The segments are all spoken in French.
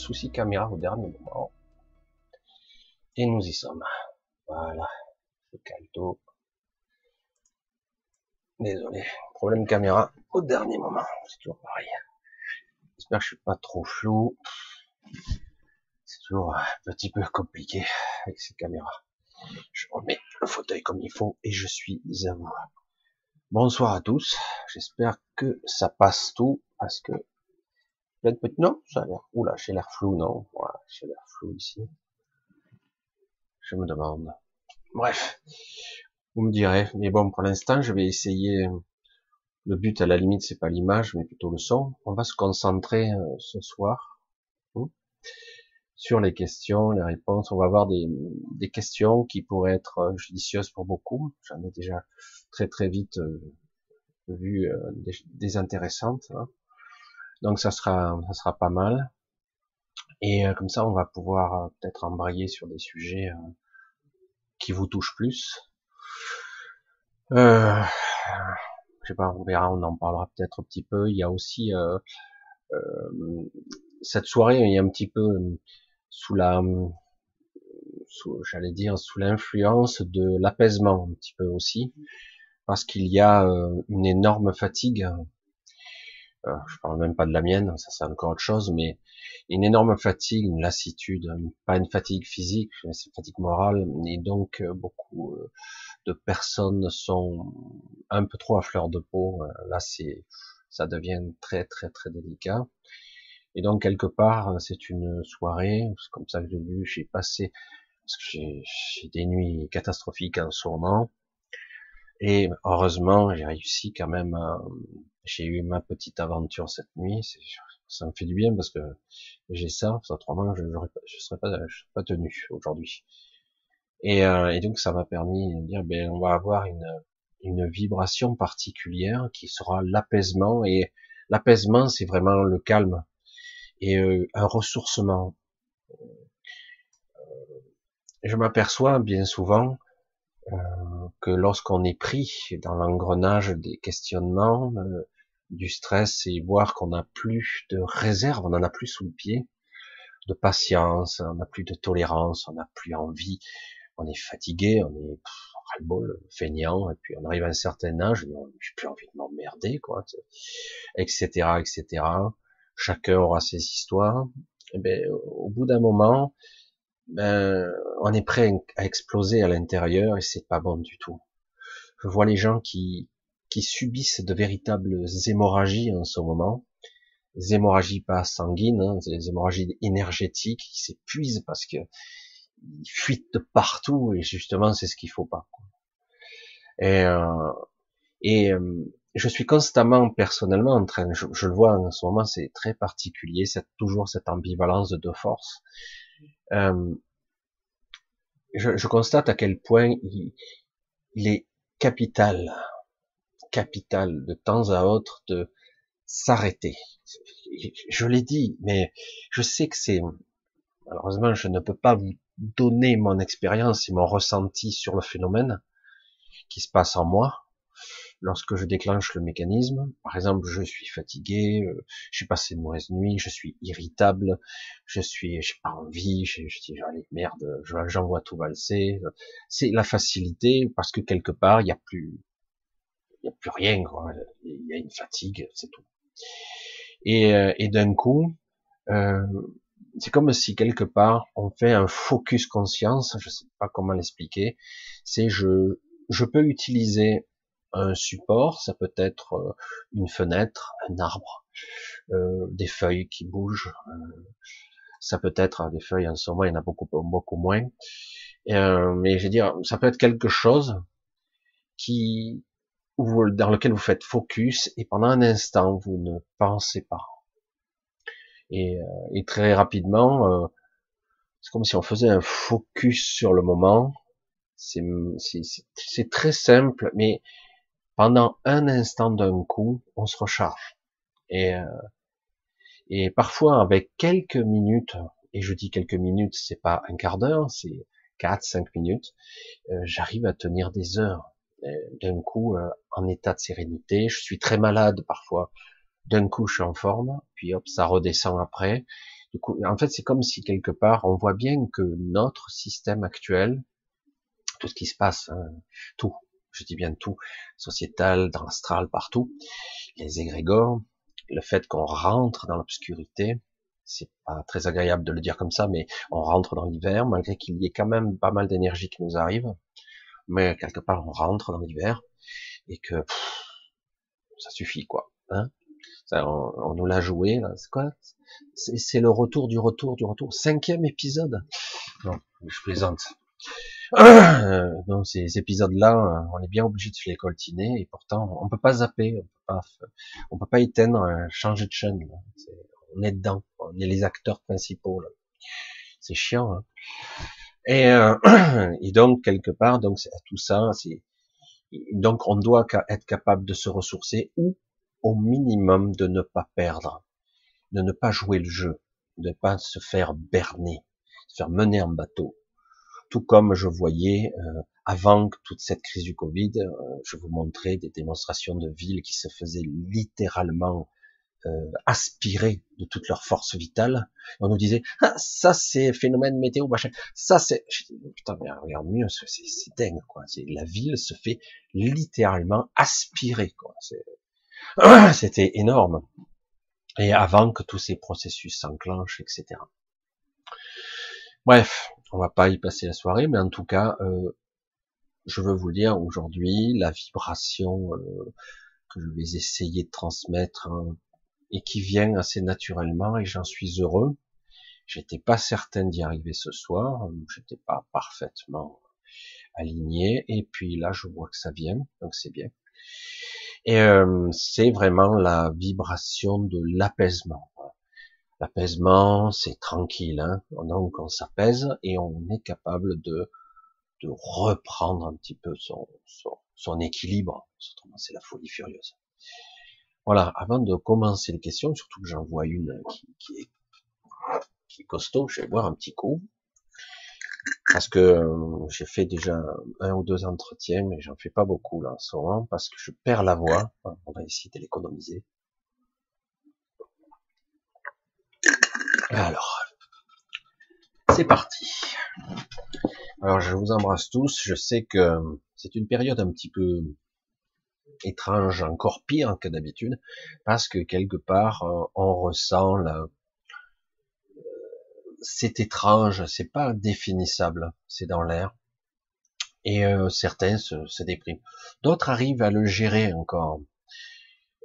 souci caméra au dernier moment. Et nous y sommes. Voilà. Le caldo. Désolé. Problème caméra au dernier moment. C'est toujours pareil. J'espère que je suis pas trop flou. C'est toujours un petit peu compliqué avec ces caméras. Je remets le fauteuil comme il faut et je suis à vous. Bonsoir à tous. J'espère que ça passe tout parce que non, ça a l'air. Oula, j'ai l'air flou, non Voilà, j'ai l'air flou ici. Je me demande. Bref, vous me direz. Mais bon, pour l'instant, je vais essayer. Le but, à la limite, c'est pas l'image, mais plutôt le son. On va se concentrer euh, ce soir hein, sur les questions, les réponses. On va avoir des, des questions qui pourraient être euh, judicieuses pour beaucoup. J'en ai déjà très très vite euh, vu des, des, intéressantes. Hein. Donc ça sera ça sera pas mal. Et comme ça, on va pouvoir peut-être embrayer sur des sujets qui vous touche plus. Euh, je sais pas, on verra, on en parlera peut-être un petit peu. Il y a aussi euh, euh, cette soirée, il y a un petit peu sous la, j'allais dire, sous l'influence de l'apaisement un petit peu aussi, parce qu'il y a une énorme fatigue euh, je parle même pas de la mienne, ça c'est encore autre chose, mais une énorme fatigue, une lassitude, pas une fatigue physique, mais c'est une fatigue morale, et donc euh, beaucoup euh, de personnes sont un peu trop à fleur de peau. Là, c'est, ça devient très très très délicat. Et donc quelque part, c'est une soirée, c'est comme ça que j'ai vu, j'ai passé, parce que j'ai des nuits catastrophiques en ce moment, et heureusement, j'ai réussi quand même à, j'ai eu ma petite aventure cette nuit. Ça me fait du bien parce que j'ai ça. Autrement, je ne je serais pas tenu aujourd'hui. Et, euh, et, donc, ça m'a permis de dire, ben, on va avoir une, une vibration particulière qui sera l'apaisement. Et l'apaisement, c'est vraiment le calme et euh, un ressourcement. Je m'aperçois bien souvent euh, que lorsqu'on est pris dans l'engrenage des questionnements, euh, du stress, et voir qu'on n'a plus de réserve, on en a plus sous le pied, de patience, on n'a plus de tolérance, on n'a plus envie, on est fatigué, on est ras-le-bol, feignant, et puis on arrive à un certain âge, j'ai plus envie de m'emmerder, quoi, etc., etc. Chacun aura ses histoires. Et ben, au bout d'un moment, ben, on est prêt à exploser à l'intérieur et c'est pas bon du tout. Je vois les gens qui, qui subissent de véritables hémorragies en ce moment, hémorragies pas sanguines, hein, des hémorragies énergétiques qui s'épuisent parce que ils fuitent de partout et justement c'est ce qu'il faut pas. Et, euh, et euh, je suis constamment personnellement en train, je le vois en ce moment, c'est très particulier, c'est toujours cette ambivalence de deux forces. Euh, je, je, constate à quel point il, il, est capital, capital de temps à autre de s'arrêter. Je l'ai dit, mais je sais que c'est malheureusement je ne peux pas vous donner mon expérience et mon ressenti sur le phénomène qui se passe en moi, lorsque je déclenche le mécanisme. Par exemple, je suis fatigué, euh, j'ai passé une mauvaise nuit, je suis irritable, je suis, j'ai pas envie, je, je dis allez merde, j'envoie tout valser. C'est la facilité parce que quelque part il y a plus, il a plus rien, quoi. Il y a une fatigue, c'est tout. Et, euh, et d'un coup, euh, c'est comme si quelque part on fait un focus conscience, je sais pas comment l'expliquer. C'est je, je peux utiliser un support, ça peut être euh, une fenêtre, un arbre, euh, des feuilles qui bougent, euh, ça peut être des feuilles en ce moment, il y en a beaucoup beaucoup moins, mais je veux dire, ça peut être quelque chose qui dans lequel vous faites focus et pendant un instant vous ne pensez pas. Et, et très rapidement, c'est comme si on faisait un focus sur le moment. C'est très simple, mais pendant un instant d'un coup, on se recharge. Et, euh, et parfois avec quelques minutes, et je dis quelques minutes, c'est pas un quart d'heure, c'est quatre, cinq minutes, euh, j'arrive à tenir des heures. D'un coup, euh, en état de sérénité, je suis très malade parfois. D'un coup, je suis en forme, puis hop, ça redescend après. Du coup, en fait, c'est comme si quelque part, on voit bien que notre système actuel, tout ce qui se passe, hein, tout, je dis bien tout, sociétal, dans l'astral, partout, les égrégores, le fait qu'on rentre dans l'obscurité, c'est pas très agréable de le dire comme ça, mais on rentre dans l'hiver, malgré qu'il y ait quand même pas mal d'énergie qui nous arrive, mais quelque part on rentre dans l'hiver, et que ça suffit quoi. Hein on, nous l'a joué, c'est quoi? C'est le retour du retour du retour. Cinquième épisode Non, je plaisante. Euh, donc ces épisodes-là, euh, on est bien obligé de se les coltiner et pourtant on peut pas zapper, on peut pas, on peut pas éteindre, euh, changer de chaîne. on est dedans, on est les acteurs principaux. C'est chiant. Hein. et, et, donc quelque part, donc tout ça, c'est donc on doit être capable de se ressourcer ou au minimum de ne pas perdre, de ne pas jouer le jeu, de ne pas se faire berner, se faire mener en bateau. Tout comme je voyais euh, avant toute cette crise du Covid, euh, je vous montrais des démonstrations de villes qui se faisaient littéralement euh, aspirer de toute leur force vitale. on nous disait ah, ça c'est phénomène météo machin, ça c'est putain mais regarde mieux c'est dingue quoi. La ville se fait littéralement aspirer quoi. C'était énorme. Et avant que tous ces processus s'enclenchent, etc. Bref, on va pas y passer la soirée, mais en tout cas, euh, je veux vous dire aujourd'hui la vibration euh, que je vais essayer de transmettre hein, et qui vient assez naturellement et j'en suis heureux. J'étais pas certain d'y arriver ce soir, j'étais pas parfaitement aligné et puis là je vois que ça vient, donc c'est bien. Et euh, c'est vraiment la vibration de l'apaisement. L'apaisement, c'est tranquille, hein donc on s'apaise et on est capable de, de reprendre un petit peu son, son, équilibre. Autrement, c'est la folie furieuse. Voilà, avant de commencer les questions, surtout que j'en vois une qui, qui, est, qui costaud, je vais boire un petit coup parce que euh, j'ai fait déjà un ou deux entretiens, mais j'en fais pas beaucoup là en ce moment, parce que je perds la voix. On va essayer de l'économiser. Alors, c'est parti. Alors, je vous embrasse tous. Je sais que c'est une période un petit peu étrange, encore pire que d'habitude, parce que quelque part, euh, on ressent la, c'est étrange, c'est pas définissable, c'est dans l'air. Et euh, certains se, dépriment. D'autres arrivent à le gérer encore.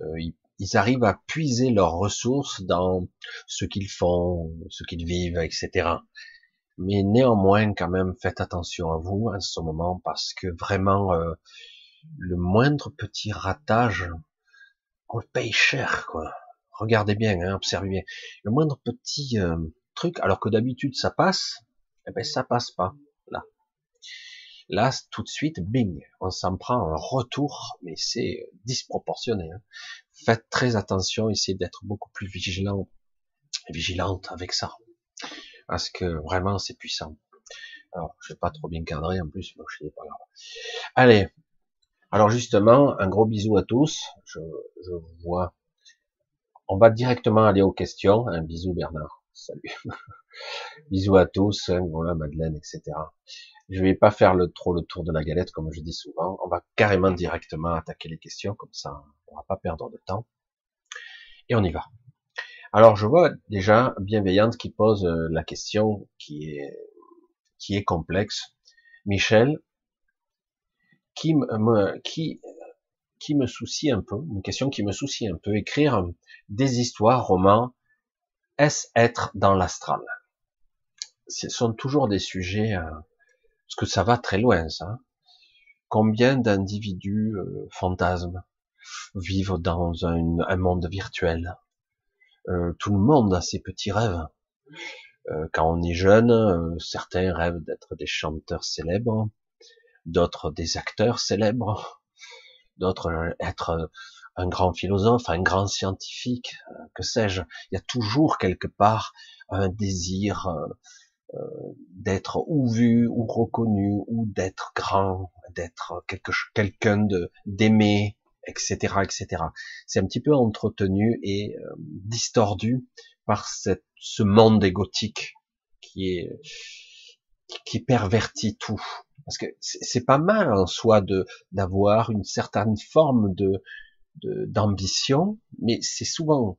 Euh, arrivent à puiser leurs ressources dans ce qu'ils font, ce qu'ils vivent, etc. Mais néanmoins, quand même, faites attention à vous en ce moment parce que vraiment, euh, le moindre petit ratage, on le paye cher, quoi. Regardez bien, hein, observez bien. Le moindre petit truc, alors que d'habitude ça passe, eh ben ça passe pas là. Là, tout de suite, bing, on s'en prend un retour, mais c'est disproportionné. Hein. Faites très attention, essayez d'être beaucoup plus vigilant, vigilante avec ça, parce que vraiment c'est puissant. Alors, je vais pas trop bien cadrer en plus, donc je sais. Allez, alors justement, un gros bisou à tous. Je, je vois. On va directement aller aux questions. Un bisou Bernard. Salut. Bisous à tous. Voilà, Madeleine, etc. Je vais pas faire le, trop le tour de la galette, comme je dis souvent. On va carrément directement attaquer les questions, comme ça, on va pas perdre de temps. Et on y va. Alors, je vois déjà Bienveillante qui pose euh, la question qui est, qui est complexe. Michel, qui me, qui, qui me soucie un peu, une question qui me soucie un peu, écrire des histoires, romans, est-ce être dans l'astral? Ce sont toujours des sujets, euh, parce que ça va très loin, ça. Combien d'individus euh, fantasmes vivent dans un, monde virtuel? Euh, Tout le monde a ses petits rêves. quand on est jeune, certains rêvent d'être des chanteurs célèbres, d'autres des acteurs célèbres, d'autres être un grand philosophe, un grand scientifique, euh, que sais-je. Il y a toujours quelque part un désir euh, euh, d'être ou vu ou reconnu ou d'être grand, d'être quelque quelqu'un de d'aimer, etc., etc. C'est un petit peu entretenu et distordu par cette, ce monde égotique qui est qui pervertit tout. Parce que c'est pas mal en soi de d'avoir une certaine forme de d'ambition, mais c'est souvent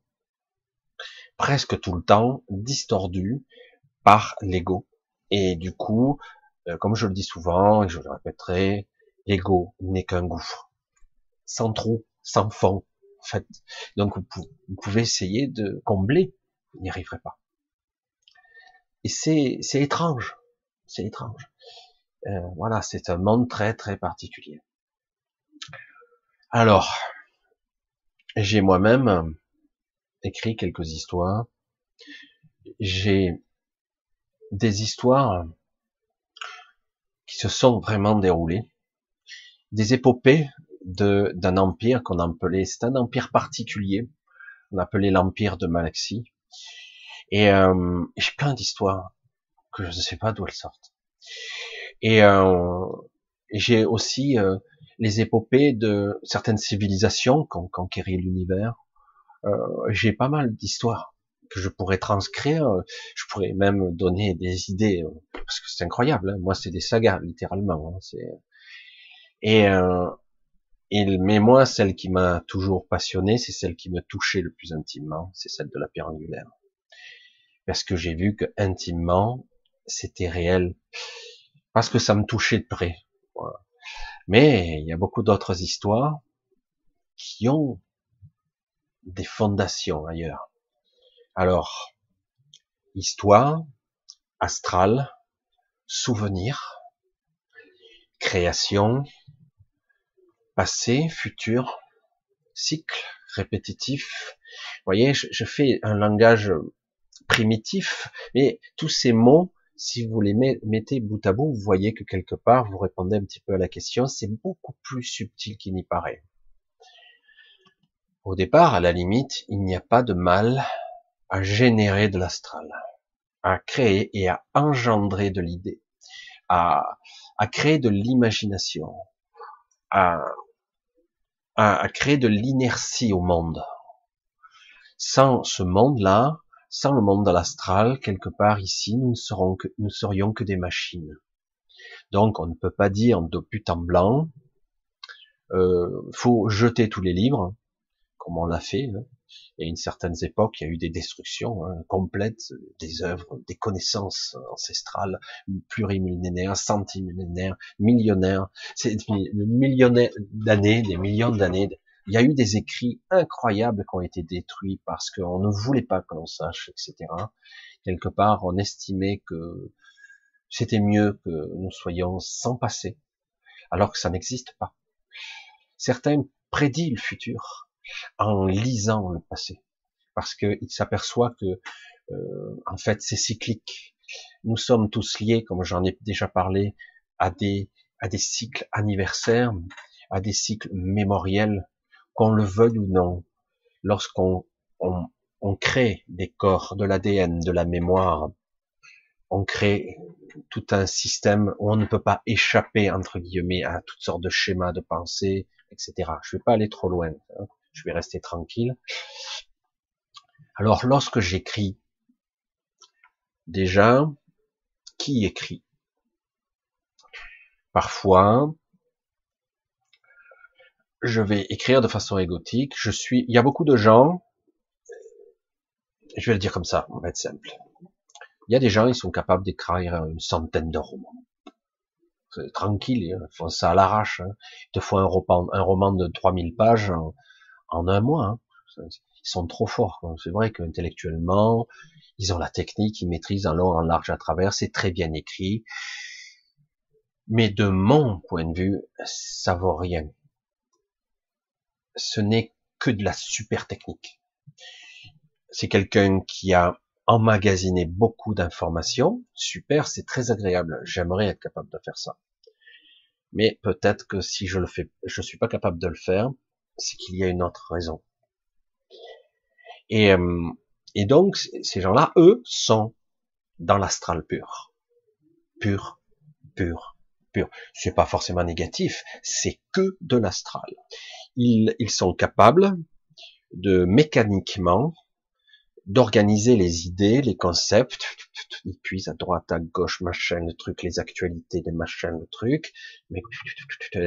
presque tout le temps distordu par l'ego. Et du coup, euh, comme je le dis souvent, et je le répéterai, l'ego n'est qu'un gouffre. Sans trou, sans fond, en fait. Donc vous pouvez essayer de combler, vous n'y arriverez pas. Et c'est étrange, c'est étrange. Euh, voilà, c'est un monde très très particulier. Alors, j'ai moi-même écrit quelques histoires. J'ai des histoires qui se sont vraiment déroulées, des épopées de d'un empire qu'on appelait, c'est un empire particulier, on appelait l'empire de Malaxie. Et euh, j'ai plein d'histoires que je ne sais pas d'où elles sortent. Et euh, j'ai aussi euh, les épopées de certaines civilisations qui ont conquéri l'univers. Euh, j'ai pas mal d'histoires que je pourrais transcrire. Je pourrais même donner des idées parce que c'est incroyable. Hein. Moi, c'est des sagas littéralement. Hein. Et, euh, mais moi, celle qui m'a toujours passionné, c'est celle qui me touchait le plus intimement, c'est celle de la pierre angulaire. Parce que j'ai vu que intimement, c'était réel parce que ça me touchait de près. Mais il y a beaucoup d'autres histoires qui ont des fondations ailleurs. Alors, histoire, astral, souvenir, création, passé, futur, cycle répétitif. Vous voyez, je, je fais un langage primitif, mais tous ces mots si vous les mettez bout à bout, vous voyez que quelque part, vous répondez un petit peu à la question, c'est beaucoup plus subtil qu'il n'y paraît. Au départ, à la limite, il n'y a pas de mal à générer de l'astral, à créer et à engendrer de l'idée, à, créer de l'imagination, à créer de l'inertie au monde. Sans ce monde-là, sans le monde de l'astral, quelque part ici, nous ne, serions que des machines. Donc, on ne peut pas dire de but en blanc, euh, faut jeter tous les livres, comme on l'a fait. Hein. Y a une certaine époque, il y a eu des destructions hein, complètes des œuvres, des connaissances ancestrales, plurimillénaires, centimillénaires, millionnaires, c'est millionnaires d'années, des millions d'années il y a eu des écrits incroyables qui ont été détruits parce qu'on ne voulait pas que l'on sache, etc. Quelque part, on estimait que c'était mieux que nous soyons sans passé, alors que ça n'existe pas. Certains prédisent le futur en lisant le passé, parce qu'ils s'aperçoivent que, euh, en fait, c'est cyclique. Nous sommes tous liés, comme j'en ai déjà parlé, à des à des cycles anniversaires, à des cycles mémoriels, qu'on le veuille ou non, lorsqu'on on, crée des corps, de l'ADN, de la mémoire, on crée tout un système où on ne peut pas échapper entre guillemets à toutes sortes de schémas de pensée, etc. Je vais pas aller trop loin, hein. je vais rester tranquille. Alors lorsque j'écris, déjà, qui écrit? Parfois, je vais écrire de façon égotique. Je suis, il y a beaucoup de gens, je vais le dire comme ça, on va être simple. Il y a des gens, ils sont capables d'écrire une centaine de romans. Tranquille, ils font ça à l'arrache. Hein. Te font un roman, un roman de 3000 pages en, un mois. Hein. Ils sont trop forts. C'est vrai qu'intellectuellement, ils ont la technique, ils maîtrisent en long, en large, à travers. C'est très bien écrit. Mais de mon point de vue, ça vaut rien ce n'est que de la super technique. C'est quelqu'un qui a emmagasiné beaucoup d'informations. Super, c'est très agréable. J'aimerais être capable de faire ça. Mais peut-être que si je le fais, je suis pas capable de le faire, c'est qu'il y a une autre raison. Et, euh, et donc, ces gens-là, eux, sont dans l'astral pur. Pur, pur, C'est pas forcément négatif, c'est que de l'astral. Ils, sont capables de mécaniquement d'organiser les idées, les concepts, ils puisent à droite, à gauche, machin, le truc, les actualités, des machins, le truc, mais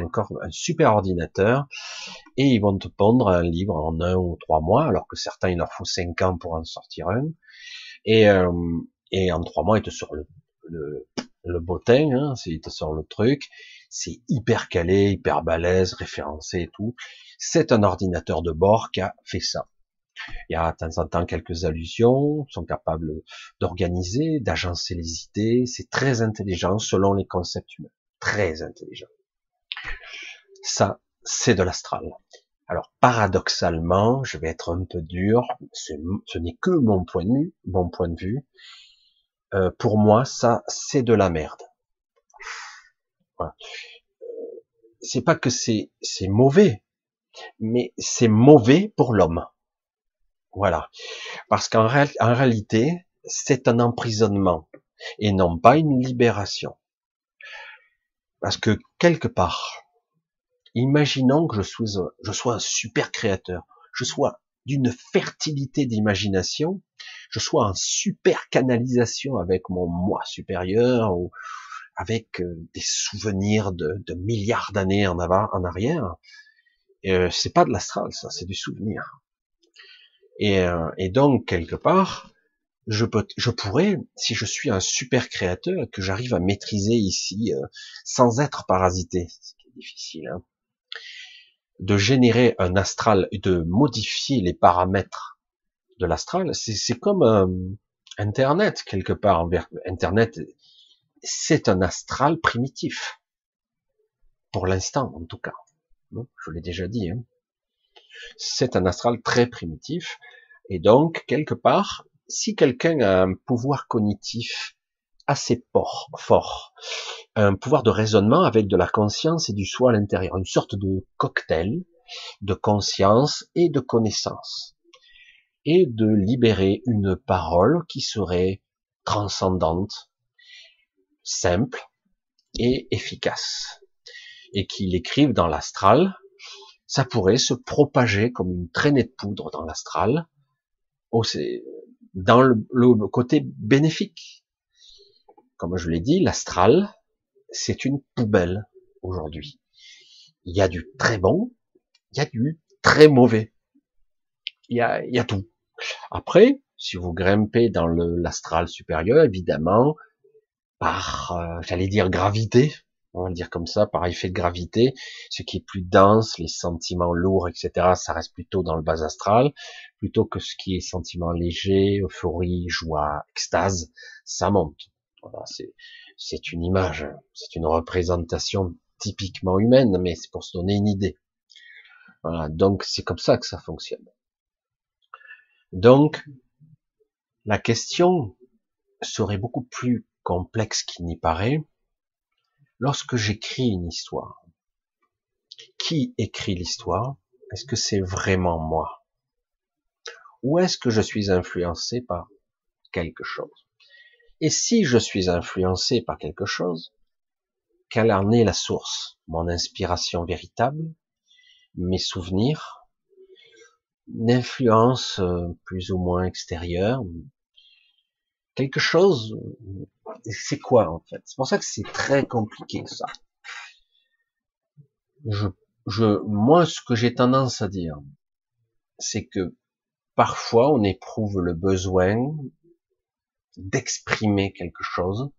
encore un super ordinateur, et ils vont te pondre un livre en un ou trois mois, alors que certains, il leur faut cinq ans pour en sortir un, et, euh, en trois mois, ils te sortent le, le bottin, hein, il te sort le truc, c'est hyper calé, hyper balèze, référencé et tout. C'est un ordinateur de bord qui a fait ça. Il y a de temps en temps quelques allusions, sont capables d'organiser, d'agencer les idées. C'est très intelligent selon les concepts humains. Très intelligent. Ça, c'est de l'astral. Alors, paradoxalement, je vais être un peu dur, ce n'est que mon point de vue, mon point de vue. Euh, pour moi, ça, c'est de la merde. Voilà. C'est pas que c'est c'est mauvais, mais c'est mauvais pour l'homme. Voilà. Parce qu'en réalité, c'est un emprisonnement et non pas une libération. Parce que quelque part, imaginons que je sois, je sois un super créateur, je sois d'une fertilité d'imagination, je sois en super canalisation avec mon moi supérieur ou avec euh, des souvenirs de, milliards d'années en avant, en arrière. Euh, c'est pas de l'astral, ça, c'est du souvenir. Et, euh, et donc, quelque part, je, peux, je pourrais, si je suis un super créateur, que j'arrive à maîtriser ici euh, sans être parasité, ce qui est difficile, hein, de générer un astral, de modifier les paramètres de l'astral, c'est comme euh, Internet quelque part. Internet, c'est un astral primitif, pour l'instant en tout cas. Je l'ai déjà dit. Hein c'est un astral très primitif. Et donc, quelque part, si quelqu'un a un pouvoir cognitif assez fort, un pouvoir de raisonnement avec de la conscience et du soi à l'intérieur, une sorte de cocktail de conscience et de connaissance, et de libérer une parole qui serait transcendante, simple et efficace, et qu'il écrive dans l'astral, ça pourrait se propager comme une traînée de poudre dans l'astral, dans le, côté bénéfique. Comme je l'ai dit, l'astral, c'est une poubelle aujourd'hui. Il y a du très bon, il y a du très mauvais. Il y a, tout. Après, si vous grimpez dans l'astral supérieur, évidemment, par, euh, j'allais dire gravité, on va le dire comme ça, par effet de gravité, ce qui est plus dense, les sentiments lourds, etc., ça reste plutôt dans le bas astral, plutôt que ce qui est sentiment léger, euphorie, joie, extase, ça monte. C'est une image, c'est une représentation typiquement humaine, mais c'est pour se donner une idée. Voilà, donc c'est comme ça que ça fonctionne. Donc, la question serait beaucoup plus complexe qu'il n'y paraît, lorsque j'écris une histoire, qui écrit l'histoire? Est-ce que c'est vraiment moi? Ou est-ce que je suis influencé par quelque chose? Et si je suis influencé par quelque chose, quelle en est la source? Mon inspiration véritable? Mes souvenirs? Une influence euh, plus ou moins extérieure? Quelque chose c'est quoi en fait? C'est pour ça que c'est très compliqué ça. Je, je, moi, ce que j'ai tendance à dire, c'est que parfois on éprouve le besoin d'exprimer quelque chose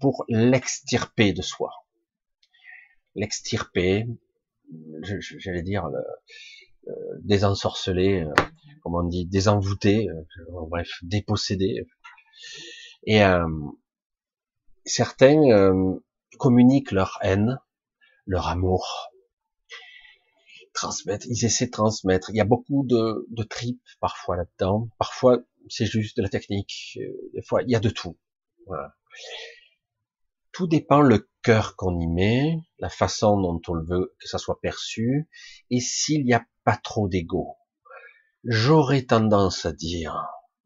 pour l'extirper de soi. L'extirper, j'allais dire, le, euh, désensorceler, euh, comme on dit, désenvoûter, euh, bref, déposséder. Et euh, certains euh, communiquent leur haine, leur amour, transmettent, ils essaient de transmettre. Il y a beaucoup de, de tripes parfois là-dedans. Parfois, c'est juste de la technique. Euh, des fois, il y a de tout. Tout dépend le cœur qu'on y met, la façon dont on le veut que ça soit perçu, et s'il n'y a pas trop d'ego. J'aurais tendance à dire,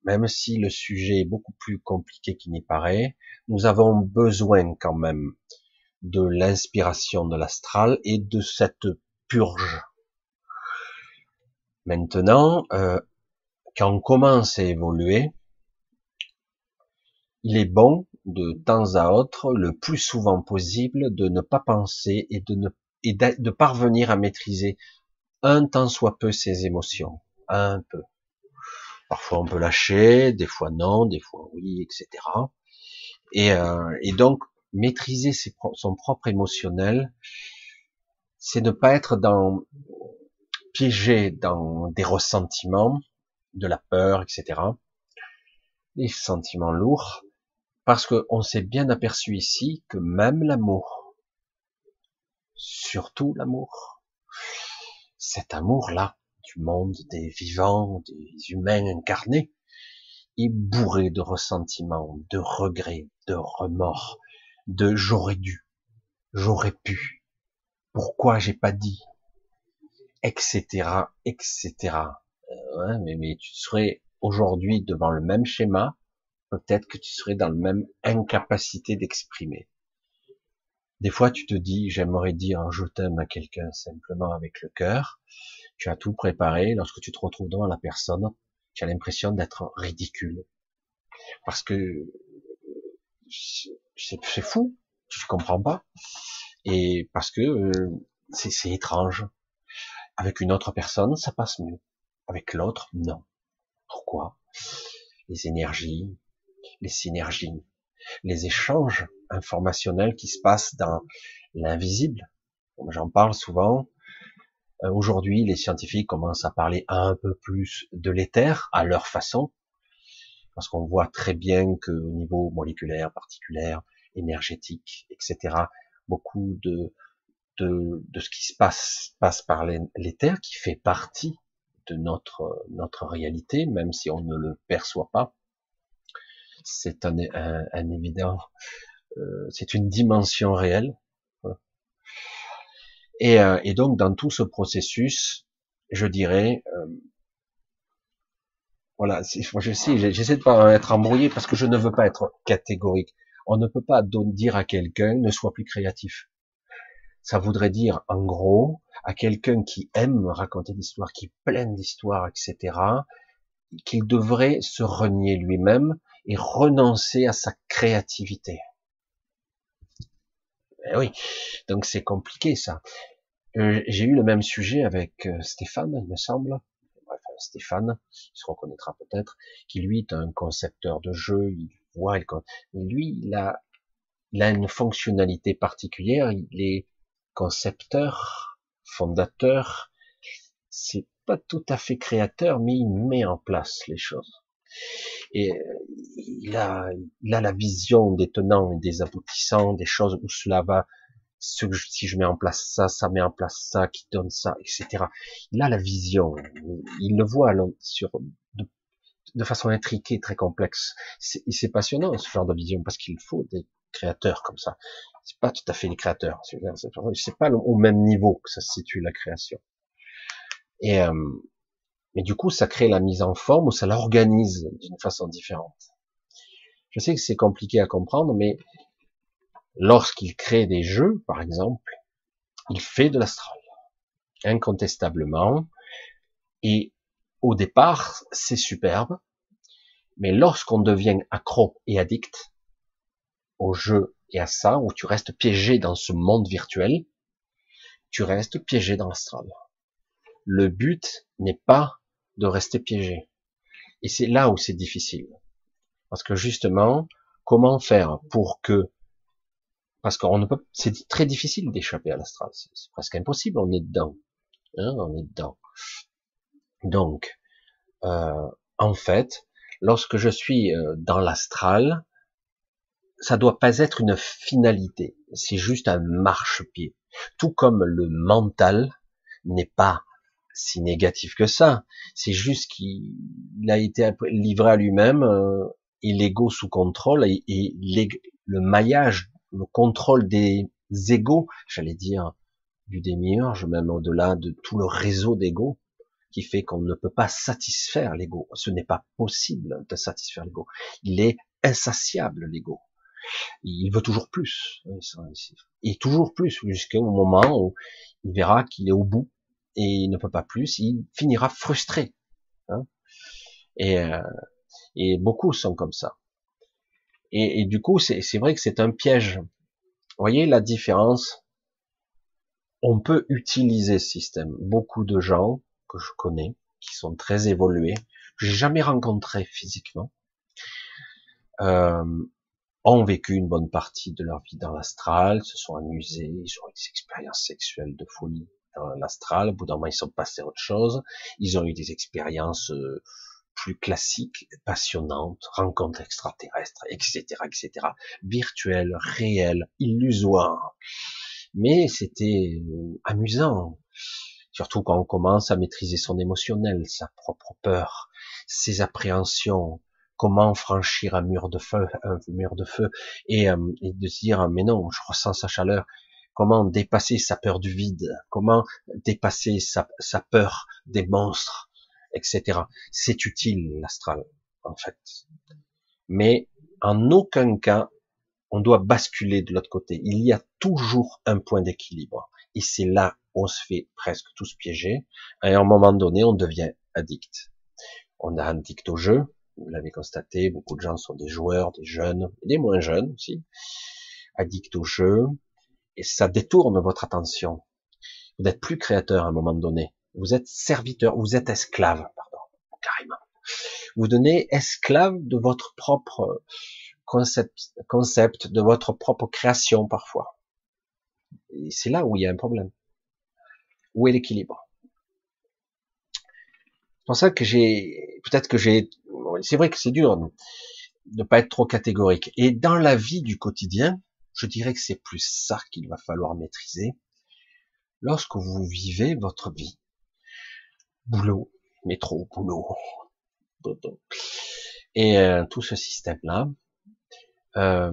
même si le sujet est beaucoup plus compliqué qu'il n'y paraît, nous avons besoin quand même de l'inspiration de l'astral et de cette purge. Maintenant, euh, quand on commence à évoluer, il est bon de temps à autre, le plus souvent possible, de ne pas penser et de ne et de parvenir à maîtriser un tant soit peu ses émotions, un peu. Parfois on peut lâcher, des fois non, des fois oui, etc. Et, euh, et donc maîtriser son propre émotionnel, c'est ne pas être dans piégé dans des ressentiments, de la peur, etc. Les sentiments lourds, parce qu'on s'est bien aperçu ici que même l'amour, surtout l'amour, cet amour-là du monde des vivants, des humains incarnés, est bourré de ressentiments, de regrets, de remords, de j'aurais dû, j'aurais pu, pourquoi j'ai pas dit, etc., etc. Euh, mais, mais tu serais aujourd'hui devant le même schéma, peut-être que tu serais dans le même incapacité d'exprimer. Des fois, tu te dis, j'aimerais dire je t'aime à quelqu'un simplement avec le cœur. Tu as tout préparé. Lorsque tu te retrouves devant la personne, tu as l'impression d'être ridicule. Parce que c'est fou, tu comprends pas. Et parce que euh, c'est étrange. Avec une autre personne, ça passe mieux. Avec l'autre, non. Pourquoi? Les énergies, les synergies, les échanges informationnels qui se passent dans l'invisible. J'en parle souvent. Euh, aujourd'hui, les scientifiques commencent à parler un peu plus de l'éther à leur façon, parce qu'on voit très bien que au niveau moléculaire, particulaire, énergétique, etc., beaucoup de, de, de ce qui se passe passe par l'éther, qui fait partie de notre notre réalité, même si on ne le perçoit pas c'est un, évident, euh, c'est une dimension réelle. Et, euh, et, donc dans tout ce processus, je dirais, euh, voilà, je sais, j'essaie de pas être embrouillé parce que je ne veux pas être catégorique. On ne peut pas dire à quelqu'un ne sois plus créatif. Ça voudrait dire, en gros, à quelqu'un qui aime raconter des qui est plein d'histoires, etc., qu'il devrait se renier lui-même et renoncer à sa créativité. Eh oui, donc c'est compliqué ça. Euh, j'ai eu le même sujet avec euh, Stéphane, il me semble. Bref, Stéphane, il se reconnaîtra peut-être, qui lui est un concepteur de jeu, il voit, il... lui, il a, il a une fonctionnalité particulière, il est concepteur, fondateur, c'est pas tout à fait créateur, mais il met en place les choses. Et il a, il a la vision des tenants et des aboutissants, des choses où cela va, si je mets en place ça, ça met en place ça, qui donne ça, etc. Il a la vision, il le voit sur, de, de façon intriquée, très complexe. C'est passionnant ce genre de vision parce qu'il faut des créateurs comme ça. C'est pas tout à fait les créateurs. C'est pas au même niveau que ça se situe la création. Et euh, mais du coup, ça crée la mise en forme ou ça l'organise d'une façon différente. Je sais que c'est compliqué à comprendre, mais lorsqu'il crée des jeux, par exemple, il fait de l'astral, incontestablement. Et au départ, c'est superbe, mais lorsqu'on devient accro et addict au jeu et à ça, où tu restes piégé dans ce monde virtuel, tu restes piégé dans l'astral. Le but n'est pas de rester piégé. Et c'est là où c'est difficile. Parce que justement, comment faire pour que, parce qu'on ne peut, c'est très difficile d'échapper à l'astral. C'est presque impossible. On est dedans. Hein, on est dedans. Donc, euh, en fait, lorsque je suis euh, dans l'astral, ça doit pas être une finalité. C'est juste un marchepied. Tout comme le mental n'est pas si négatif que ça. C'est juste qu'il a été livré à lui-même euh, et l'ego sous contrôle et, le maillage, le contrôle des égaux, j'allais dire, du démiurge, même au-delà de tout le réseau d'ego qui fait qu'on ne peut pas satisfaire l'ego. Ce n'est pas possible de satisfaire l'ego. Il est insatiable, l'ego. Il veut toujours plus, et toujours plus, jusqu'au moment où il verra qu'il est au bout et il ne peut pas plus, il finira frustré. Hein et, euh, et beaucoup sont comme ça. Et, et du coup, c'est vrai que c'est un piège. Vous voyez la différence? On peut utiliser ce système. Beaucoup de gens que je connais, qui sont très évolués, que j'ai jamais rencontrés physiquement, euh, ont vécu une bonne partie de leur vie dans l'astral, se sont amusés, ils ont eu des expériences sexuelles de folie dans l'astral, au bout d'un moment ils sont passés à autre chose, ils ont eu des expériences euh, plus classiques, passionnantes, rencontres extraterrestres, etc., etc., virtuelles, réelles, illusoires. Mais c'était euh, amusant, surtout quand on commence à maîtriser son émotionnel, sa propre peur, ses appréhensions, comment franchir un mur de feu, un mur de feu, et, euh, et de se dire mais non, je ressens sa chaleur. Comment dépasser sa peur du vide? Comment dépasser sa, sa peur des monstres, etc. C'est utile l'astral, en fait. Mais en aucun cas, on doit basculer de l'autre côté. Il y a toujours un point d'équilibre. Et c'est là où on se fait presque tous piéger. Et à un moment donné, on devient addict. On a addict au jeu, vous l'avez constaté, beaucoup de gens sont des joueurs, des jeunes, des moins jeunes aussi, addicts au jeu, et ça détourne votre attention. Vous n'êtes plus créateur à un moment donné. Vous êtes serviteur, vous êtes esclave, pardon, carrément. Vous devenez esclave de votre propre concept, concept, de votre propre création parfois. Et c'est là où il y a un problème. Où est l'équilibre? Pour ça que j'ai, peut-être que j'ai c'est vrai que c'est dur de ne pas être trop catégorique. Et dans la vie du quotidien, je dirais que c'est plus ça qu'il va falloir maîtriser. Lorsque vous vivez votre vie, boulot, métro, boulot, et euh, tout ce système-là, euh,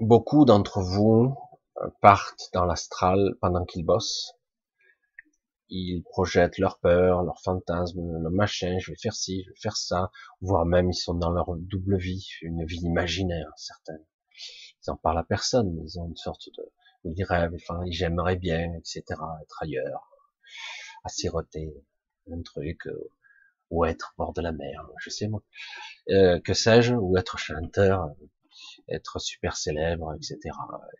beaucoup d'entre vous euh, partent dans l'astral pendant qu'ils bossent, ils projettent leur peur, leur fantasme, le machin, je vais faire ci, je vais faire ça, voire même ils sont dans leur double vie, une vie imaginaire, certaines. Ils en parlent à personne, ils ont une sorte de, de rêve, enfin, j'aimerais bien, etc., être ailleurs, à siroter un truc, euh, ou être bord de la mer, je sais moi, euh, que sais-je, ou être chanteur, être super célèbre, etc.,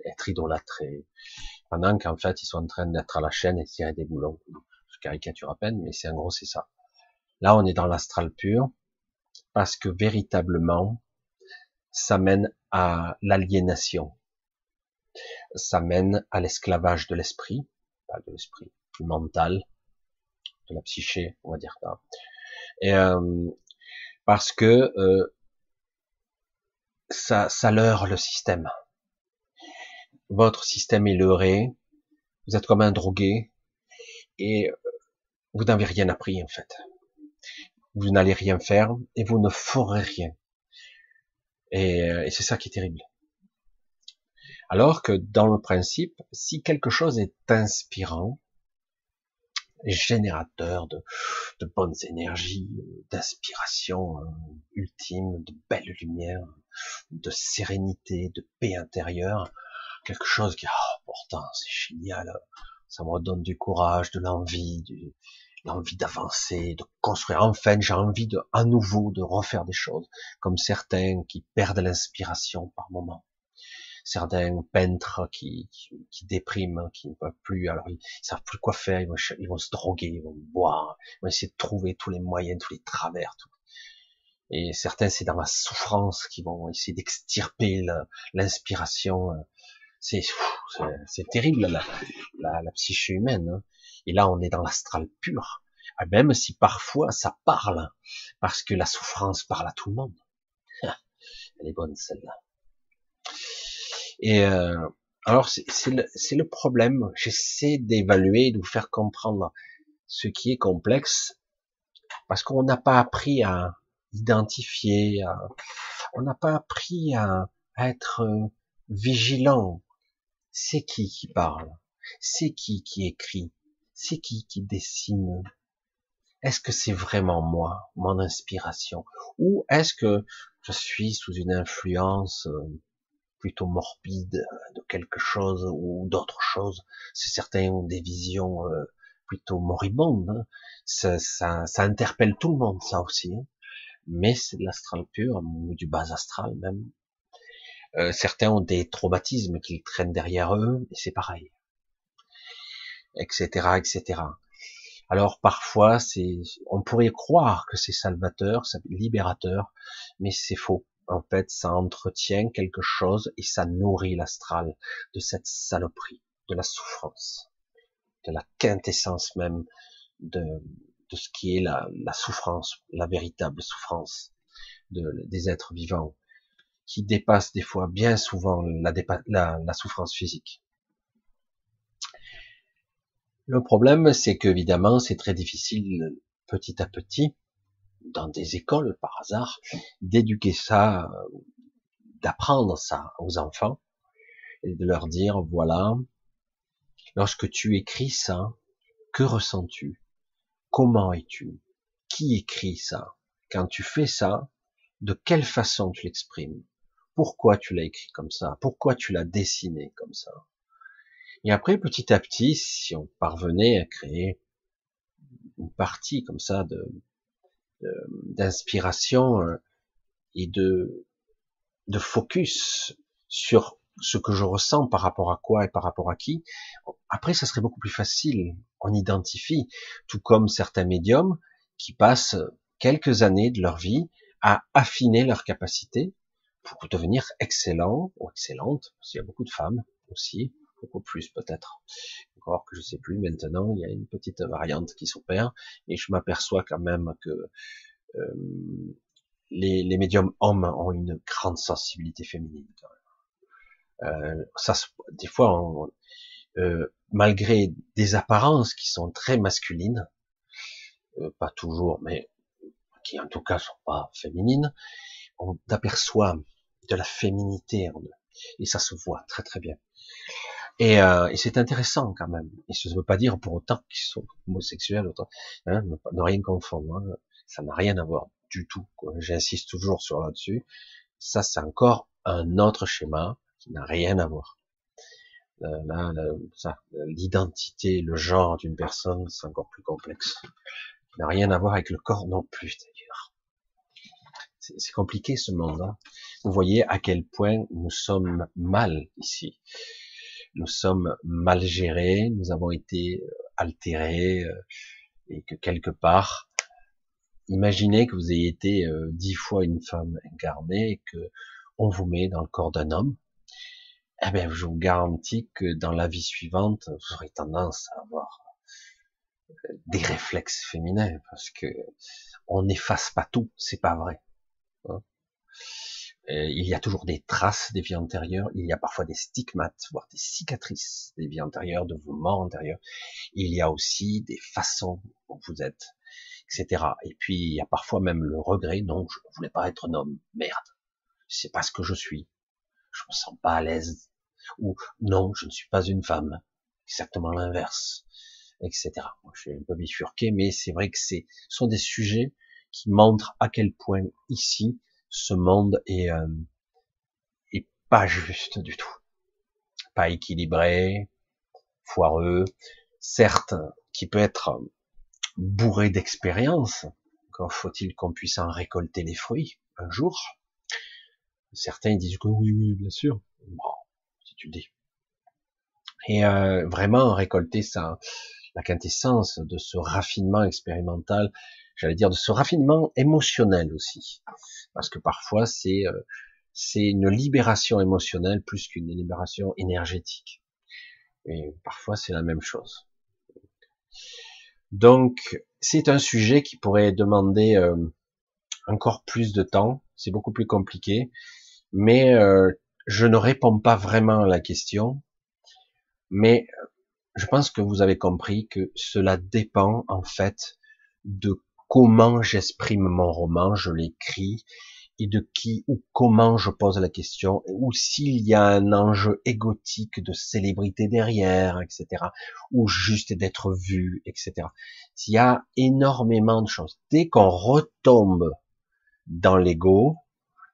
être idolâtré, pendant qu'en fait ils sont en train d'être à la chaîne et tirer des boulons. Je caricature à peine, mais c'est en gros c'est ça. Là on est dans l'astral pur, parce que véritablement ça mène à l'aliénation, ça mène à l'esclavage de l'esprit, pas de l'esprit, du mental, de la psyché, on va dire ça. Et euh, parce que euh, ça, ça leurre le système votre système est leurré, vous êtes comme un drogué, et vous n'avez rien appris en fait. Vous n'allez rien faire, et vous ne ferez rien. Et, euh, et c'est ça qui est terrible. Alors que dans le principe, si quelque chose est inspirant, générateur de, de bonnes énergies, d'inspiration euh, ultime, de belles lumières, de sérénité, de paix intérieure, quelque chose qui, oh, pourtant, c'est génial. Ça me redonne du courage, de l'envie, du, l'envie d'avancer, de construire. Enfin, j'ai envie de, à nouveau, de refaire des choses, comme certains qui perdent l'inspiration par moment. Certains peintres qui, qui, dépriment, qui ne peuvent plus, alors ils, savent plus quoi faire, ils vont, ils vont se droguer, ils vont boire, ils vont essayer de trouver tous les moyens, tous les travers. Tout. Et certains, c'est dans la souffrance qu'ils vont essayer d'extirper l'inspiration c'est c'est terrible la, la, la, psyché humaine. Hein. Et là, on est dans l'astral pur. Ah, même si parfois ça parle, parce que la souffrance parle à tout le monde. Elle est bonne celle-là. Et euh, alors c'est le, le problème. J'essaie d'évaluer, de vous faire comprendre ce qui est complexe, parce qu'on n'a pas appris à identifier, à, on n'a pas appris à, à être euh, vigilant. C'est qui qui parle? C'est qui qui écrit? C'est qui qui dessine? Est-ce que c'est vraiment moi, mon inspiration? Ou est-ce que je suis sous une influence euh, plutôt morbide de quelque chose ou d'autre chose. C'est certains ont des visions euh, plutôt moribondes. Hein. Ça, ça, ça, interpelle tout le monde, ça aussi. Hein. Mais c'est de l'astral pur, ou du bas astral même. Euh, certains ont des traumatismes qu'ils traînent derrière eux, et c'est pareil. Etc., etc. Alors parfois, c'est, on pourrait croire que c'est salvateur, libérateur, mais c'est faux. En fait, ça entretient quelque chose et ça nourrit l'astral de cette saloperie, de la souffrance, de la quintessence même de, ce qui est la, souffrance, la véritable souffrance de, des êtres vivants, qui dépasse des fois, bien souvent, la, la, la souffrance physique. Le problème, c'est qu'évidemment, c'est très difficile, petit à petit, dans des écoles, par hasard, d'éduquer ça, d'apprendre ça aux enfants, et de leur dire, voilà, lorsque tu écris ça, que ressens-tu? Comment es-tu? Qui écrit ça? Quand tu fais ça, de quelle façon tu l'exprimes? Pourquoi tu l'as écrit comme ça? Pourquoi tu l'as dessiné comme ça? Et après, petit à petit, si on parvenait à créer une partie comme ça de d'inspiration euh, et de de focus sur ce que je ressens par rapport à quoi et par rapport à qui, après ça serait beaucoup plus facile. On identifie, tout comme certains médiums qui passent quelques années de leur vie à affiner leurs capacités pour devenir excellents ou excellentes, parce qu'il y a beaucoup de femmes aussi, beaucoup plus peut-être. Encore que je sais plus maintenant, il y a une petite variante qui s'opère, et je m'aperçois quand même que euh, les, médiums hommes ont une grande sensibilité féminine. Euh, ça, des fois, euh, malgré des apparences qui sont très masculines, euh, pas toujours, mais qui en tout cas sont pas féminines, on aperçoit de la féminité en eux. Et ça se voit très très bien. Et, euh, et c'est intéressant quand même. Et ça ne veut pas dire pour autant qu'ils sont homosexuels, autant, hein, ne, rien confondre. Hein. Ça n'a rien à voir du tout. J'insiste toujours sur là-dessus. Ça, c'est encore un autre schéma qui n'a rien à voir. Euh, là, l'identité, le genre d'une personne, c'est encore plus complexe. Ça n'a rien à voir avec le corps non plus, d'ailleurs. C'est compliqué ce monde. Hein. Vous voyez à quel point nous sommes mal ici nous sommes mal gérés, nous avons été euh, altérés, euh, et que quelque part, imaginez que vous ayez été euh, dix fois une femme incarnée et que on vous met dans le corps d'un homme, eh bien, je vous garantis que dans la vie suivante, vous aurez tendance à avoir des réflexes féminins parce que on n'efface pas tout, c'est pas vrai. Hein. Euh, il y a toujours des traces des vies antérieures, il y a parfois des stigmates, voire des cicatrices des vies antérieures, de vos morts antérieures. Il y a aussi des façons dont vous êtes, etc. Et puis il y a parfois même le regret, non, je voulais pas être un homme, merde, c'est pas ce que je suis, je me sens pas à l'aise, ou non, je ne suis pas une femme, exactement l'inverse, etc. Je suis un peu bifurqué, mais c'est vrai que c'est sont des sujets qui montrent à quel point ici ce monde est, euh, est pas juste du tout, pas équilibré, foireux, certes, qui peut être bourré d'expérience. Encore faut-il qu'on puisse en récolter les fruits un jour. Certains disent que oui, oui, bien sûr. Bon, si tu le dis. Et euh, vraiment récolter ça, la quintessence de ce raffinement expérimental j'allais dire de ce raffinement émotionnel aussi, parce que parfois c'est euh, c'est une libération émotionnelle plus qu'une libération énergétique. Et parfois c'est la même chose. Donc c'est un sujet qui pourrait demander euh, encore plus de temps. C'est beaucoup plus compliqué, mais euh, je ne réponds pas vraiment à la question. Mais je pense que vous avez compris que cela dépend en fait de comment j'exprime mon roman, je l'écris, et de qui ou comment je pose la question, ou s'il y a un enjeu égotique de célébrité derrière, etc., ou juste d'être vu, etc. Il y a énormément de choses. Dès qu'on retombe dans l'ego,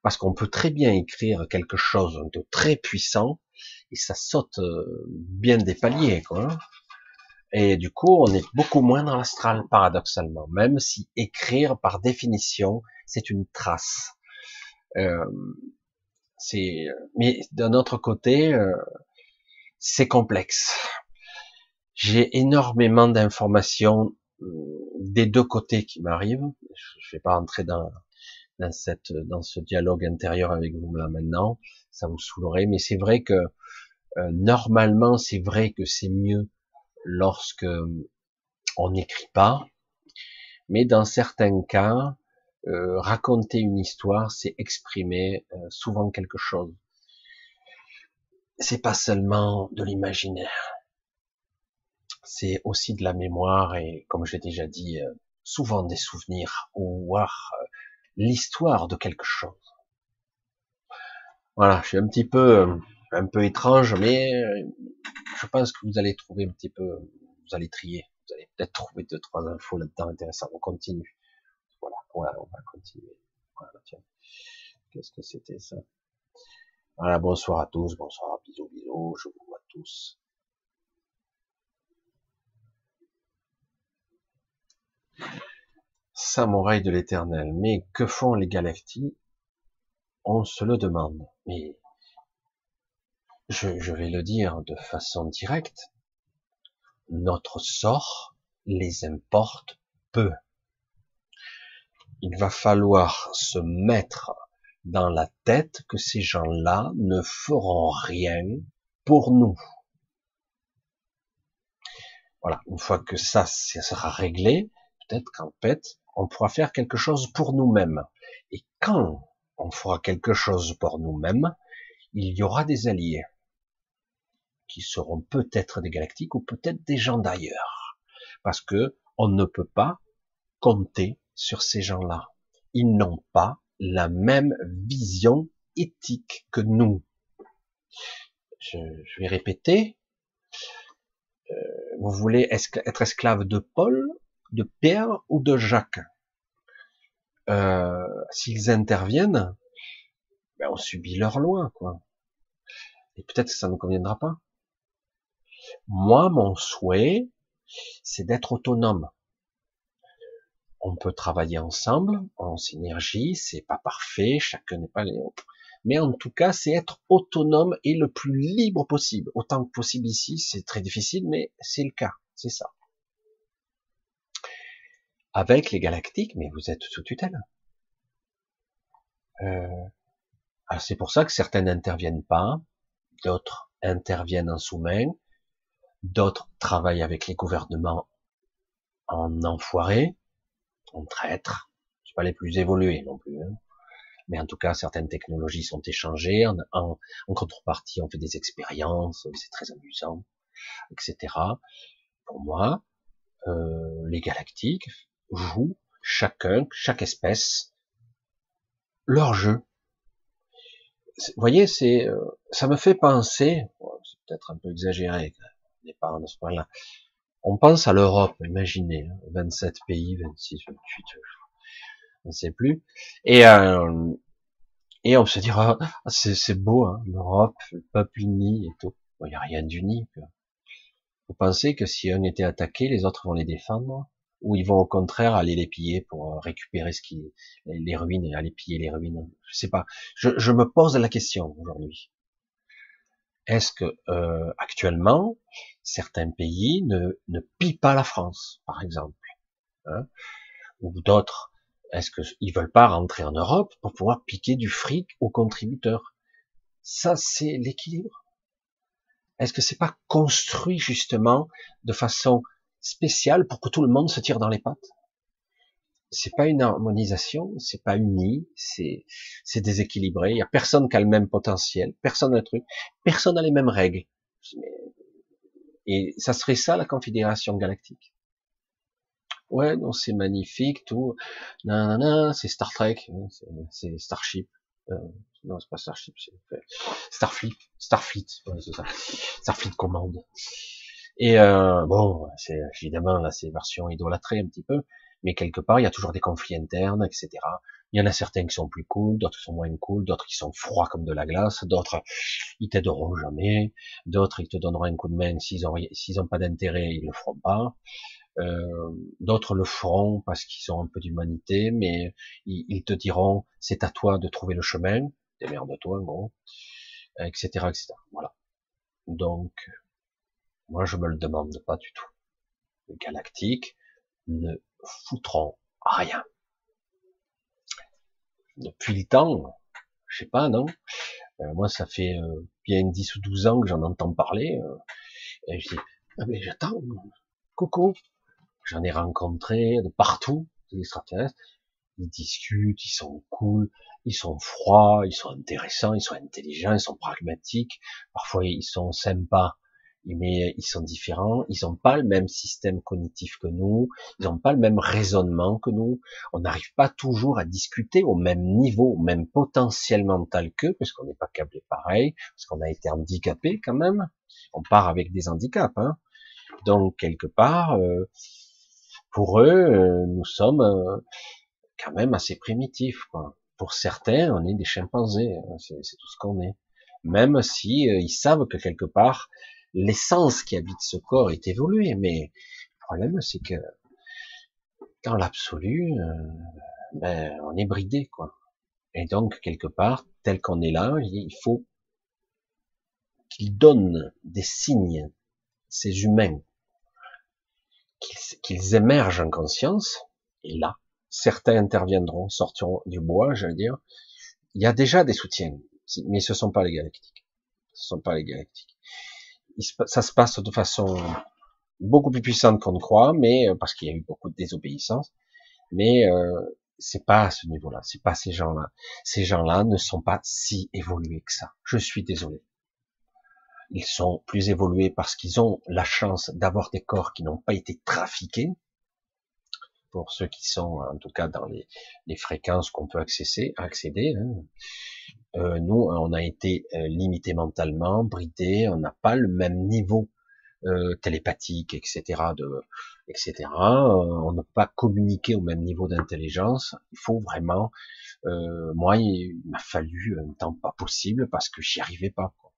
Parce qu'on peut très bien écrire quelque chose de très puissant et ça saute euh, bien des paliers, quoi. Et du coup, on est beaucoup moins dans l'astral, paradoxalement, même si écrire, par définition, c'est une trace. Euh, mais d'un autre côté, euh, c'est complexe. J'ai énormément d'informations euh, des deux côtés qui m'arrivent. Je vais pas entrer dans, dans cette, dans ce dialogue intérieur avec vous là maintenant. Ça vous saoulerait, mais c'est vrai que euh, normalement, c'est vrai que c'est mieux lorsque on n'écrit pas, mais dans certains cas, euh, raconter une histoire, c'est exprimer euh, souvent quelque chose. C'est pas seulement de l'imaginaire, c'est aussi de la mémoire et, comme j'ai déjà dit, euh, souvent des souvenirs ou voir l'histoire de quelque chose. Voilà, je suis un petit peu, un peu étrange, mais je pense que vous allez trouver un petit peu, vous allez trier, vous allez peut-être trouver deux trois infos là-dedans intéressantes. On continue. Voilà, voilà, on va continuer. Voilà, tiens. Qu'est-ce que c'était ça? Voilà, bonsoir à tous, bonsoir, bisous, bisous, je vous vois tous. Samouraï de l'éternel, mais que font les galactiques On se le demande. Mais je, vais le dire de façon directe, notre sort les importe peu il va falloir se mettre dans la tête que ces gens-là ne feront rien pour nous. Voilà, une fois que ça, ça sera réglé, peut-être qu'en fait, on pourra faire quelque chose pour nous-mêmes. Et quand on fera quelque chose pour nous-mêmes, il y aura des alliés qui seront peut-être des galactiques ou peut-être des gens d'ailleurs. Parce que on ne peut pas compter sur ces gens-là. Ils n'ont pas la même vision éthique que nous. Je, vais répéter. Euh, vous voulez être esclave de Paul, de Pierre ou de Jacques? Euh, S'ils interviennent, ben on subit leur loi, quoi. Et peut-être que ça ne conviendra pas. Moi, mon souhait, c'est d'être autonome on peut travailler ensemble, en synergie, c'est pas parfait, chacun n'est pas les autres. Mais en tout cas, c'est être autonome et le plus libre possible. Autant que possible ici, c'est très difficile, mais c'est le cas, c'est ça. Avec les galactiques, mais vous êtes sous tutelle. Euh, c'est pour ça que certains n'interviennent pas, d'autres interviennent en sous-main, d'autres travaillent avec les gouvernements en enfoiré, en traître. C'est pas les plus évolués non plus. Hein. Mais en tout cas, certaines technologies sont échangées. En, contrepartie, on fait des expériences, c'est très amusant, etc. Pour moi, euh, les galactiques jouent chacun, chaque espèce, leur jeu. Vous voyez, c'est, euh, ça me fait penser, c'est peut-être un peu exagéré, on on pense à l'Europe, imaginez, 27 hein, pays, 26, 28, on ne sait plus. Et, euh, et on se dira, ah, c'est beau, hein, l'Europe, le peuple uni et tout. Il n'y a rien d'uni. Vous pensez que si un était attaqué, les autres vont les défendre ou ils vont au contraire aller les piller pour euh, récupérer ce qui les ruines, aller piller les ruines? Je sais pas. Je, je me pose la question aujourd'hui. Est-ce que euh, actuellement certains pays ne, ne pillent pas la France, par exemple, hein, ou d'autres Est-ce qu'ils veulent pas rentrer en Europe pour pouvoir piquer du fric aux contributeurs? Ça, c'est l'équilibre. Est-ce que c'est pas construit justement de façon spéciale pour que tout le monde se tire dans les pattes? C'est pas une harmonisation, c'est pas uni, c'est c'est déséquilibré. Il y a personne qui a le même potentiel, personne n'a le truc, personne n'a les mêmes règles. Et ça serait ça la confédération galactique. Ouais, non, c'est magnifique, tout. Non, c'est Star Trek, hein, c'est Starship. Euh, non, c'est pas Starship, c'est Starfleet, Starfleet, c'est ça. Starfleet commande. Et euh, bon, c'est évidemment là, c'est version idolâtrée un petit peu mais quelque part, il y a toujours des conflits internes, etc. Il y en a certains qui sont plus cool, d'autres qui sont moins cool, d'autres qui sont froids comme de la glace, d'autres ils t'aideront jamais, d'autres ils te donneront un coup de main s'ils ont s'ils ont pas d'intérêt, ils le feront pas. Euh, d'autres le feront parce qu'ils ont un peu d'humanité, mais ils, te diront c'est à toi de trouver le chemin, démerde-toi en gros, etc., etc. Voilà. Donc, moi je me le demande pas du tout. Les galactiques ne foutront rien depuis le temps, je sais pas, non? Euh, Moi, ça fait euh, bien 10 ou 12 ans que j'en entends parler. Euh, et je dis, ah mais j'attends, coucou. J'en ai rencontré de partout, des extraterrestres. Ils discutent, ils sont cool, ils sont froids, ils sont intéressants, ils sont intelligents, ils sont pragmatiques. Parfois, ils sont sympas mais ils sont différents, ils n'ont pas le même système cognitif que nous, ils n'ont pas le même raisonnement que nous, on n'arrive pas toujours à discuter au même niveau, au même potentiel mental qu'eux, parce qu'on n'est pas câblé pareil, parce qu'on a été handicapé quand même, on part avec des handicaps, hein. donc quelque part, euh, pour eux, euh, nous sommes euh, quand même assez primitifs, quoi. Pour certains, on est des chimpanzés, hein, c'est tout ce qu'on est. Même si ils savent que quelque part, l'essence qui habite ce corps est évoluée, mais le problème c'est que dans l'absolu, euh, ben, on est bridé, quoi. Et donc, quelque part, tel qu'on est là, il faut qu'ils donnent des signes, ces humains, qu'ils émergent en conscience, et là, certains interviendront, sortiront du bois, j'allais dire. Il y a déjà des soutiens, mais ce sont pas les galactiques. Ce sont pas les galactiques ça se passe de façon beaucoup plus puissante qu'on ne croit, mais euh, parce qu'il y a eu beaucoup de désobéissance. Mais euh, c'est pas à ce niveau-là, c'est pas ces gens-là. Ces gens-là ne sont pas si évolués que ça. Je suis désolé. Ils sont plus évolués parce qu'ils ont la chance d'avoir des corps qui n'ont pas été trafiqués. Pour ceux qui sont, en tout cas, dans les, les fréquences qu'on peut accéder, accéder hein. Euh, nous, on a été euh, limité mentalement, bridé, on n'a pas le même niveau euh, télépathique, etc. De, etc. on ne peut pas communiquer au même niveau d'intelligence. Il faut vraiment. moi, il m'a fallu un temps pas possible parce que j'y arrivais pas. Quoi.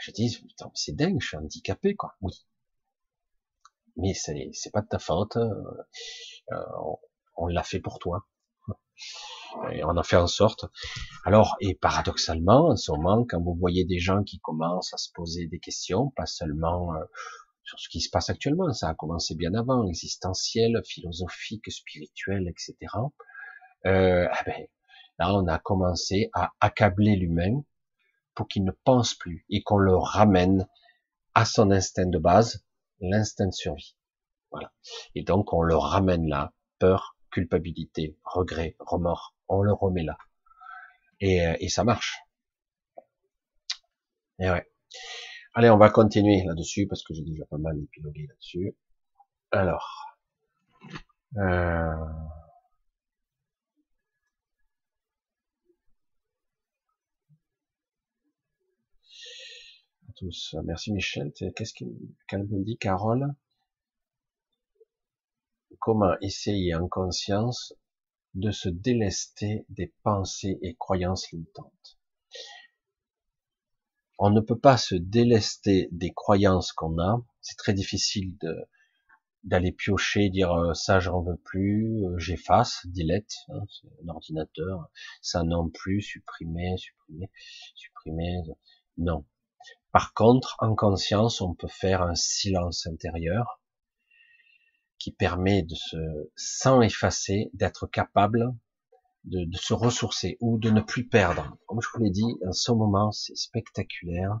Je dis, c'est dingue, je suis handicapé, quoi. Oui, mais c'est c'est pas de ta faute. on, on l'a fait pour toi. On a fait en sorte. Alors, et paradoxalement, en ce moment, quand vous voyez des gens qui commencent à se poser des questions, pas seulement euh, sur ce qui se passe actuellement, ça a commencé bien avant, existentiel, philosophique, spirituel, etc. Euh, eh ben, là, on a commencé à accabler l'humain pour qu'il ne pense plus et qu'on le ramène à son instinct de base, l'instinct de survie. Voilà. Et donc, on le ramène là, peur, culpabilité, regret, remords, on le remet là. Et, euh, ça marche. Et ouais. Allez, on va continuer là-dessus parce que j'ai déjà pas mal épilogué là-dessus. Alors, euh... tous. Merci Michel. Qu'est-ce qu'elle me dit, Carole? Comment essayer en conscience de se délester des pensées et croyances limitantes? On ne peut pas se délester des croyances qu'on a. C'est très difficile de, d'aller piocher, dire euh, ça j'en veux plus, euh, j'efface, delete, hein, un ordinateur, ça non plus, supprimer, supprimer, supprimer, non. Par contre, en conscience, on peut faire un silence intérieur qui permet de se, sans effacer, d'être capable de, se ressourcer ou de ne plus perdre. Comme je vous l'ai dit, en ce moment, c'est spectaculaire.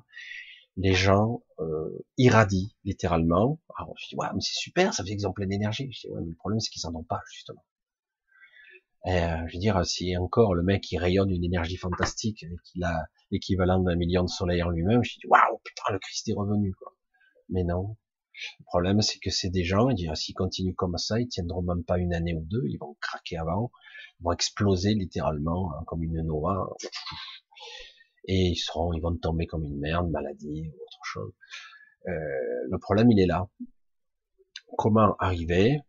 Les gens euh, irradient littéralement. Alors, je dis, ouais, mais c'est super, ça fait exemple d'énergie. Je dis, ouais, mais le problème, c'est qu'ils en ont pas, justement. Et, euh, je veux dire, si encore le mec, il rayonne une énergie fantastique et qu'il a l'équivalent d'un million de soleil en lui-même, je dis, waouh, putain, le Christ est revenu, quoi. Mais non, le problème, c'est que c'est des gens, s'ils continuent comme ça, ils tiendront même pas une année ou deux, ils vont craquer avant, ils vont exploser littéralement, hein, comme une nova, et ils seront, ils vont tomber comme une merde, maladie ou autre chose. Euh, le problème, il est là. Comment arriver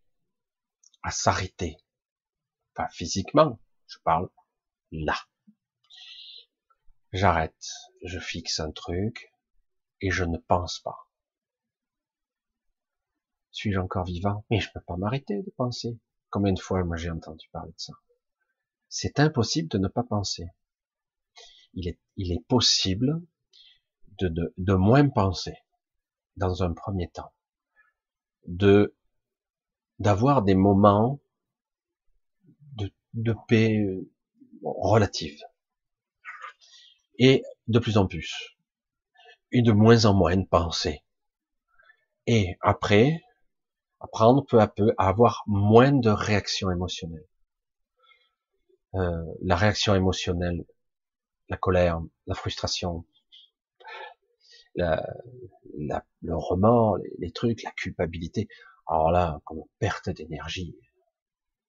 à s'arrêter? Pas physiquement, Je parle là. J'arrête, je fixe un truc et je ne pense pas. Suis-je encore vivant? Mais je ne peux pas m'arrêter de penser. Combien de fois moi j'ai entendu parler de ça? C'est impossible de ne pas penser. Il est, possible de, de, de moins penser dans un premier temps, de d'avoir des moments de, paix euh, relative. Et de plus en plus. Et de moins en moins de penser et après apprendre peu à peu à avoir moins de réactions émotionnelles. Euh, la réaction émotionnelle la colère la frustration la, le remords, les, trucs, la culpabilité. Alors là, comme perte d'énergie,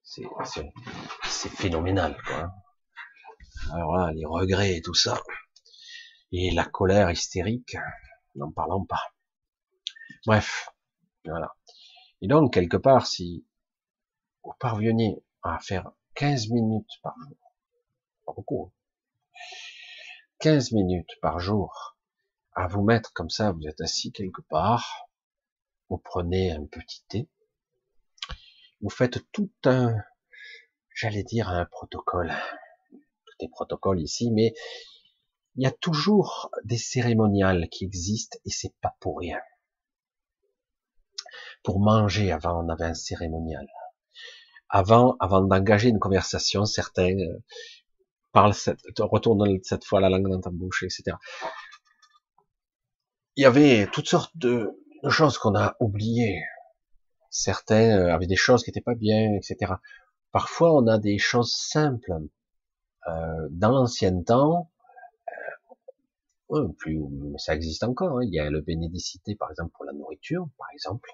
c'est phénoménal. Quoi. Alors là, les regrets et tout ça, et la colère hystérique, n'en parlons pas. Bref, voilà. Et donc, quelque part, si vous parveniez à faire 15 minutes par jour, pas beaucoup, 15 minutes par jour à vous mettre comme ça, vous êtes assis quelque part, vous prenez un petit thé, vous faites tout un, j'allais dire un protocole, tout est protocole ici, mais il y a toujours des cérémoniales qui existent et c'est pas pour rien. Pour manger, avant, on avait un cérémonial. Avant, avant d'engager une conversation, certains euh, parlent, retournent cette fois la langue dans ta bouche, etc il y avait toutes sortes de, choses qu'on a oubliées. Certains euh, avaient des choses qui n'étaient pas bien, etc. Parfois, on a des choses simples. Euh, dans l'ancien temps, euh, plus, ça existe encore. Hein. Il y a le bénédicité, par exemple, pour la nourriture, par exemple.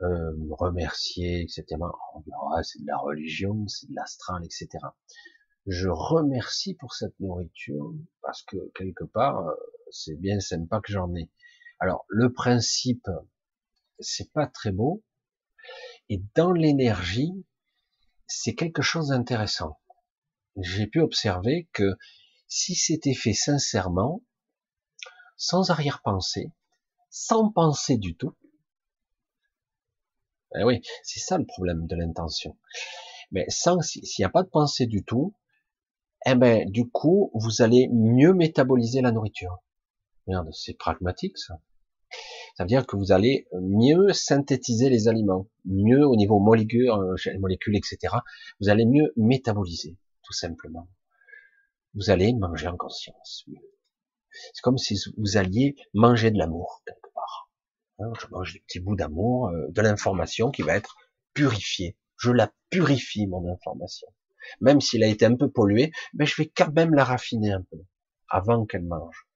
Euh, remercier, etc. c'est de la religion, c'est de l'astral, etc. Je remercie pour cette nourriture parce que quelque part, c'est bien sympa que j'en ai. Alors, le principe, c'est pas très beau. Et dans l'énergie, c'est quelque chose d'intéressant. J'ai pu observer que si c'était fait sincèrement, sans arrière-pensée, sans penser du tout, eh oui, c'est ça le problème de l'intention. Mais sans, s'il n'y a pas de pensée du tout, eh ben, du coup, vous allez mieux métaboliser la nourriture. Merde, c'est pragmatique ça. Ça veut dire que vous allez mieux synthétiser les aliments, mieux au niveau molécule, euh, molécules, etc. Vous allez mieux métaboliser, tout simplement. Vous allez manger en conscience. C'est comme si vous alliez manger de l'amour quelque part. Hein, je mange des petits bouts d'amour, euh, de l'information qui va être purifiée. Je la purifie mon information. Même s'il a été un peu pollué, mais je vais quand même la raffiner un peu avant qu'elle mange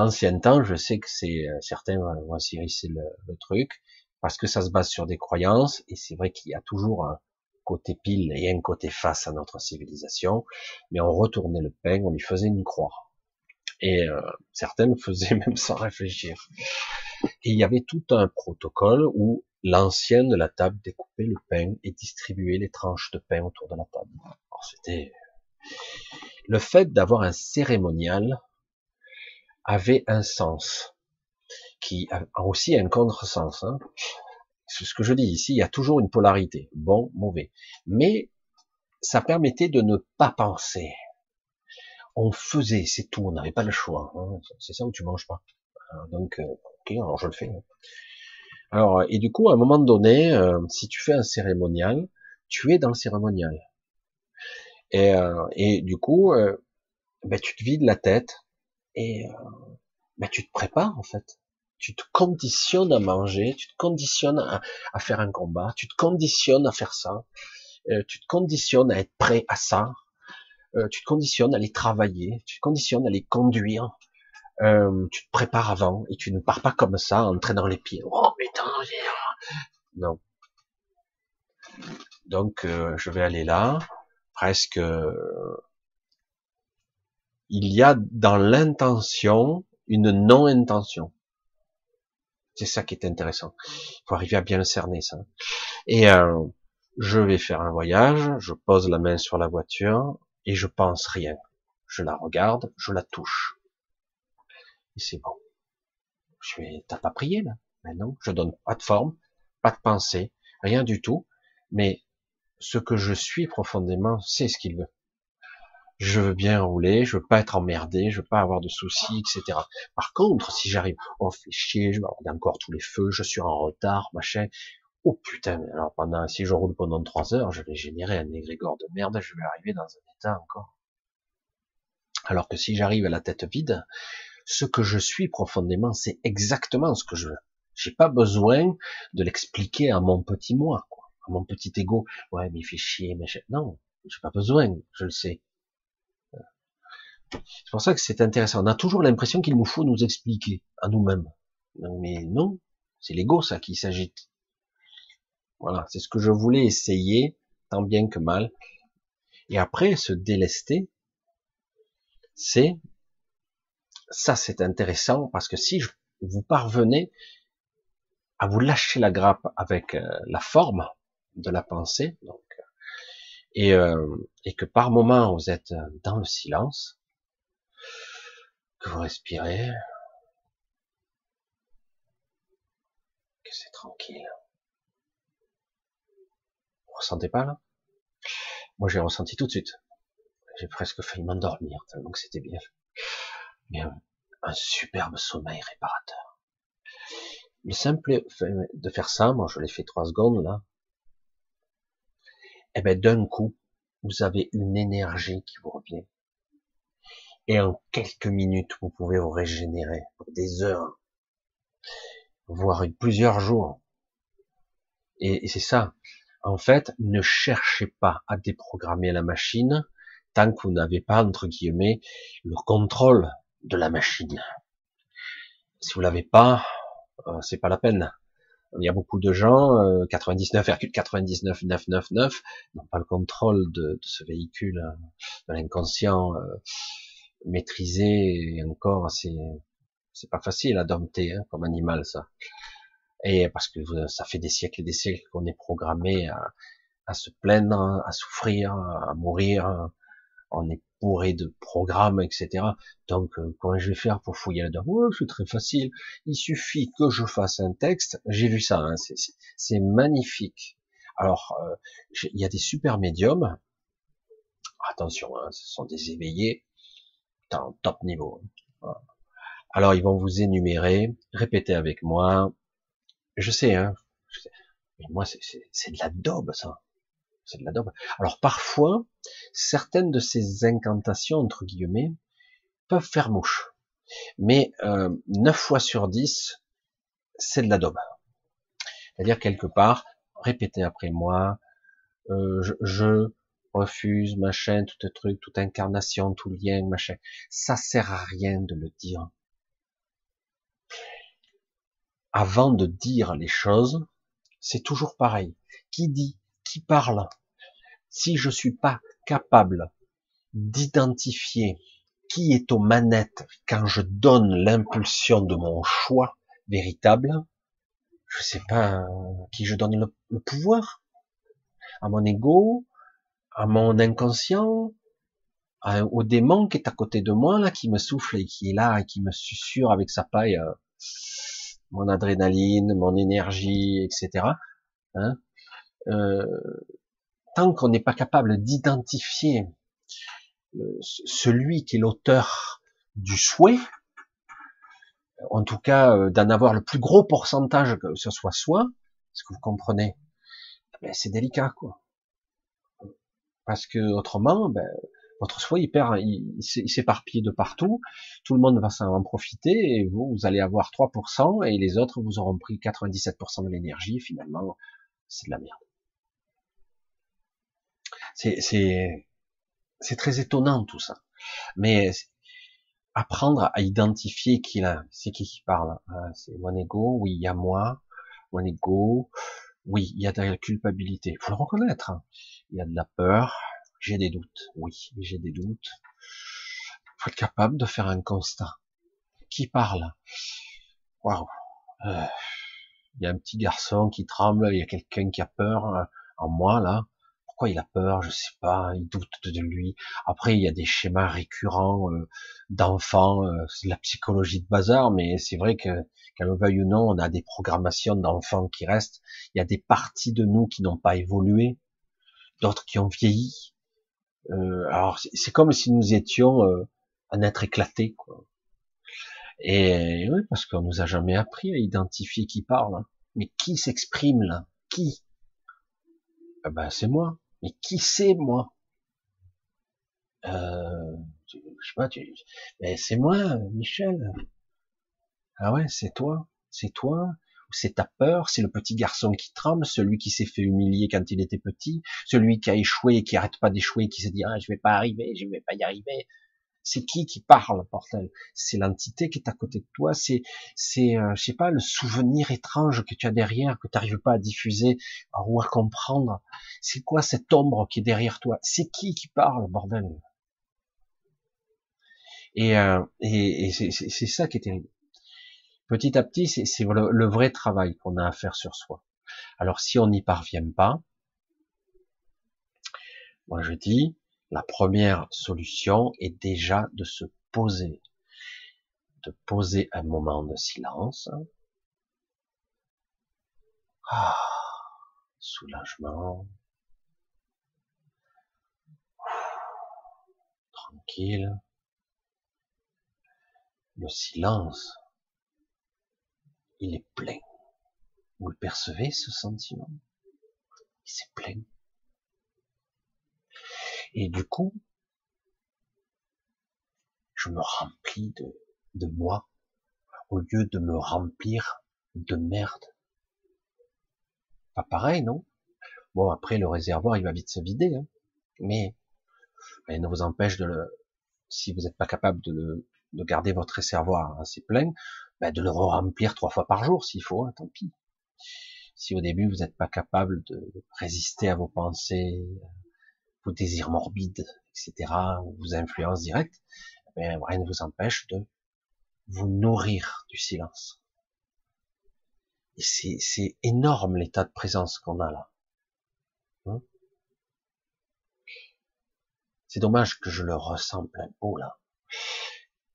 ancien temps, je sais que c'est euh, certains vont s'irrisser le, le truc parce que ça se base sur des croyances et c'est vrai qu'il y a toujours un côté pile et un côté face à notre civilisation. Mais on retournait le pain, on lui faisait une croix et euh, certains le faisaient même sans réfléchir. Et il y avait tout un protocole où l'ancien de la table découpait le pain et distribuait les tranches de pain autour de la table. Alors c'était le fait d'avoir un cérémonial avait un sens, qui a aussi un contresens. Hein. C'est ce que je dis ici, il y a toujours une polarité, bon, mauvais. Mais ça permettait de ne pas penser. On faisait, c'est tout, on n'avait pas le choix. Hein. C'est ça où tu manges pas. Donc, euh, ok, alors je le fais. Alors, et du coup, à un moment donné, euh, si tu fais un cérémonial, tu es dans le cérémonial. Et, euh, et du coup, ben, tu te vides la tête, et euh, ben, tu te prépares en fait. Tu te conditionnes à manger, tu te conditionnes à, faire un combat, tu te conditionnes à faire ça, euh, tu te conditionnes à être prêt à ça, euh, tu te conditionnes à aller travailler, tu te conditionnes à aller conduire, euh, tu te prépares avant et tu ne pars pas comme ça en traînant les pieds. Oh putain, non. Donc euh, je vais aller là, presque il y a dans l'intention une non-intention. C'est ça qui est intéressant. Il faut arriver à bien le cerner, ça. Et, euh, je vais faire un voyage, je pose la main sur la voiture et je pense rien. Je la regarde, je la touche. Et c'est bon. Je vais, t'as pas prié là? Mais non, je donne pas de forme, pas de pensée, rien du tout. Mais ce que je suis profondément, c'est ce qu'il veut. Je veux bien rouler, je veux pas être emmerdé, je veux pas avoir de soucis, etc. Par contre, si j'arrive, oh fait chier, je vais encore tous les feux, je suis en retard, machin. Oh putain, alors pendant, si je roule pendant trois heures, je vais générer un égrégore de merde, je vais arriver dans un état encore. Alors que si j'arrive à la tête vide, ce que je suis profondément, c'est exactement ce que je veux. J'ai pas besoin de l'expliquer à mon petit moi, quoi, à mon petit ego. Ouais, mais il fait chier, mais non, j'ai pas besoin, je le sais. C'est pour ça que c'est intéressant. On a toujours l'impression qu'il nous faut nous expliquer à nous-mêmes. Mais non, c'est l'ego ça qui s'agite. Voilà, c'est ce que je voulais essayer, tant bien que mal. Et après, se délester, c'est ça, c'est intéressant parce que si vous parvenez à vous lâcher la grappe avec euh, la forme de la pensée, donc, et, euh, et que par moment vous êtes dans le silence, que vous respirez, que c'est tranquille. Vous ressentez pas là? Moi j'ai ressenti tout de suite. J'ai presque failli m'endormir tellement que c'était bien. Bien, un superbe sommeil réparateur. Le simple fait de faire ça, moi je l'ai fait trois secondes là, et eh ben d'un coup, vous avez une énergie qui vous revient. Et en quelques minutes, vous pouvez vous régénérer pour des heures, voire plusieurs jours. Et, et c'est ça. En fait, ne cherchez pas à déprogrammer la machine tant que vous n'avez pas, entre guillemets, le contrôle de la machine. Si vous l'avez pas, euh, c'est pas la peine. Il y a beaucoup de gens, 99,99999, euh, n'ont pas le contrôle de, ce véhicule, euh, de l'inconscient maîtrisé. Et encore, c'est c'est pas facile à dompter hein, comme animal ça. Et parce que ça fait des siècles et des siècles qu'on est programmé à, à se plaindre, à souffrir, à mourir, on est bourré de programmes, etc. Donc, euh, comment je vais faire pour fouiller là-dedans? C'est très facile. Il suffit que je fasse un texte. J'ai vu ça, hein, c'est magnifique. Alors, euh, il y a des super médiums. Attention, hein, ce sont des éveillés, top niveau. Alors, ils vont vous énumérer, répétez avec moi. Je sais, hein. Mais moi, c'est de la daube, ça c'est de la dope. Alors parfois, certaines de ces incantations, entre guillemets, peuvent faire mouche. Mais euh, 9 fois sur 10, c'est de la daube. C'est-à-dire quelque part, répétez après moi, euh, je, je, refuse, machin, tout truc, toute incarnation, tout lien, machin. Ça sert à rien de le dire. Avant de dire les choses, c'est toujours pareil. Qui dit qui parle, si je suis pas capable d'identifier qui est aux manettes quand je donne l'impulsion de mon choix véritable, je sais pas qui je donne le, pouvoir, à mon ego, à mon inconscient, au démon qui est à côté de moi là, qui me souffle et qui est là et qui me susurre avec sa paille euh, mon adrénaline, mon énergie, etc. Hein euh, tant qu'on n'est pas capable d'identifier euh, celui qui est l'auteur du souhait, en tout cas euh, d'en avoir le plus gros pourcentage que ce soit soi, est-ce que vous comprenez? Ben, C'est délicat, quoi. Parce que autrement, ben, votre soi il perd, il, il s'éparpille de partout, tout le monde va s'en profiter et vous, vous allez avoir 3% et les autres vous auront pris 97% de l'énergie. Finalement, c'est de la merde. C'est très étonnant tout ça. Mais apprendre à identifier qui c'est qui qui parle. Ah, c'est mon ego, oui, il y a moi, mon ego, oui, il y a de la culpabilité. Il faut le reconnaître. Hein. Il y a de la peur, j'ai des doutes, oui, j'ai des doutes. Faut être capable de faire un constat. Qui parle? Waouh euh, Il y a un petit garçon qui tremble, il y a quelqu'un qui a peur, en moi là. Il a peur Je sais pas. Il doute de lui. Après, il y a des schémas récurrents euh, d'enfants. Euh, c'est de la psychologie de bazar, mais c'est vrai que qu'elle le veuille ou non, on a des programmations d'enfants qui restent. Il y a des parties de nous qui n'ont pas évolué, d'autres qui ont vieilli. Euh, alors c'est comme si nous étions euh, un être éclaté, quoi. Et oui, parce qu'on nous a jamais appris à identifier qui parle. Hein. Mais qui s'exprime là? Qui? Ah Ben c'est moi. Mais qui c'est moi? Euh, Je sais pas. Tu... Mais c'est moi, Michel. Ah ouais, c'est toi, c'est toi, c'est ta peur, c'est le petit garçon qui tremble, celui qui s'est fait humilier quand il était petit, celui qui a échoué et qui arrête pas d'échouer, qui se dit ah je vais pas arriver, je vais pas y arriver. C'est qui qui parle, portel C'est l'entité qui est à côté de toi, c'est c'est euh, je sais pas le souvenir étrange que tu as derrière que tu n'arrives pas à diffuser ou à comprendre. C'est quoi cette ombre qui est derrière toi? C'est qui qui parle, bordel? Et, euh, et, et c'est ça qui est terrible. Petit à petit, c'est le, vrai travail qu'on a à faire sur soi. Alors si on n'y parvient pas, moi je dis, la première solution est déjà de se poser, de poser un moment de silence. Ah, soulagement. Tranquille. Le silence il est plein. Vous le percevez, ce sentiment? C'est plein. Et du coup, je me remplis de, moi, au lieu de me remplir de merde. Pas pareil, non? Bon, après, le réservoir, il va vite se vider, hein. mais rien ne vous empêche de le, si vous n'êtes pas capable de, le, de garder votre réservoir assez plein, ben, de le remplir trois fois par jour s'il faut, hein, tant pis. Si au début vous n'êtes pas capable de résister à vos pensées, vos désirs morbides, etc., ou vos influences directes, ben, rien ne vous empêche de vous nourrir du silence. Et c'est énorme l'état de présence qu'on a là. Hein? C'est dommage que je le ressens plein pot là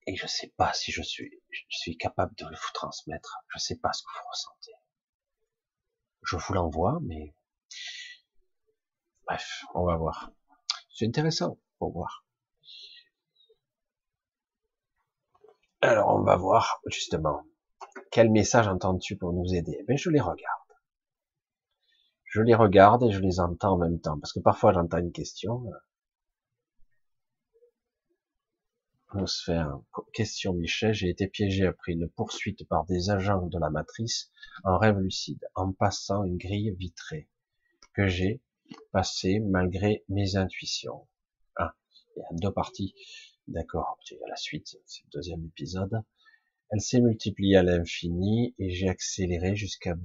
et je sais pas si je suis, je suis capable de vous transmettre. Je sais pas ce que vous ressentez. Je vous l'envoie, mais bref, on va voir. C'est intéressant pour voir. Alors, on va voir justement quel message entends-tu pour nous aider? Ben, je les regarde. Je les regarde et je les entends en même temps, parce que parfois j'entends une question, Atmosphère. Question Michel, j'ai été piégé après une poursuite par des agents de la matrice en rêve lucide, en passant une grille vitrée, que j'ai passée malgré mes intuitions. Ah, il y a deux parties. D'accord, il y a la suite, c'est le deuxième épisode. Elle s'est multipliée à l'infini et j'ai accéléré jusqu'à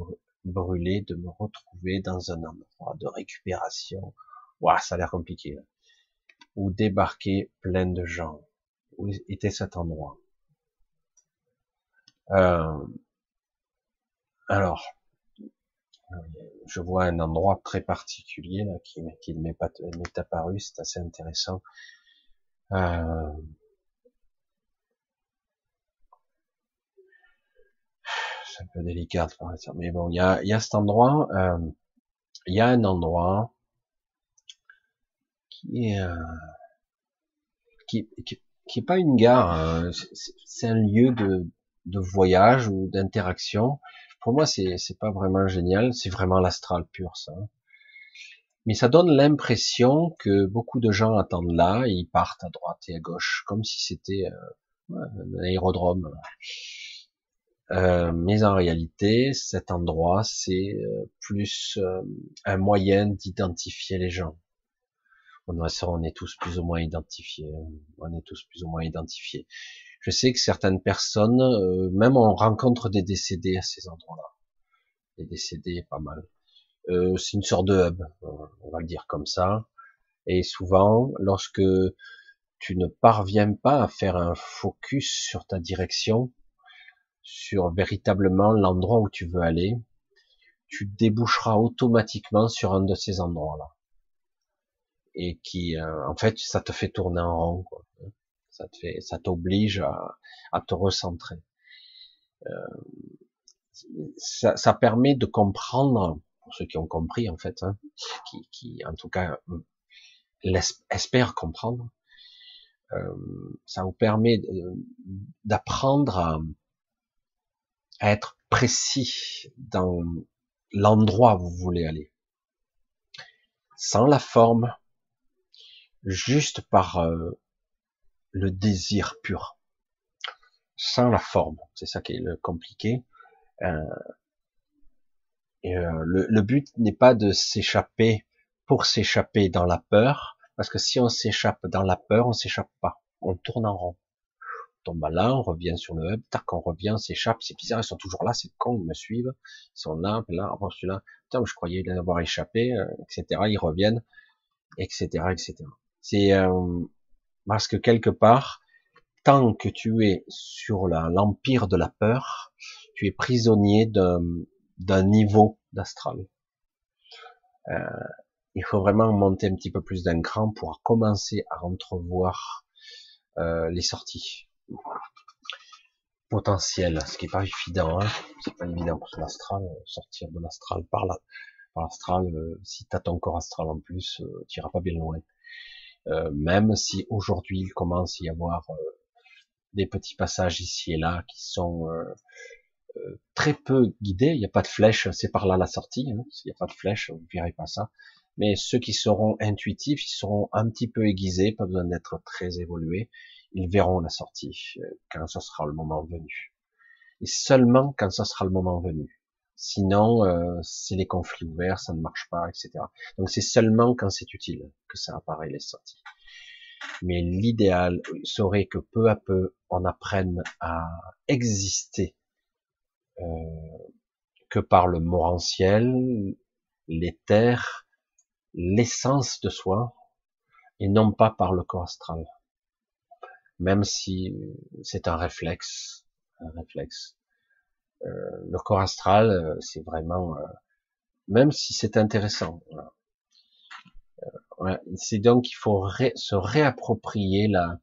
brûler de me retrouver dans un endroit de récupération. Ouah, ça a l'air compliqué. Là. Où débarquer plein de gens où était cet endroit? Euh, alors, je vois un endroit très particulier là, qui, qui m'est apparu, c'est assez intéressant. Euh, c'est un peu délicat de parler ça, mais bon, il y a, y a cet endroit, euh, il y a un endroit qui est, euh, qui, qui, qui est pas une gare, hein. c'est un lieu de, de voyage ou d'interaction. Pour moi, c'est pas vraiment génial, c'est vraiment l'astral pur ça. Mais ça donne l'impression que beaucoup de gens attendent là, et ils partent à droite et à gauche, comme si c'était euh, un aérodrome. Euh, mais en réalité, cet endroit, c'est euh, plus un moyen d'identifier les gens on est tous plus ou moins identifiés. On est tous plus ou moins identifiés. Je sais que certaines personnes, euh, même on rencontre des décédés à ces endroits-là. Des décédés, pas mal. Euh, c'est une sorte de hub, euh, on va le dire comme ça. Et souvent, lorsque tu ne parviens pas à faire un focus sur ta direction, sur véritablement l'endroit où tu veux aller, tu déboucheras automatiquement sur un de ces endroits-là. Et qui, euh, en fait, ça te fait tourner en rond. Quoi. Ça te fait, ça t'oblige à, à, te recentrer. Euh, ça, ça, permet de comprendre, pour ceux qui ont compris en fait, hein, qui, qui, en tout cas espèrent comprendre, euh, ça vous permet d'apprendre à, à être précis dans l'endroit où vous voulez aller. Sans la forme, juste par euh, le désir pur. Sans la forme, c'est ça qui est le compliqué. Euh, euh, le, but n'est pas de s'échapper pour s'échapper dans la peur, parce que si on s'échappe dans la peur, on s'échappe pas, on tourne en rond tombe là, on revient sur le hub, tac, on revient, on s'échappe, c'est bizarre, ils sont toujours là, c'est con, ils me suivent, ils sont là, là, avant celui-là, je croyais l'avoir échappé, euh, etc., ils reviennent, etc., etc. C'est euh, parce que quelque part, tant que tu es sur l'empire de la peur, tu es prisonnier d'un niveau d'astral. Euh, il faut vraiment monter un petit peu plus d'un cran pour commencer à entrevoir euh, les sorties potentiel, ce qui est pas évident, hein. c'est pas évident pour l'astral, euh, sortir de l'astral par là, par l'astral, euh, si t'as ton corps astral en plus, tu iras pas bien loin. Euh, même si aujourd'hui il commence à y avoir des petits passages ici et là qui sont très peu guidés, il n'y a pas de flèche, c'est par là la sortie, hein. s'il n'y a pas de flèche, vous verrez pas ça. Mais ceux qui seront intuitifs, ils seront un petit peu aiguisés, pas besoin d'être très évolués, ils verront la sortie euh, quand ce sera le moment venu. Et seulement quand ce sera le moment venu. Sinon, euh, c'est les conflits ouverts, ça ne marche pas, etc. Donc c'est seulement quand c'est utile que ça apparaît les sorties. Mais l'idéal serait que peu à peu on apprenne à exister euh, que par le morantiel, l'éther, l'essence de soi, et non pas par le corps astral même si c'est un réflexe, un réflexe. Euh, le corps astral, euh, c'est vraiment, euh, même si c'est intéressant. c'est donc qu'il faut se réapproprier la,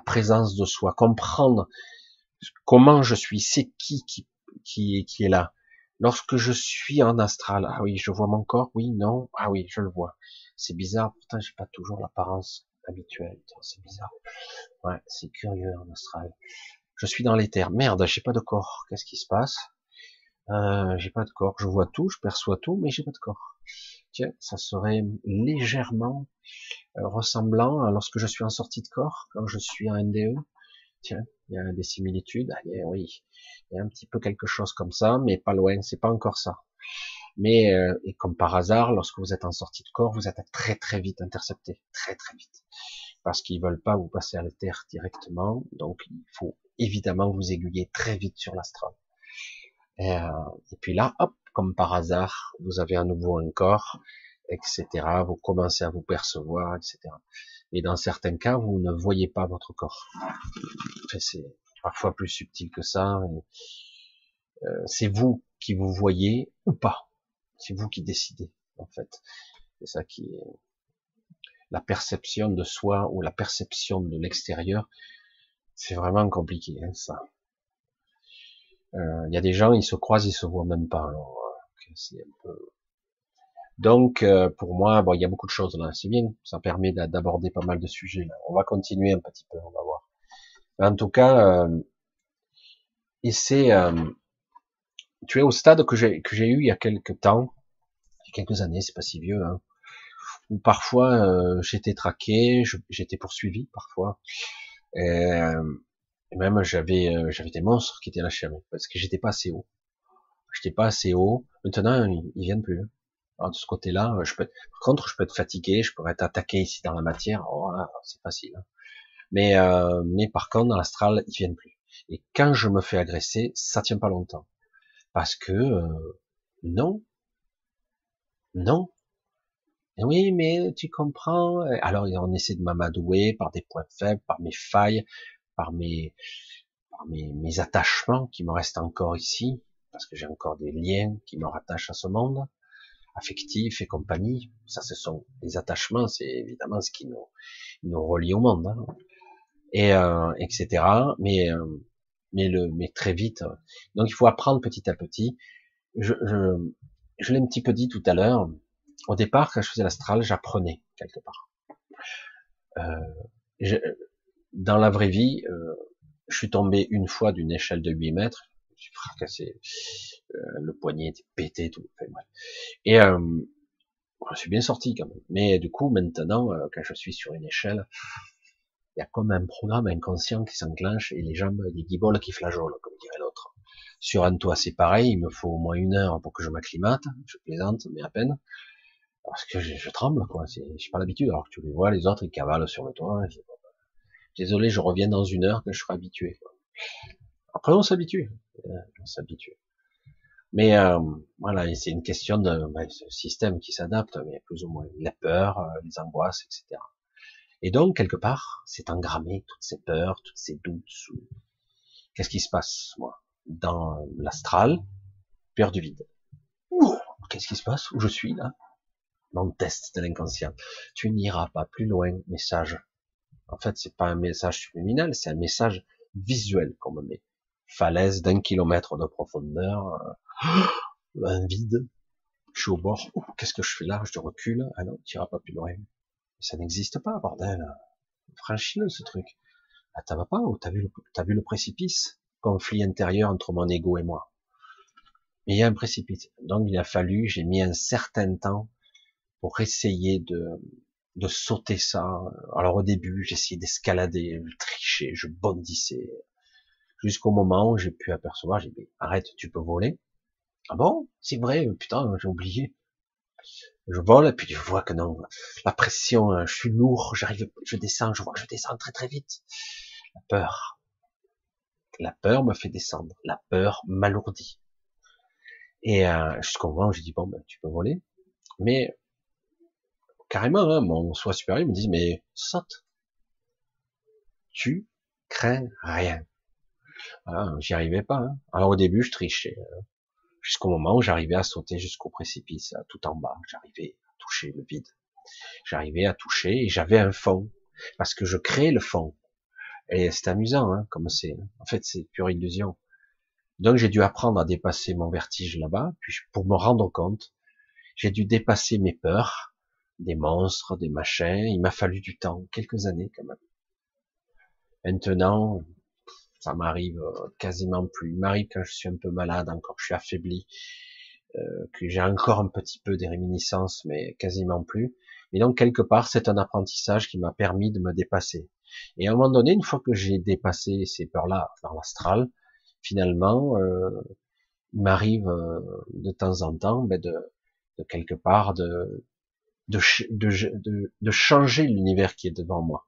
présence de soi, comprendre comment je suis, c'est qui, qui qui qui est là. Lorsque je suis en astral, ah oui, je vois mon corps, oui, non, ah oui, je le vois. C'est bizarre, pourtant j'ai pas toujours l'apparence habituel. C'est bizarre. Ouais, c'est curieux en astral. Je suis dans l'éther. Merde, j'ai pas de corps. Qu'est-ce qui se passe? Euh, J'ai pas de corps. Je vois tout, je perçois tout, mais j'ai pas de corps. Tiens, ça serait légèrement euh, ressemblant à lorsque je suis en sortie de corps, quand je suis en NDE. Tiens, il y a des similitudes. Allez, oui, il y a un petit peu quelque chose comme ça, mais pas loin. C'est pas encore ça. Mais euh, et comme par hasard, lorsque vous êtes en sortie de corps, vous êtes très très vite intercepté, très très vite, parce qu'ils veulent pas vous passer à la terre directement. Donc il faut évidemment vous aiguiller très vite sur l'astral. Et, euh, et, puis là, hop, comme par hasard, vous avez à nouveau un corps, etc. Vous commencez à vous percevoir, etc. Et dans certains cas, vous ne voyez pas votre corps. c'est parfois plus subtil que ça. Euh, c'est vous qui vous voyez ou pas. C'est vous qui décidez, en fait. C'est ça qui est la perception de soi ou la perception de l'extérieur. C'est vraiment compliqué, hein, ça. Euh, il y a des gens, ils se croisent, ils se voient même pas. Euh, Donc, euh, pour moi, bon, il y a beaucoup de choses là. C'est bien, ça permet d'aborder pas mal de sujets. Là. On va continuer un petit peu, on va voir. en tout cas, et c'est tu es au stade que j'ai que j'ai eu il y a quelques temps, il y a quelques années, c'est pas si vieux, hein, où parfois euh, j'étais traqué, j'étais poursuivi parfois, et, même j'avais euh, j'avais des monstres qui étaient lâchés à moi parce que j'étais pas assez haut. J'étais pas assez haut. Maintenant ils, viennent plus. Alors de ce côté-là, je peux. Par contre, je peux être fatigué, je pourrais être attaqué ici dans la matière. Oh là, c'est facile. Hein. Mais euh, mais par contre dans l'astral, ils viennent plus. Et quand je me fais agresser, ça tient pas longtemps parce que euh, non, non. Oui, mais tu comprends. Alors on essaie de m'amadouer par des points faibles, par mes failles, par mes, par mes, mes attachements qui me restent encore ici, parce que j'ai encore des liens qui me rattachent à ce monde, affectifs et compagnie. Ça, ce sont les attachements, c'est évidemment ce qui nous, nous relie au monde, hein. et euh, etc. Mais mais le mais très vite. Donc il faut apprendre petit à petit. Je je, je l'ai un petit peu dit tout à l'heure. Au départ, quand je faisais l'astral, j'apprenais quelque part. Euh, dans la vraie vie, euh, je suis tombé une fois d'une échelle de 8 mètres, je suis fracassé, euh, le poignet était pété, tout. Et euh, je suis bien sorti quand même. Mais du coup, maintenant, euh, quand je suis sur une échelle, il y a comme un programme inconscient qui s'enclenche et les jambes, les guibolles qui flageolent, comme dirait l'autre. Sur un toit, c'est pareil, il me faut au moins une heure pour que je m'acclimate, je plaisante, mais à peine. Parce que je, je tremble, quoi. J'ai pas l'habitude. Alors que tu les vois, les autres, ils cavalent sur le toit. Désolé, je reviens dans une heure que je serai habitué. Après, on s'habitue. Euh, on s'habitue. Mais euh, voilà, c'est une question de ben, ce système qui s'adapte, mais plus ou moins la peur, euh, les angoisses, etc. Et donc quelque part, c'est engrammé toutes ces peurs, toutes ces doutes. Qu'est-ce qui se passe, moi, dans l'astral, peur du vide. Qu'est-ce qui se passe? Où je suis là? Mon test de l'inconscient. Tu n'iras pas plus loin, message. En fait, c'est pas un message subliminal, c'est un message visuel qu'on me met. Falaise d'un kilomètre de profondeur, euh, un vide, je suis au bord, qu'est-ce que je fais là? Je recule, ah non, tu iras pas plus loin. Ça n'existe pas, bordel. Franchis-le, ce truc. Ah, t'as pas, ou t'as vu, le, vu le précipice? Conflit intérieur entre mon ego et moi. Mais il y a un précipice. Donc il a fallu, j'ai mis un certain temps pour essayer de, de sauter ça. Alors au début, j'essayais d'escalader, je trichais, je bondissais, jusqu'au moment où j'ai pu apercevoir, j'ai dit, arrête, tu peux voler. Ah bon? C'est vrai, putain, j'ai oublié. Je vole, et puis je vois que non, la pression, hein, je suis lourd, j'arrive, je descends, je vois que je descends très très vite. La peur. La peur me fait descendre. La peur m'alourdit. Et euh, jusqu'au moment où j'ai dit, bon, ben, tu peux voler. Mais carrément, hein, mon soi supérieur me dit, mais saute. Tu crains rien. Voilà, j'y arrivais pas. Hein. Alors au début, je trichais. Hein. Jusqu'au moment où j'arrivais à sauter jusqu'au précipice, tout en bas. J'arrivais à toucher le vide. J'arrivais à toucher et j'avais un fond. Parce que je crée le fond. Et c'est amusant, hein, comme c'est. En fait, c'est pure illusion. Donc j'ai dû apprendre à dépasser mon vertige là-bas. Puis pour me rendre compte, j'ai dû dépasser mes peurs des monstres, des machins. Il m'a fallu du temps, quelques années quand même. Maintenant, ça m'arrive euh, quasiment plus. Il m'arrive quand je suis un peu malade, encore je suis affaibli, euh, que j'ai encore un petit peu des réminiscences, mais quasiment plus. Et donc quelque part, c'est un apprentissage qui m'a permis de me dépasser. Et à un moment donné, une fois que j'ai dépassé ces peurs-là dans l'astral, finalement, euh, il m'arrive euh, de temps en temps ben de quelque part de de, de, de, changer l'univers qui est devant moi.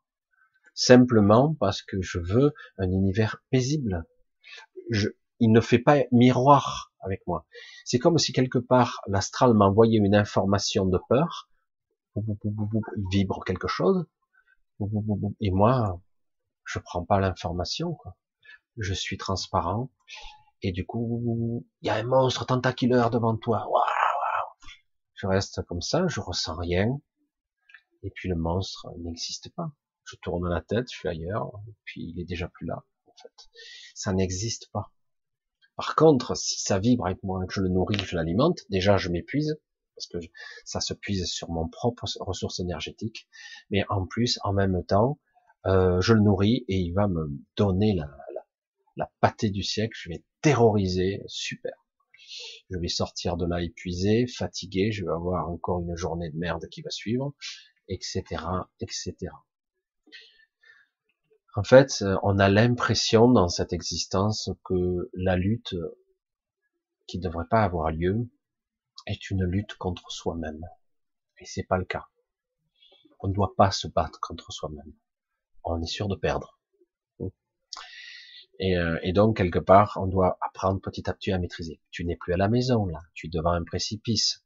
Simplement parce que je veux un univers paisible. Je, il ne fait pas miroir avec moi. C'est comme si quelque part l'astral m'envoyait une information de peur. Il vibre quelque chose. Et moi, je prends pas l'information. Je suis transparent. Et du coup, il y a un monstre tentaculaire devant toi. Je reste comme ça, je ressens rien. Et puis le monstre n'existe pas. Je tourne la tête, je suis ailleurs, et puis il est déjà plus là, en fait. Ça n'existe pas. Par contre, si ça vibre avec moi, que je le nourris, je l'alimente, déjà je m'épuise, parce que ça se puise sur mon propre ressource énergétique, mais en plus, en même temps, euh, je le nourris et il va me donner la, la, la pâtée du siècle, je vais terroriser, super je vais sortir de là épuisé, fatigué, je vais avoir encore une journée de merde qui va suivre, etc., etc. En fait, on a l'impression dans cette existence que la lutte qui ne devrait pas avoir lieu est une lutte contre soi-même. Et c'est pas le cas. On ne doit pas se battre contre soi-même. On est sûr de perdre. Et, euh, et, donc, quelque part, on doit apprendre petit à petit à maîtriser. Tu n'es plus à la maison, là. Tu es devant un précipice.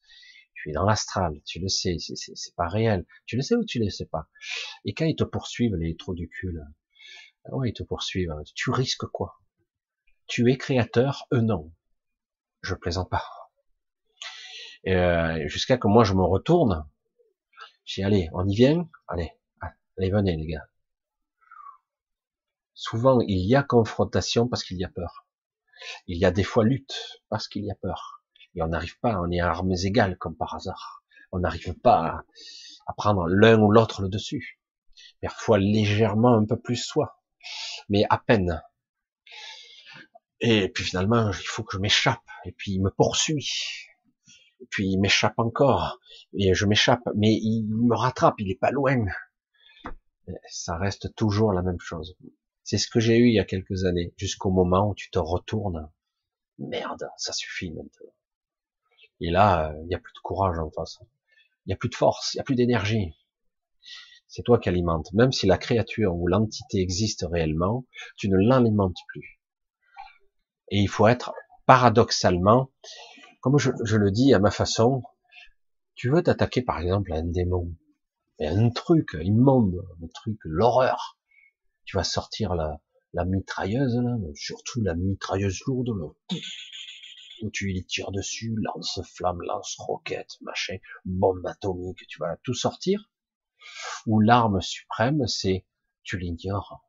Tu es dans l'astral. Tu le sais. C'est pas réel. Tu le sais ou tu le sais pas? Et quand ils te poursuivent, les trous du cul, là, ils te poursuivent. Tu risques quoi? Tu es créateur, eux non. Je plaisante pas. Euh, jusqu'à que moi je me retourne. J'ai allez, on y vient? Allez, allez venez les gars. Souvent il y a confrontation parce qu'il y a peur. Il y a des fois lutte parce qu'il y a peur. Et on n'arrive pas, on est à armes égales comme par hasard. On n'arrive pas à prendre l'un ou l'autre le dessus. Parfois légèrement un peu plus soi, mais à peine. Et puis finalement, il faut que je m'échappe. Et puis il me poursuit. Et puis il m'échappe encore. Et je m'échappe. Mais il me rattrape. Il est pas loin. Ça reste toujours la même chose. C'est ce que j'ai eu il y a quelques années. Jusqu'au moment où tu te retournes. Merde, ça suffit maintenant. Et là, il n'y a plus de courage en face. Il n'y a plus de force. Il n'y a plus d'énergie. C'est toi qui alimentes. Même si la créature ou l'entité existe réellement, tu ne l'alimentes plus. Et il faut être paradoxalement, comme je, le dis à ma façon, tu veux t'attaquer par exemple à un démon, et un truc immonde, un truc, l'horreur. Tu vas sortir la, mitrailleuse, là, surtout la mitrailleuse lourde, là, où tu y tires dessus, lance-flamme, lance-roquette, machin, bombe atomique, tu vas tout sortir. Ou l'arme suprême, c'est tu l'ignores.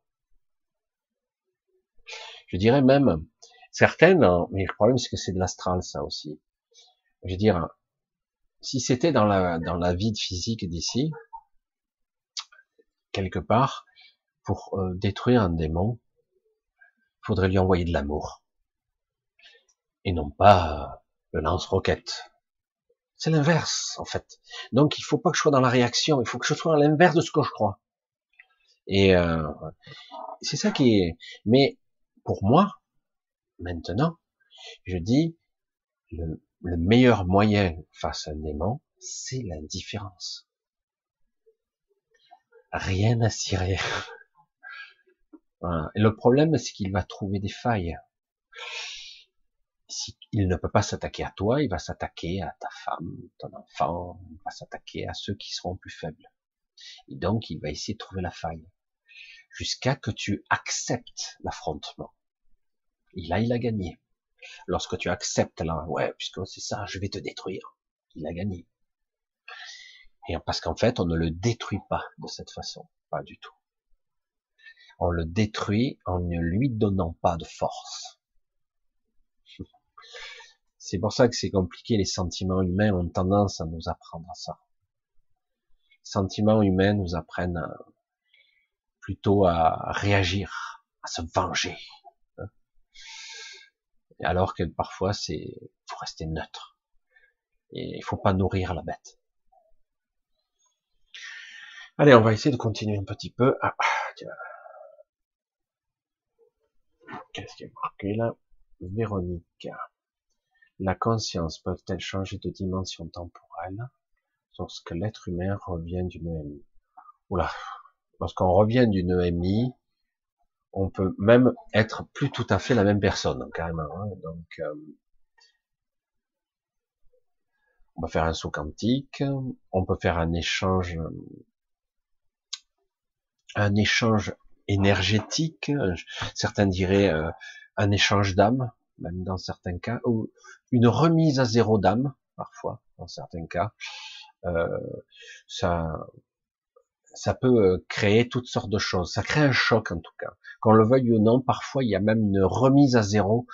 Je dirais même, Certaines, hein, mais le problème c'est que c'est de l'astral ça aussi. Je veux dire, si c'était dans la dans la vie physique d'ici, quelque part, pour euh, détruire un démon, il faudrait lui envoyer de l'amour et non pas euh, le lance-roquette. C'est l'inverse en fait. Donc il faut pas que je sois dans la réaction, il faut que je sois à l'inverse de ce que je crois. Et euh, c'est ça qui est. Mais pour moi, Maintenant, je dis, le, meilleur moyen face à un démon, c'est l'indifférence. Rien à cirer. Et le problème, c'est qu'il va trouver des failles. Si, il ne peut pas s'attaquer à toi, il va s'attaquer à ta femme, ton enfant, il va s'attaquer à ceux qui seront plus faibles. Et donc, il va essayer de trouver la faille. Jusqu'à que tu acceptes l'affrontement. Et là, il a gagné. Lorsque tu acceptes là, ouais, puisque c'est ça, je vais te détruire. Il a gagné. Et parce qu'en fait, on ne le détruit pas de cette façon, pas du tout. On le détruit en ne lui donnant pas de force. C'est pour ça que c'est compliqué. Les sentiments humains ont tendance à nous apprendre à ça. Les sentiments humains nous apprennent plutôt à réagir, à se venger, alors que parfois c'est faut rester neutre et il faut pas nourrir la bête. Allez, on va essayer de continuer un petit peu. Ah, Qu'est-ce qui est marqué là? Véronique. La conscience peut-elle changer de dimension temporelle lorsque l'être humain revient d'une EMI Oula, lorsqu'on revient d'une EMI, on peut même être plus tout à fait la même personne, carrément. Hein. Donc, euh, on va faire un saut quantique, on peut faire un échange, un échange énergétique. Certains diraient euh, un échange d'âme, même dans certains cas, ou une remise à zéro d'âme, parfois, dans certains cas. Euh, ça, ça peut euh, créer toutes sortes de choses. Ça crée un choc en tout cas. Qu'on le veuille ou non, parfois il y a même une remise à zéro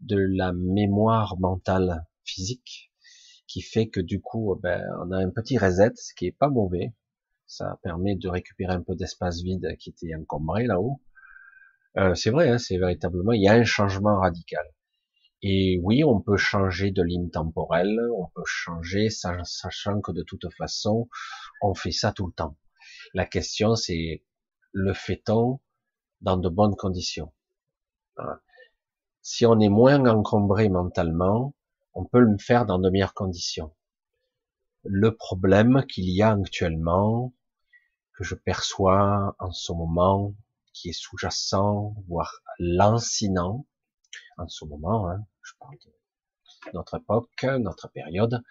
de la mémoire mentale physique qui fait que du coup, ben, on a un petit reset, ce qui est pas mauvais. Ça permet de récupérer un peu d'espace vide qui était encombré là-haut. Euh, c'est vrai, hein, c'est véritablement, il y a un changement radical. Et oui, on peut changer de ligne temporelle, on peut changer, sachant que de toute façon, on fait ça tout le temps. La question, c'est le fait-on dans de bonnes conditions? Si on est moins encombré mentalement, on peut le faire dans de meilleures conditions. Le problème qu'il y a actuellement, que je perçois en ce moment, qui est sous-jacent, voire lancinant, en ce moment, hein, je parle de notre époque, notre période,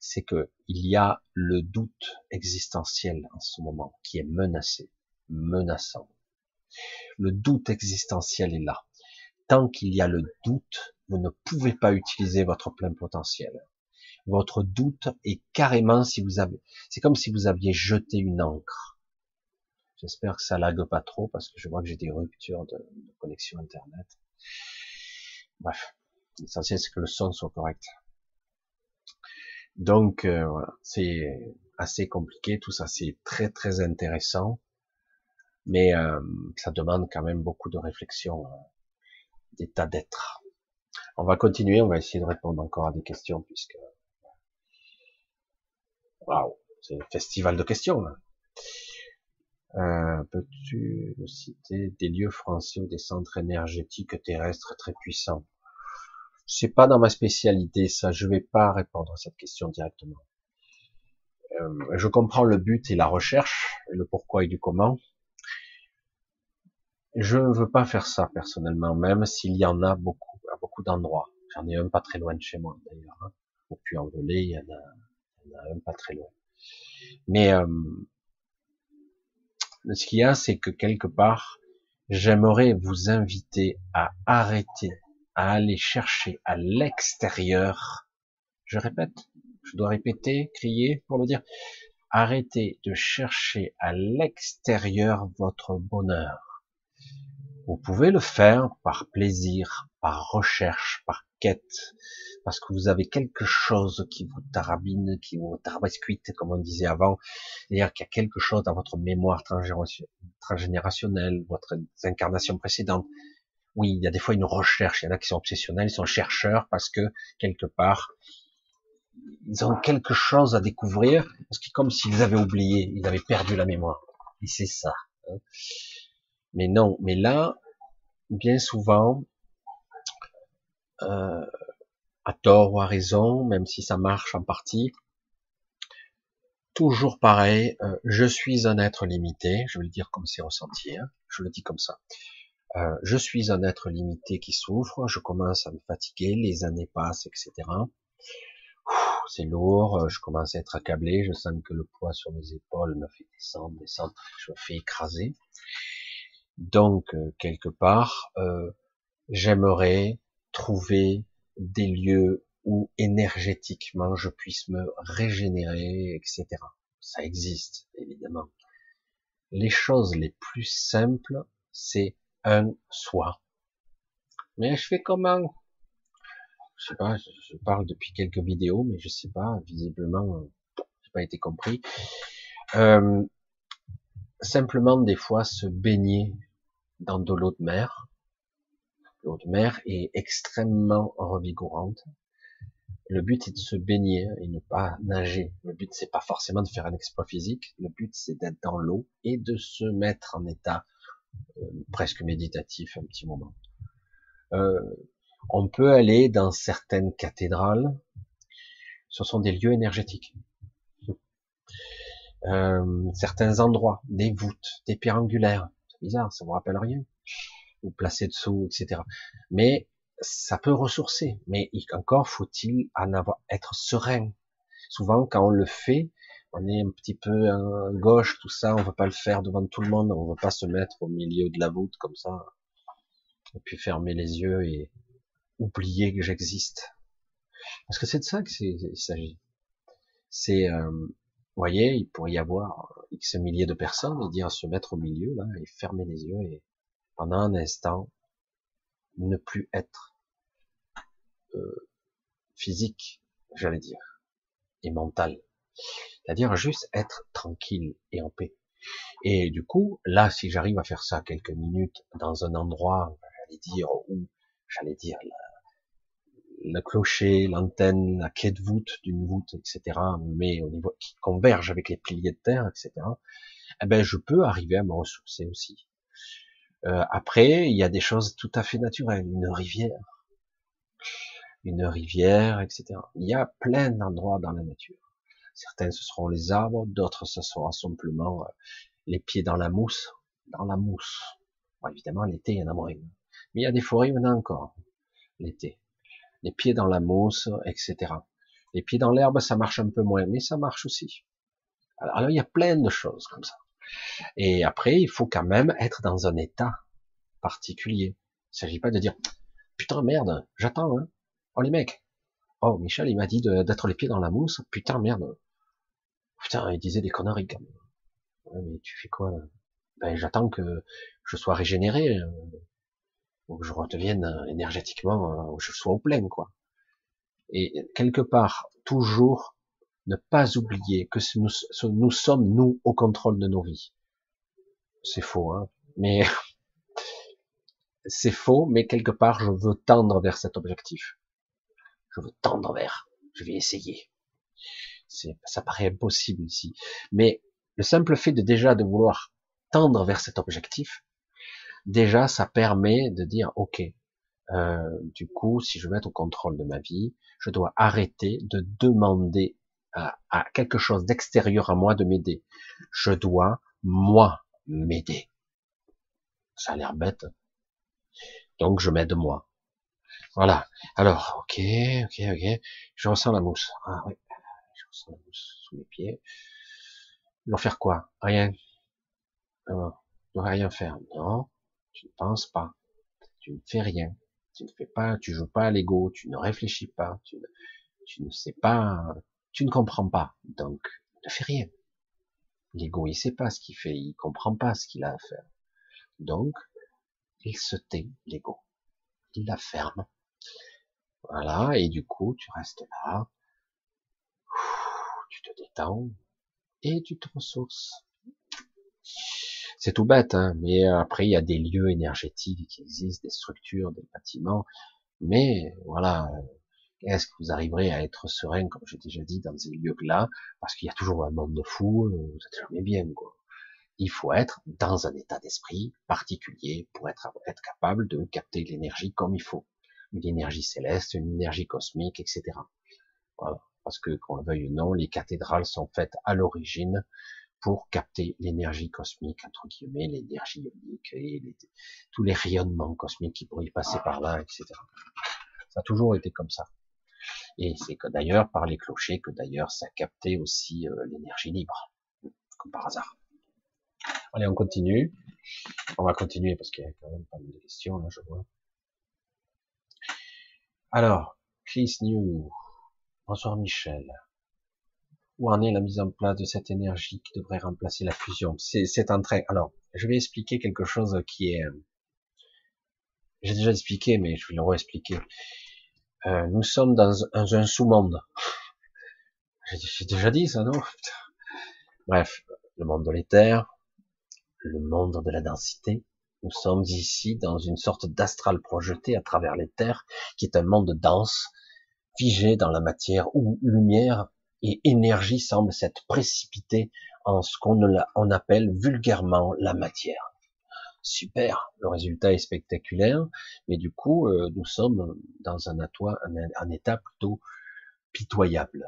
c'est que il y a le doute existentiel en ce moment qui est menacé, menaçant. Le doute existentiel est là. Tant qu'il y a le doute, vous ne pouvez pas utiliser votre plein potentiel. Votre doute est carrément si vous avez, c'est comme si vous aviez jeté une encre. J'espère que ça lague pas trop parce que je vois que j'ai des ruptures de, connexion internet. Bref, l'essentiel c'est que le son soit correct. Donc euh, voilà, c'est assez compliqué, tout ça c'est très très intéressant, mais euh, ça demande quand même beaucoup de réflexion, euh, d'état d'être. On va continuer, on va essayer de répondre encore à des questions puisque waouh, c'est un festival de questions. Euh, Peux-tu citer des lieux français ou des centres énergétiques terrestres très puissants? C'est pas dans ma spécialité, ça. Je vais pas répondre à cette question directement. Euh, je comprends le but et la recherche, le pourquoi et du comment. Je ne veux pas faire ça personnellement, même s'il y en a beaucoup, à beaucoup d'endroits. J'en ai un pas très loin de chez moi d'ailleurs. Au Puy-en-Velay, il y en a un pas très loin. Mais euh, ce qu'il y a, c'est que quelque part, j'aimerais vous inviter à arrêter, à aller chercher à l'extérieur. Je répète, je dois répéter, crier pour le dire. Arrêtez de chercher à l'extérieur votre bonheur. Vous pouvez le faire par plaisir, par recherche, par quête, parce que vous avez quelque chose qui vous tarabine, qui vous tarabiscuite, comme on disait avant, c'est-à-dire qu'il y a quelque chose dans votre mémoire transgénérationnelle, votre incarnation précédente. Oui, il y a des fois une recherche, il y en a qui sont obsessionnels, ils sont chercheurs parce que quelque part, ils ont quelque chose à découvrir, parce que comme s'ils avaient oublié, ils avaient perdu la mémoire. Et c'est ça. Hein. Mais non, mais là, bien souvent, euh, à tort ou à raison, même si ça marche en partie. Toujours pareil, euh, je suis un être limité, je vais le dire comme c'est ressenti, hein, je le dis comme ça. Euh, je suis un être limité qui souffre, je commence à me fatiguer, les années passent, etc. C'est lourd, je commence à être accablé, je sens que le poids sur mes épaules me fait descendre, descendre, je me fais écraser. Donc, quelque part, j'aimerais trouver des lieux où énergétiquement je puisse me régénérer, etc. Ça existe, évidemment. Les choses les plus simples, c'est un soi. Mais je fais comment? Je sais pas, je parle depuis quelques vidéos, mais je sais pas, visiblement, j'ai pas été compris. Euh, simplement des fois se baigner dans de l'eau de mer, l'eau de mer est extrêmement revigorante. Le but est de se baigner et ne pas nager. Le but c'est pas forcément de faire un exploit physique. Le but c'est d'être dans l'eau et de se mettre en état euh, presque méditatif un petit moment. Euh, on peut aller dans certaines cathédrales. Ce sont des lieux énergétiques. Euh, certains endroits, des voûtes, des pierres angulaires. C'est bizarre, ça vous rappelle rien? Ou placé dessous, etc. Mais ça peut ressourcer. Mais encore faut-il en avoir, être serein. Souvent, quand on le fait, on est un petit peu à gauche, tout ça, on veut pas le faire devant tout le monde, on veut pas se mettre au milieu de la voûte comme ça, et puis fermer les yeux et oublier que j'existe. Parce que c'est de ça qu'il s'agit. C'est, euh, vous voyez, il pourrait y avoir X milliers de personnes et dire se mettre au milieu là et fermer les yeux et un instant, ne plus être euh, physique, j'allais dire, et mental. C'est-à-dire juste être tranquille et en paix. Et du coup, là, si j'arrive à faire ça quelques minutes dans un endroit, j'allais dire, où, j'allais dire, le clocher, l'antenne, la clé de voûte d'une voûte, etc., mais au niveau qui converge avec les piliers de terre, etc., eh ben, je peux arriver à me ressourcer aussi. Euh, après, il y a des choses tout à fait naturelles, une rivière, une rivière, etc. Il y a plein d'endroits dans la nature. Certains ce seront les arbres, d'autres ce sera simplement euh, les pieds dans la mousse, dans la mousse. Bon, évidemment, l'été, il y en a moins. Mais il y a des forêts, a encore, l'été. Les pieds dans la mousse, etc. Les pieds dans l'herbe, ça marche un peu moins, mais ça marche aussi. alors il y a plein de choses comme ça. Et après, il faut quand même être dans un état particulier. Il ne s'agit pas de dire putain merde, j'attends, hein. Oh les mecs, oh Michel, il m'a dit d'être les pieds dans la mousse, putain merde, putain, il disait des conneries quand même. Ouais, mais tu fais quoi Ben j'attends que je sois régénéré, euh, ou que je redevienne euh, énergétiquement, euh, que je sois au plein quoi. Et quelque part, toujours ne pas oublier que nous, sommes nous au contrôle de nos vies. C'est faux, hein mais c'est faux, mais quelque part, je veux tendre vers cet objectif. Je veux tendre vers. Je vais essayer. Ça paraît impossible ici. Mais le simple fait de déjà de vouloir tendre vers cet objectif, déjà, ça permet de dire, OK, euh, du coup, si je veux être au contrôle de ma vie, je dois arrêter de demander à, à quelque chose d'extérieur à moi de m'aider. Je dois, moi, m'aider. Ça a l'air bête. Donc je m'aide moi. Voilà. Alors, ok, ok, ok. Je ressens la mousse. Ah oui. Je ressens la mousse sous mes pieds. Ils vont faire quoi? Rien. Euh, ne rien faire. Non, tu ne penses pas. Tu ne fais rien. Tu ne fais pas, tu joues pas à l'ego, tu ne réfléchis pas, tu ne, tu ne sais pas, tu ne comprends pas. Donc, ne fais rien. L'ego, il sait pas ce qu'il fait, il comprend pas ce qu'il a à faire. Donc, il se tait, l'ego. Il la ferme. Voilà, et du coup, tu restes là, tu te détends, et tu te ressources. C'est tout bête, hein, mais après, il y a des lieux énergétiques qui existent, des structures, des bâtiments, mais voilà, est-ce que vous arriverez à être serein, comme j'ai déjà dit, dans ces lieux-là, parce qu'il y a toujours un monde de fous, euh, vous êtes jamais bien, quoi il faut être dans un état d'esprit particulier pour être, être capable de capter l'énergie comme il faut. Une énergie céleste, une énergie cosmique, etc. Voilà. Parce que, qu'on le veuille ou non, les cathédrales sont faites à l'origine pour capter l'énergie cosmique, entre guillemets, l'énergie ionique et tous les rayonnements cosmiques qui pourraient passer par là, etc. Ça a toujours été comme ça. Et c'est que d'ailleurs, par les clochers, que d'ailleurs, ça captait aussi euh, l'énergie libre, comme par hasard. Allez, on continue. On va continuer parce qu'il y a quand même pas mal de questions, là, je vois. Alors, Chris New. Bonsoir Michel. Où en est la mise en place de cette énergie qui devrait remplacer la fusion? C'est en train. Alors, je vais expliquer quelque chose qui est... J'ai déjà expliqué, mais je vais le réexpliquer. Euh, nous sommes dans un, sous-monde. J'ai déjà dit ça, non? Bref, le monde de l'éther, le monde de la densité. Nous sommes ici dans une sorte d'astral projeté à travers terres, qui est un monde dense, figé dans la matière où lumière et énergie semblent s'être précipitées en ce qu'on on appelle vulgairement la matière. Super, le résultat est spectaculaire, mais du coup, euh, nous sommes dans un, état plutôt pitoyable.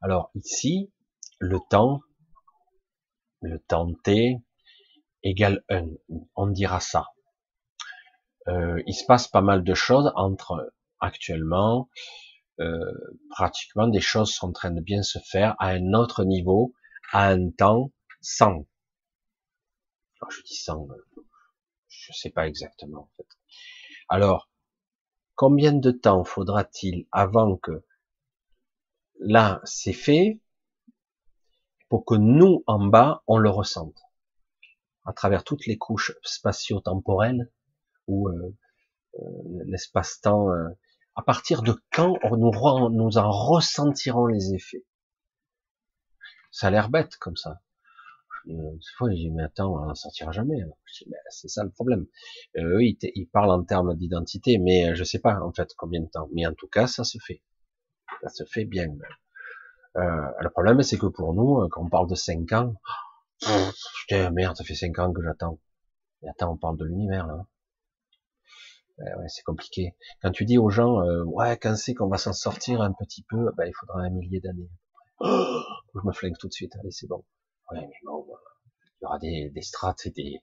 Alors ici, le temps le temps t égale 1. On dira ça. Euh, il se passe pas mal de choses entre actuellement, euh, pratiquement des choses sont en train de bien se faire à un autre niveau, à un temps sans. Je dis sans, je sais pas exactement en fait. Alors, combien de temps faudra-t-il avant que là c'est fait pour que nous, en bas, on le ressente? À travers toutes les couches spatio-temporelles, ou euh, euh, l'espace-temps, euh, à partir de quand nous, nous en ressentirons les effets? Ça a l'air bête comme ça. Une fois, j'ai dit, mais attends, on n'en sortira jamais. c'est ça le problème. eux, ils, ils, parlent en termes d'identité, mais je sais pas en fait combien de temps. Mais en tout cas, ça se fait. Ça se fait bien. Euh, le problème, c'est que pour nous, euh, quand on parle de 5 ans, putain, merde, ça fait 5 ans que j'attends. Et attends, on parle de l'univers, là. ouais, c'est compliqué. Quand tu dis aux gens, euh, ouais, quand c'est qu'on va s'en sortir un petit peu, ben, il faudra un millier d'années. je me flingue tout de suite, allez, c'est bon. Mais aura des, des strates des,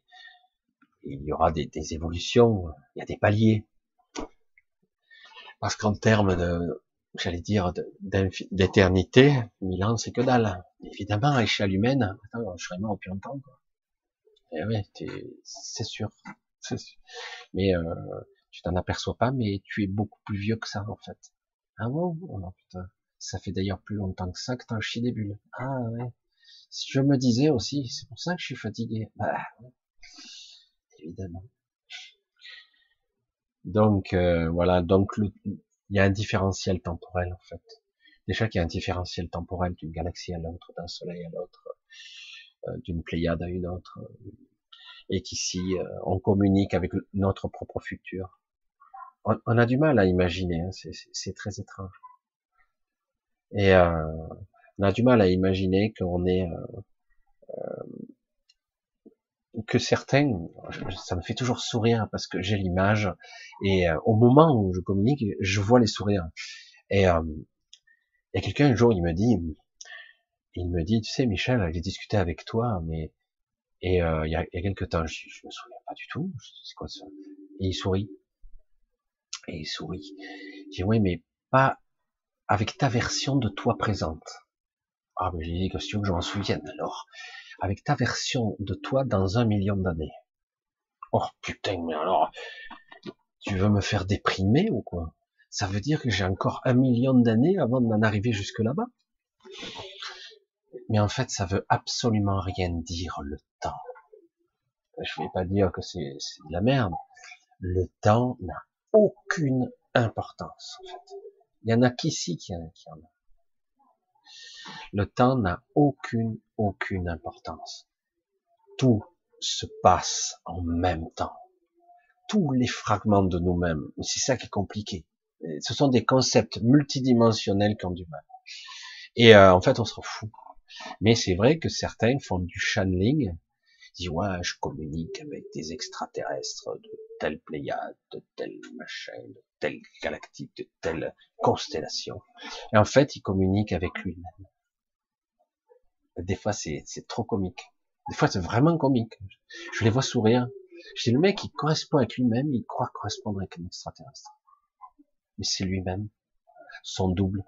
il y aura des, des évolutions, il y a des paliers. Parce qu'en termes de, j'allais dire, d'éternité, mille ans, c'est que dalle. Évidemment, à échelle humaine, attends, je serais mort depuis longtemps, quoi. Eh ouais, c'est sûr. Mais euh, Tu t'en aperçois pas, mais tu es beaucoup plus vieux que ça, en fait. Ah bon? Oh, putain. Ça fait d'ailleurs plus longtemps que ça que t'en chies des bulles. Ah ouais. Je me disais aussi, c'est pour ça que je suis fatigué. Bah, évidemment. Donc euh, voilà, donc il y a un différentiel temporel en fait. Déjà qu'il y a un différentiel temporel d'une galaxie à l'autre, d'un soleil à l'autre, euh, d'une Pléiade à une autre, euh, et qu'ici on communique avec notre propre futur. On, a du mal à imaginer, hein, c'est très étrange. Et on a du mal à imaginer qu'on est que certains, ça me fait toujours sourire parce que j'ai l'image et euh, au moment où je communique, je vois les sourires. Et euh, il y a quelqu'un un jour, il me dit, il me dit, tu sais Michel, j'ai discuté avec toi, mais et euh, il, y a, il y a quelques temps, je, je me souviens pas du tout, c'est quoi ça? Et il sourit. Et il sourit. Je dis oui, mais pas avec ta version de toi présente. Ah, mais j'ai dit que que je m'en souvienne alors avec ta version de toi dans un million d'années. Oh putain, mais alors, tu veux me faire déprimer ou quoi? Ça veut dire que j'ai encore un million d'années avant d'en arriver jusque là-bas? Mais en fait, ça veut absolument rien dire le temps. Je vais pas dire que c'est de la merde. Le temps n'a aucune importance, en fait. Il y en a qu'ici qui, qui en a. Le temps n'a aucune, aucune importance. Tout se passe en même temps. Tous les fragments de nous-mêmes. C'est ça qui est compliqué. Ce sont des concepts multidimensionnels qui ont du mal. Et euh, en fait, on s'en fout. Mais c'est vrai que certains font du channeling. Ils disent, ouais, je communique avec des extraterrestres de telle pléiade, de telle machin, de telle galactique, de telle constellation. Et en fait, ils communiquent avec lui-même. Des fois, c'est trop comique. Des fois, c'est vraiment comique. Je les vois sourire. Je dis, le mec, il correspond avec lui-même, il croit correspondre avec un extraterrestre. Mais c'est lui-même, son double,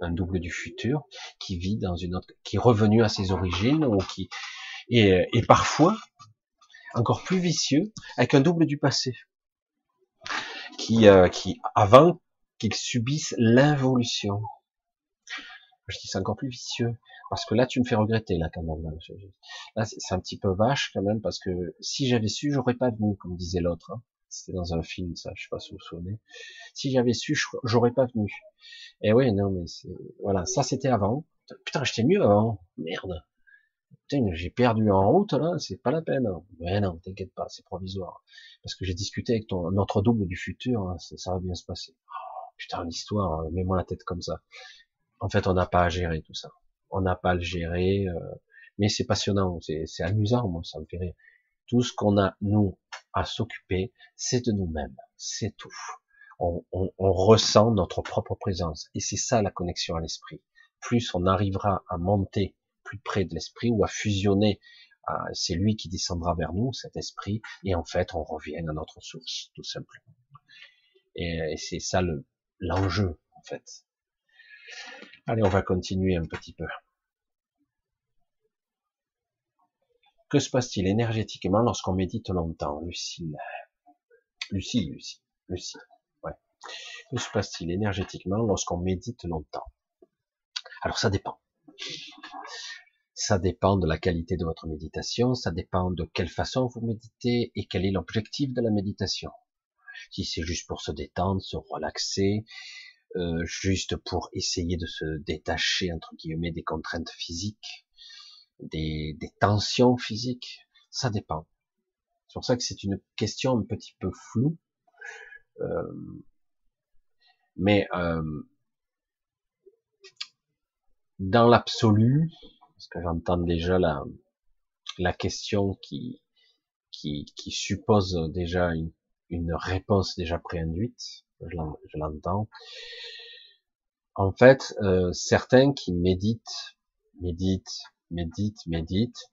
un double du futur, qui vit dans une autre, qui est revenu à ses origines, ou qui, et, et parfois, encore plus vicieux, avec un double du passé, qui, euh, qui avant qu'il subisse l'involution. Je dis c'est encore plus vicieux. Parce que là, tu me fais regretter, là, quand même. Là, c'est un petit peu vache, quand même, parce que si j'avais su, j'aurais pas venu, comme disait l'autre. Hein. C'était dans un film, ça, je sais pas si vous vous souvenez. Si j'avais su, j'aurais pas venu. Et oui, non, mais c'est, voilà, ça c'était avant. Putain, j'étais mieux avant. Merde. Putain, j'ai perdu en route, là, c'est pas la peine. Mais non, t'inquiète pas, c'est provisoire. Parce que j'ai discuté avec ton, notre double du futur, hein, ça, va bien se passer. Oh, putain, l'histoire, hein, mets-moi la tête comme ça. En fait, on n'a pas à gérer tout ça on n'a pas à le gérer, euh, mais c'est passionnant, c'est amusant, moi, ça me fait rire. Tout ce qu'on a, nous, à s'occuper, c'est de nous-mêmes, c'est tout. On, ressent notre propre présence, et c'est ça la connexion à l'esprit. Plus on arrivera à monter plus près de l'esprit ou à fusionner, c'est lui qui descendra vers nous, cet esprit, et en fait, on revient à notre source, tout simplement. Et, et c'est ça l'enjeu, en fait. Allez, on va continuer un petit peu. Que se passe-t-il énergétiquement lorsqu'on médite longtemps, Lucille? Lucie, Lucie, Lucie. Que se passe-t-il énergétiquement lorsqu'on médite longtemps? Alors ça dépend. Ça dépend de la qualité de votre méditation, ça dépend de quelle façon vous méditez et quel est l'objectif de la méditation. Si c'est juste pour se détendre, se relaxer, euh, juste pour essayer de se détacher entre guillemets des contraintes physiques, des, tensions physiques, ça dépend. C'est pour ça que c'est une question un petit peu floue, euh, mais euh, dans l'absolu, parce que j'entends déjà la, la question qui suppose déjà une, une réponse déjà préinduite, je l'entends. En fait, euh, certains qui méditent, méditent, méditent, méditent,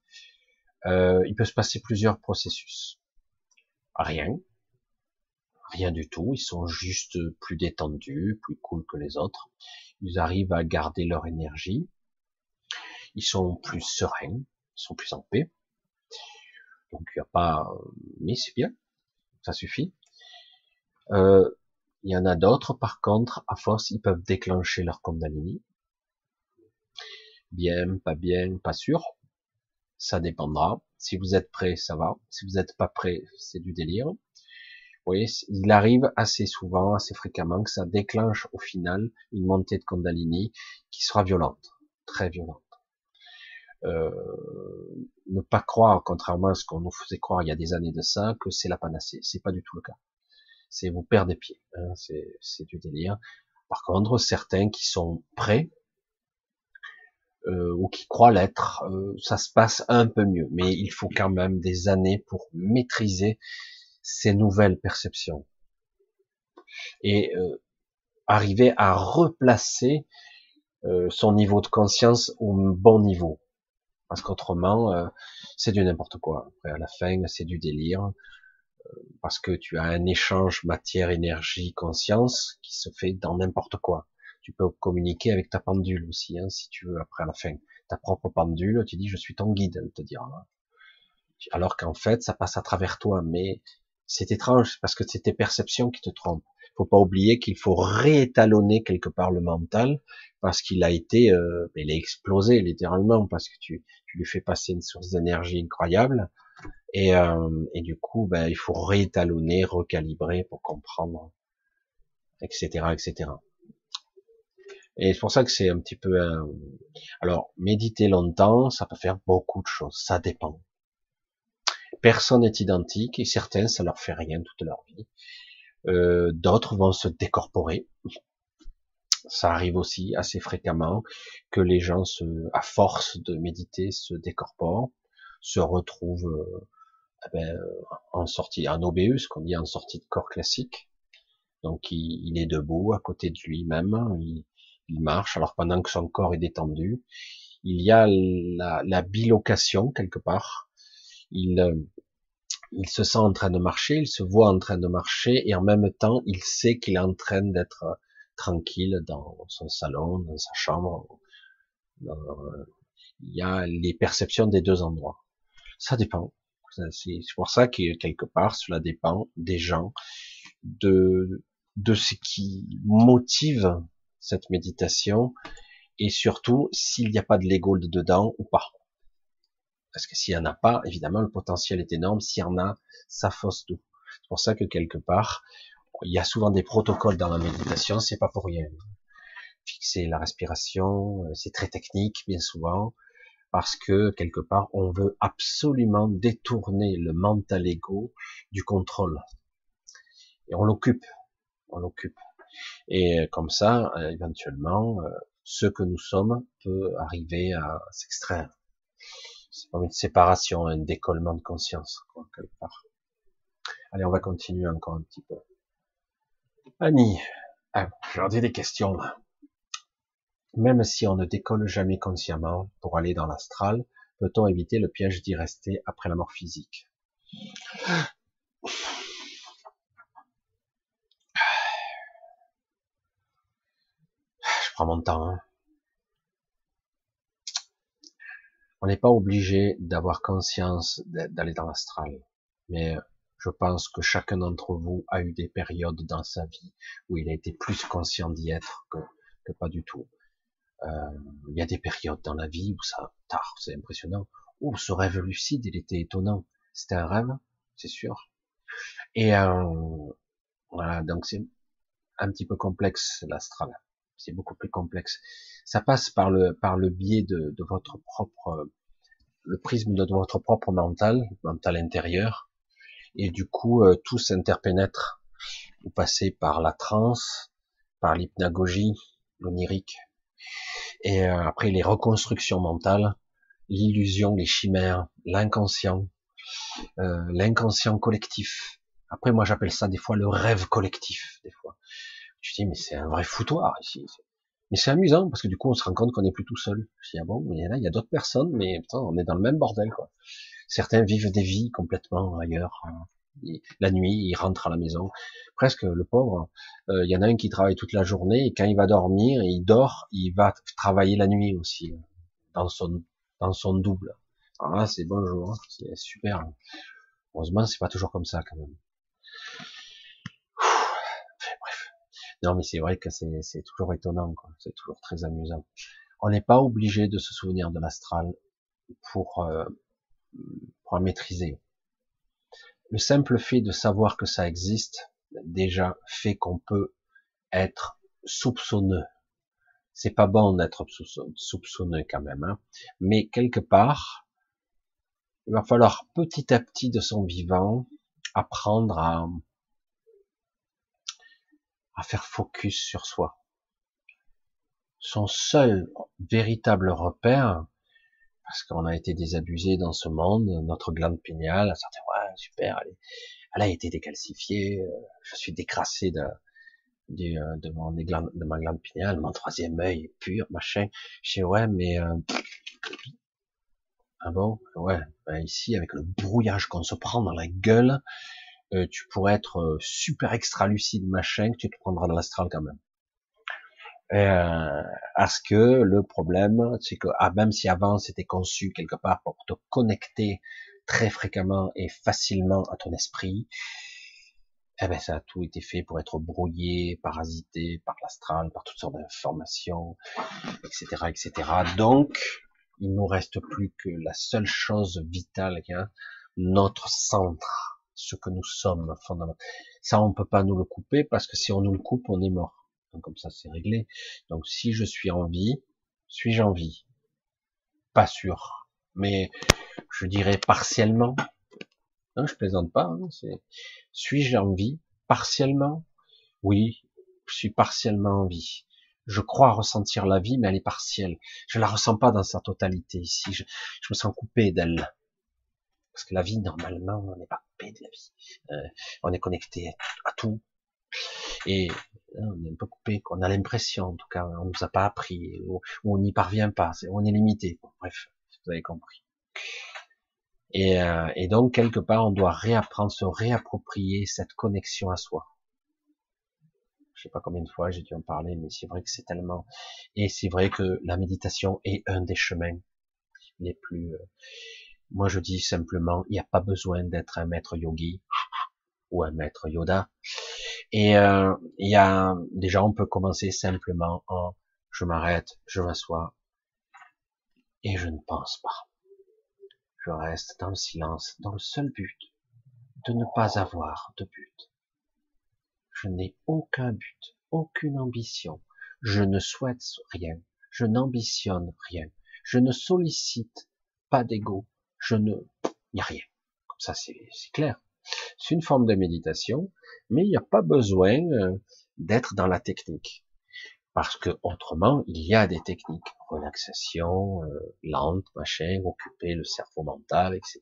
euh, il peut se passer plusieurs processus. Rien, rien du tout. Ils sont juste plus détendus, plus cool que les autres. Ils arrivent à garder leur énergie. Ils sont plus sereins, ils sont plus en paix. Donc il n'y a pas, mais c'est bien, ça suffit. Euh, il y en a d'autres, par contre, à force, ils peuvent déclencher leur Kundalini. Bien, pas bien, pas sûr. Ça dépendra. Si vous êtes prêt, ça va. Si vous n'êtes pas prêt, c'est du délire. Vous voyez, il arrive assez souvent, assez fréquemment, que ça déclenche au final une montée de Kundalini qui sera violente, très violente. Euh, ne pas croire, contrairement à ce qu'on nous faisait croire il y a des années de ça, que c'est la panacée. C'est pas du tout le cas c'est vous perdez pied. Hein, c'est du délire. Par contre, certains qui sont prêts euh, ou qui croient l'être, euh, ça se passe un peu mieux. Mais il faut quand même des années pour maîtriser ces nouvelles perceptions et euh, arriver à replacer son niveau de conscience au bon niveau. Parce qu'autrement, c'est du n'importe quoi. Après, à la fin, c'est du délire parce que tu as un échange matière, énergie, conscience qui se fait dans n'importe quoi. Tu peux communiquer avec ta pendule aussi, hein, si tu veux, après à la fin. Ta propre pendule, tu dis je suis ton guide, elle te dira. Alors qu'en fait, ça passe à travers toi, mais c'est étrange parce que c'est tes perceptions qui te trompent. Faut pas oublier qu'il faut réétalonner quelque part le mental parce qu'il a été, euh, il a explosé littéralement parce que tu, tu lui fais passer une source d'énergie incroyable et, euh, du coup, ben, il faut réétalonner, recalibrer pour comprendre, etc., etc. Et c'est pour ça que c'est un petit peu. Euh, alors, méditer longtemps, ça peut faire beaucoup de choses. Ça dépend. Personne n'est identique et certains, ça leur fait rien toute leur vie. Euh, D'autres vont se décorporer. Ça arrive aussi assez fréquemment que les gens, se, à force de méditer, se décorporent, se retrouvent euh, eh ben, en sortie, en OBE, ce qu'on dit en sortie de corps classique. Donc il, est debout à côté de lui-même, il, marche. Alors pendant que son corps est détendu, il y a la, bilocation quelque part. Il, euh, il se sent en train de marcher, il se voit en train de marcher et en même temps il sait qu'il est en train d'être tranquille dans son salon, dans sa chambre. il y a les perceptions des deux endroits. Ça dépend. C'est pour ça que quelque part, cela dépend des gens, de, de ce qui motive cette méditation, et surtout s'il n'y a pas de l'ego dedans ou pas. Parce que s'il n'y en a pas, évidemment, le potentiel est énorme. S'il y en a, ça fausse tout. C'est pour ça que quelque part, il y a souvent des protocoles dans la méditation, c'est pas pour rien. Fixer la respiration, euh, c'est très technique, bien souvent parce que quelque part on veut absolument détourner le mental ego du contrôle et on l'occupe, on l'occupe. Et euh, comme ça, euh, éventuellement, euh, ce que nous sommes peut arriver à s'extraire. C'est comme une séparation, un décollement de conscience, quoi, quelque part. Allez, on va continuer encore un petit peu. Annie, ah, des questions là. Même si on ne décolle jamais consciemment pour aller dans l'astral, peut-on éviter le piège d'y rester après la mort physique? Je prends mon temps. Hein. On n'est pas obligé d'avoir conscience d'aller dans l'astral, mais je pense que chacun d'entre vous a eu des périodes dans sa vie où il a été plus conscient d'y être que pas du tout. Euh, il y a des périodes dans la vie où ça, tard, c'est impressionnant. Oh, ce rêve lucide, il était étonnant. C'était un rêve, c'est sûr. Et euh, voilà, donc c'est un petit peu complexe l'astral. C'est beaucoup plus complexe. Ça passe par le par le biais de, de votre propre le prisme de votre propre mental, mental intérieur, et du coup euh, tout s'interpénètre. Vous passez par la transe, par l'hypnagogie, l'onirique, et euh, après les reconstructions mentales, l'illusion, les chimères, l'inconscient, euh, l'inconscient collectif. Après, moi, j'appelle ça des fois le rêve collectif. Des fois, je dis mais c'est un vrai foutoir ici. Mais c'est amusant parce que du coup, on se rend compte qu'on n'est plus tout seul. Je dis ah bon, y a, il y a d'autres personnes, mais putain, on est dans le même bordel quoi. Certains vivent des vies complètement ailleurs. La nuit, il rentre à la maison. Presque le pauvre, euh, il y en a un qui travaille toute la journée et quand il va dormir, il dort, il va travailler la nuit aussi dans son dans son double. Alors là, c'est bonjour, hein, c'est super. Heureusement, c'est pas toujours comme ça quand même. Non, mais c'est vrai que c'est toujours étonnant, c'est toujours très amusant. On n'est pas obligé de se souvenir de l'astral pour, euh, pour en maîtriser. Le simple fait de savoir que ça existe, déjà fait qu'on peut être soupçonneux. C'est pas bon d'être soupçonneux quand même, hein. mais quelque part, il va falloir petit à petit de son vivant apprendre à, à faire focus sur soi. Son seul véritable repère, parce qu'on a été désabusé dans ce monde, notre glande pinéale, certains, ouais, super, elle, a été décalcifiée, euh, je suis décrassé de, de, euh, de, mon, de ma glande pinéale, mon troisième œil pur, machin. Je sais, ouais, mais, euh, ah bon, ouais, ben ici, avec le brouillage qu'on se prend dans la gueule, tu pourrais être super extra lucide, machin, que tu te prendras dans l'astral quand même. Parce que le problème, c'est que ah, même si avant c'était conçu quelque part pour te connecter très fréquemment et facilement à ton esprit, eh ben ça a tout été fait pour être brouillé, parasité par l'astral, par toutes sortes d'informations, etc., etc. Donc, il nous reste plus que la seule chose vitale, hein, notre centre ce que nous sommes fondamentalement. Ça, on peut pas nous le couper parce que si on nous le coupe, on est mort. Donc comme ça, c'est réglé. Donc si je suis en vie, suis-je en vie? Pas sûr, mais je dirais partiellement. Non, je plaisante pas. Hein, suis-je en vie partiellement? Oui, je suis partiellement en vie. Je crois ressentir la vie, mais elle est partielle. Je la ressens pas dans sa totalité ici. je me sens coupé d'elle. Parce que la vie, normalement, on n'est pas coupé de la vie. Euh, on est connecté à tout. Et hein, on est un peu coupé, qu'on a l'impression, en tout cas, on nous a pas appris, ou, on n'y parvient pas, on est limité. bref, vous avez compris. Et, euh, et, donc, quelque part, on doit réapprendre, se réapproprier cette connexion à soi. Je sais pas combien de fois j'ai dû en parler, mais c'est vrai que c'est tellement... Et c'est vrai que la méditation est un des chemins les plus... Euh, moi, je dis simplement, il n'y a pas besoin d'être un maître yogi ou un maître Yoda. Et euh, il y a déjà, on peut commencer simplement en je m'arrête, je m'assois et je ne pense pas. Je reste dans le silence, dans le seul but de ne pas avoir de but. Je n'ai aucun but, aucune ambition. Je ne souhaite rien. Je n'ambitionne rien. Je ne sollicite pas d'ego je ne, il n'y a rien. Comme ça, c'est clair. C'est une forme de méditation, mais il n'y a pas besoin euh, d'être dans la technique. Parce que autrement, il y a des techniques. Relaxation, euh, lente, machin, occuper le cerveau mental, etc.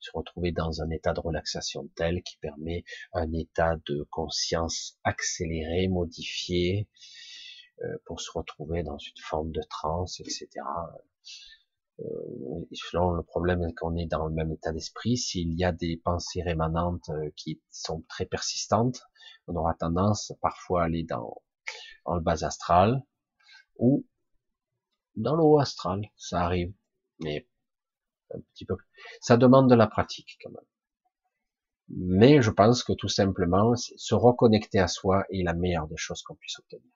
Se retrouver dans un état de relaxation tel qui permet un état de conscience accéléré, modifié, euh, pour se retrouver dans une forme de transe, etc. Euh, selon le problème qu'on est dans le même état d'esprit, s'il y a des pensées rémanentes euh, qui sont très persistantes, on aura tendance parfois à aller dans, dans le bas astral ou dans le haut astral. Ça arrive, mais un petit peu. Ça demande de la pratique quand même. Mais je pense que tout simplement, se reconnecter à soi est la meilleure des choses qu'on puisse obtenir.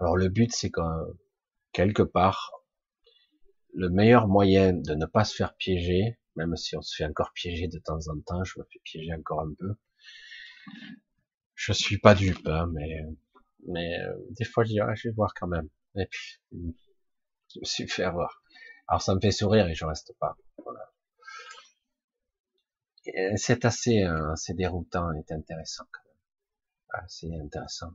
Alors le but, c'est que quelque part, le meilleur moyen de ne pas se faire piéger, même si on se fait encore piéger de temps en temps, je me fais piéger encore un peu. Je suis pas dupe, hein, mais mais euh, des fois je dis je vais voir quand même. Et puis je me suis fait avoir. Alors ça me fait sourire et je reste pas. Voilà. C'est assez euh, assez déroutant et intéressant quand même. C'est intéressant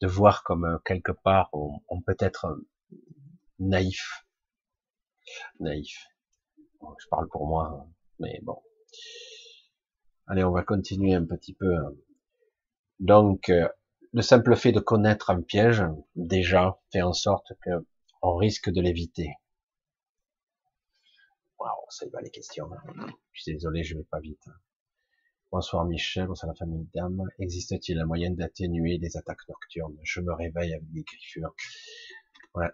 de voir comme euh, quelque part on, peut être naïf naïf. je parle pour moi, hein, mais bon. Allez, on va continuer un petit peu. Hein. Donc, euh, le simple fait de connaître un piège, déjà, fait en sorte que on risque de l'éviter. Waouh, ça y va les questions. Je suis désolé, je vais pas vite. Bonsoir Michel, bonsoir la famille Dame. Existe-t-il un moyen d'atténuer les attaques nocturnes? Je me réveille avec des griffures. Ouais,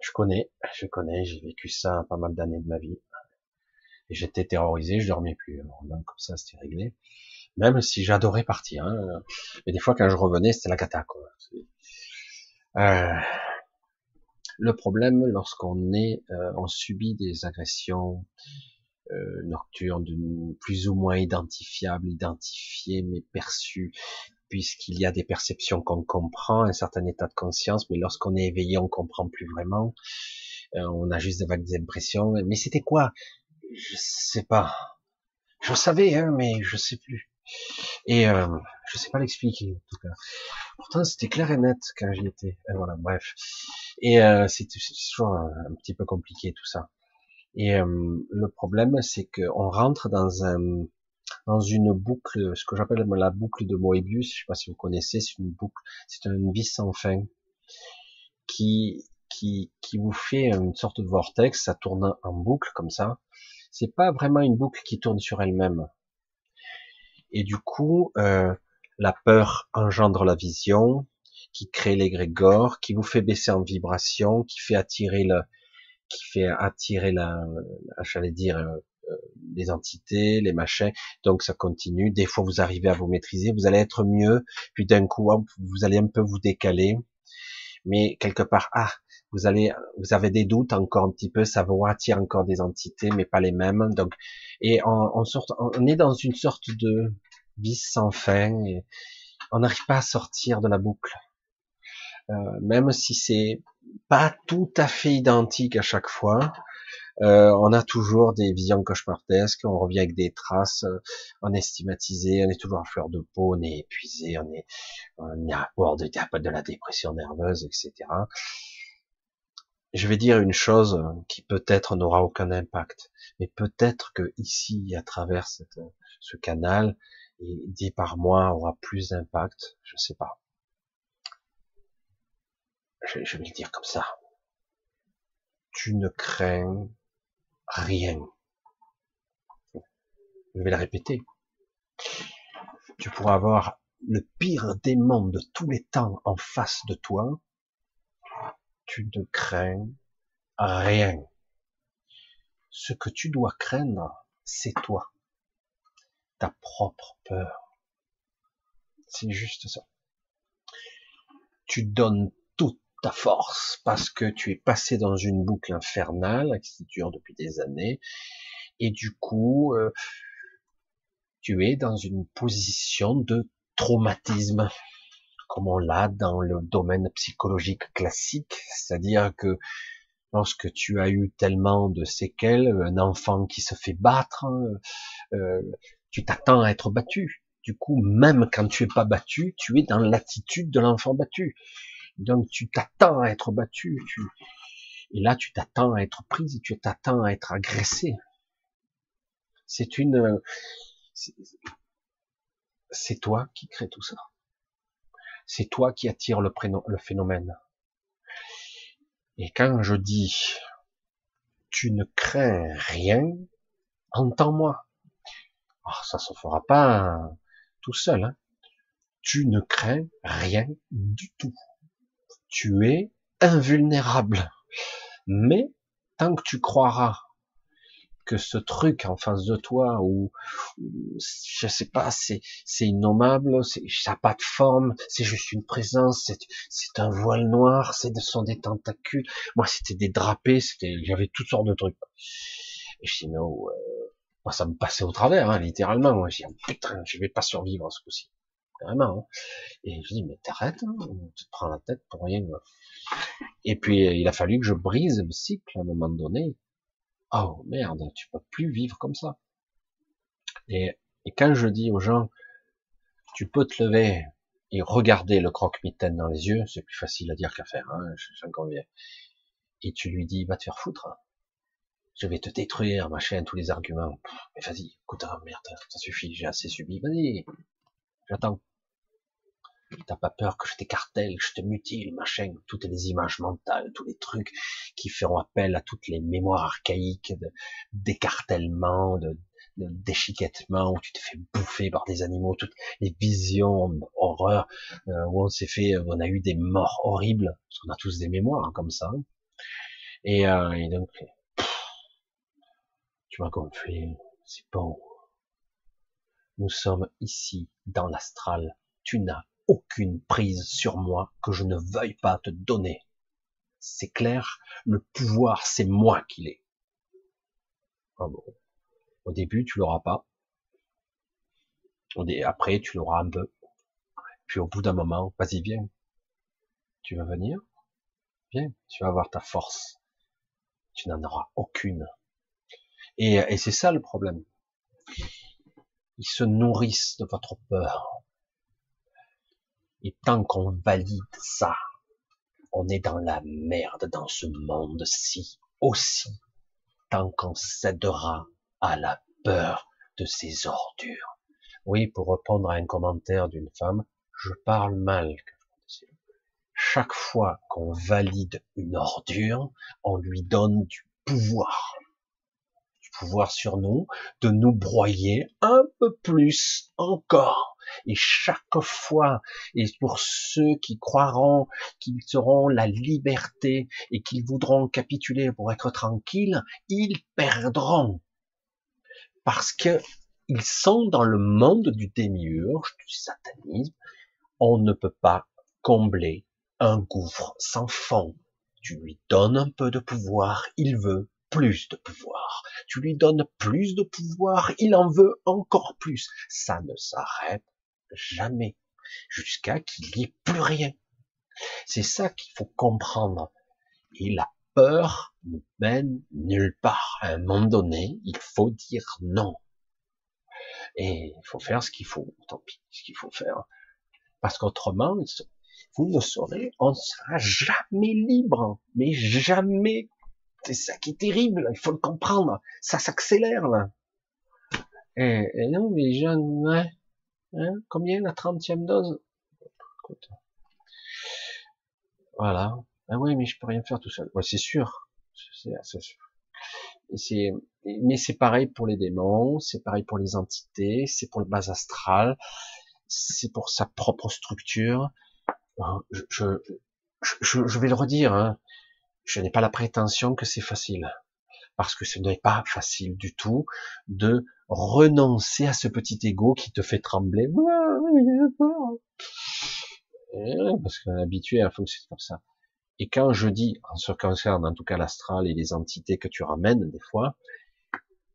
je connais, je connais, j'ai vécu ça pas mal d'années de ma vie. Et j'étais terrorisé, je dormais plus. donc comme ça, c'était réglé. Même si j'adorais partir, hein. mais des fois quand je revenais, c'était la cata. Quoi. Euh, le problème, lorsqu'on est, euh, on subit des agressions euh, nocturnes, plus ou moins identifiables, identifiées mais perçues, puisqu'il y a des perceptions qu'on comprend, un certain état de conscience, mais lorsqu'on est éveillé, on comprend plus vraiment. Euh, on a juste des vagues d'impressions. Mais c'était quoi? Je sais pas. Je savais, hein, mais je sais plus. Et euh, je sais pas l'expliquer en tout cas. Pourtant c'était clair et net quand j'y étais. Et voilà, bref. Et euh, c'est toujours un, petit peu compliqué tout ça. Et euh, le problème c'est qu'on rentre dans un dans une boucle, ce que j'appelle la boucle de Moebius, je sais pas si vous connaissez, c'est une boucle, c'est une vis sans fin qui, qui, qui vous fait une sorte de vortex, ça tourne en boucle comme ça. C'est pas vraiment une boucle qui tourne sur elle-même. Et du coup, euh, la peur engendre la vision, qui crée l'égrégore, qui vous fait baisser en vibration, qui fait attirer le, qui fait attirer la, j'allais dire, euh, euh, les entités, les machins. Donc ça continue. Des fois vous arrivez à vous maîtriser, vous allez être mieux. Puis d'un coup, vous allez un peu vous décaler. Mais quelque part, ah, vous allez, vous avez des doutes encore un petit peu, ça vous attire encore des entités, mais pas les mêmes. Donc, et on, on, sort, on est dans une sorte de vis sans fin. Et on n'arrive pas à sortir de la boucle, euh, même si c'est pas tout à fait identique à chaque fois. Euh, on a toujours des visions cauchemardesques, on revient avec des traces, euh, on est stigmatisé, on est toujours à fleur de peau, on est épuisé, on est, on est à bord de, de la dépression nerveuse, etc. Je vais dire une chose qui peut-être n'aura aucun impact, mais peut-être que ici, à travers ce canal, et dit par moi aura plus d'impact, je sais pas. Je vais le dire comme ça. Tu ne crains rien. Je vais le répéter. Tu pourras avoir le pire démon de tous les temps en face de toi. Tu ne crains rien. Ce que tu dois craindre, c'est toi. Ta propre peur. C'est juste ça. Tu donnes ta force parce que tu es passé dans une boucle infernale qui dure depuis des années et du coup euh, tu es dans une position de traumatisme comme on l'a dans le domaine psychologique classique, c'est-à-dire que lorsque tu as eu tellement de séquelles, un enfant qui se fait battre, euh, tu t'attends à être battu. Du coup, même quand tu es pas battu, tu es dans l'attitude de l'enfant battu. Donc tu t'attends à être battu, tu... et là tu t'attends à être prise, tu t'attends à être agressé. C'est une, c'est toi qui crée tout ça. C'est toi qui attire le, phénomène. Et quand je dis tu ne crains rien, entends-moi. Alors, ça se fera pas tout seul. Hein. Tu ne crains rien du tout tu es invulnérable. Mais tant que tu croiras que ce truc en face de toi ou je sais pas c'est c'est innommable c'est ça n'a pas de forme c'est juste une présence c'est c'est un voile noir c'est de sont des tentacules moi c'était des drapés c'était j'avais toutes sortes de trucs et je dis mais oh, euh, moi ça me passait au travers hein, littéralement moi je dis oh, putain je vais pas survivre ce coup-ci Hein. Et je dis, mais t'arrêtes, hein, tu te prends la tête pour rien. Et puis, il a fallu que je brise le cycle à un moment donné. Oh merde, tu peux plus vivre comme ça. Et, et quand je dis aux gens, tu peux te lever et regarder le croque-mitaine dans les yeux, c'est plus facile à dire qu'à faire, hein, j'en conviens. Et tu lui dis, va te faire foutre. Je vais te détruire, machin, tous les arguments. Mais vas-y, écoute, merde, ça suffit, j'ai assez subi, vas-y, j'attends. T'as pas peur que je t'écartèle, que je te mutile, machin, toutes les images mentales, tous les trucs qui feront appel à toutes les mémoires archaïques d'écartèlement, de, déchiquettement, où tu te fais bouffer par des animaux, toutes les visions horreurs, euh, où on s'est fait, on a eu des morts horribles, parce qu'on a tous des mémoires hein, comme ça. Et, euh, et donc, tu m'as gonflé, c'est bon. Nous sommes ici, dans l'astral. Tu n'as aucune prise sur moi que je ne veuille pas te donner. C'est clair, le pouvoir, c'est moi qui l'ai. Ah Au début, tu l'auras pas. Après, tu l'auras un peu. Puis au bout d'un moment, vas-y, viens. Tu veux venir? Viens, tu vas avoir ta force. Tu n'en auras aucune. Et c'est ça le problème. Ils se nourrissent de votre peur. Et tant qu'on valide ça, on est dans la merde dans ce monde-ci aussi, tant qu'on cédera à la peur de ces ordures. Oui, pour répondre à un commentaire d'une femme, je parle mal. Chaque fois qu'on valide une ordure, on lui donne du pouvoir pouvoir sur nous, de nous broyer un peu plus encore. Et chaque fois, et pour ceux qui croiront qu'ils auront la liberté et qu'ils voudront capituler pour être tranquilles, ils perdront. Parce que ils sont dans le monde du démiurge, du satanisme. On ne peut pas combler un gouffre sans fond. Tu lui donnes un peu de pouvoir, il veut plus de pouvoir. Tu lui donnes plus de pouvoir, il en veut encore plus. Ça ne s'arrête jamais jusqu'à qu'il n'y ait plus rien. C'est ça qu'il faut comprendre. Et la peur ne mène nulle part. À un moment donné, il faut dire non. Et il faut faire ce qu'il faut, tant pis, ce qu'il faut faire. Parce qu'autrement, vous ne saurez, on ne sera jamais libre, mais jamais c'est ça qui est terrible, il faut le comprendre. Ça s'accélère là. Et, non, mais jeunes, hein, combien la 30e dose? Voilà. Ah oui, mais je peux rien faire tout seul. Ouais, c'est sûr. C'est sûr. Mais c'est pareil pour les démons, c'est pareil pour les entités, c'est pour le bas astral, c'est pour sa propre structure. Je, je, je, je vais le redire, hein je n'ai pas la prétention que c'est facile. Parce que ce n'est pas facile du tout de renoncer à ce petit ego qui te fait trembler. Parce qu'on est habitué à fonctionner comme ça. Et quand je dis, en ce qui concerne en tout cas l'astral et les entités que tu ramènes des fois,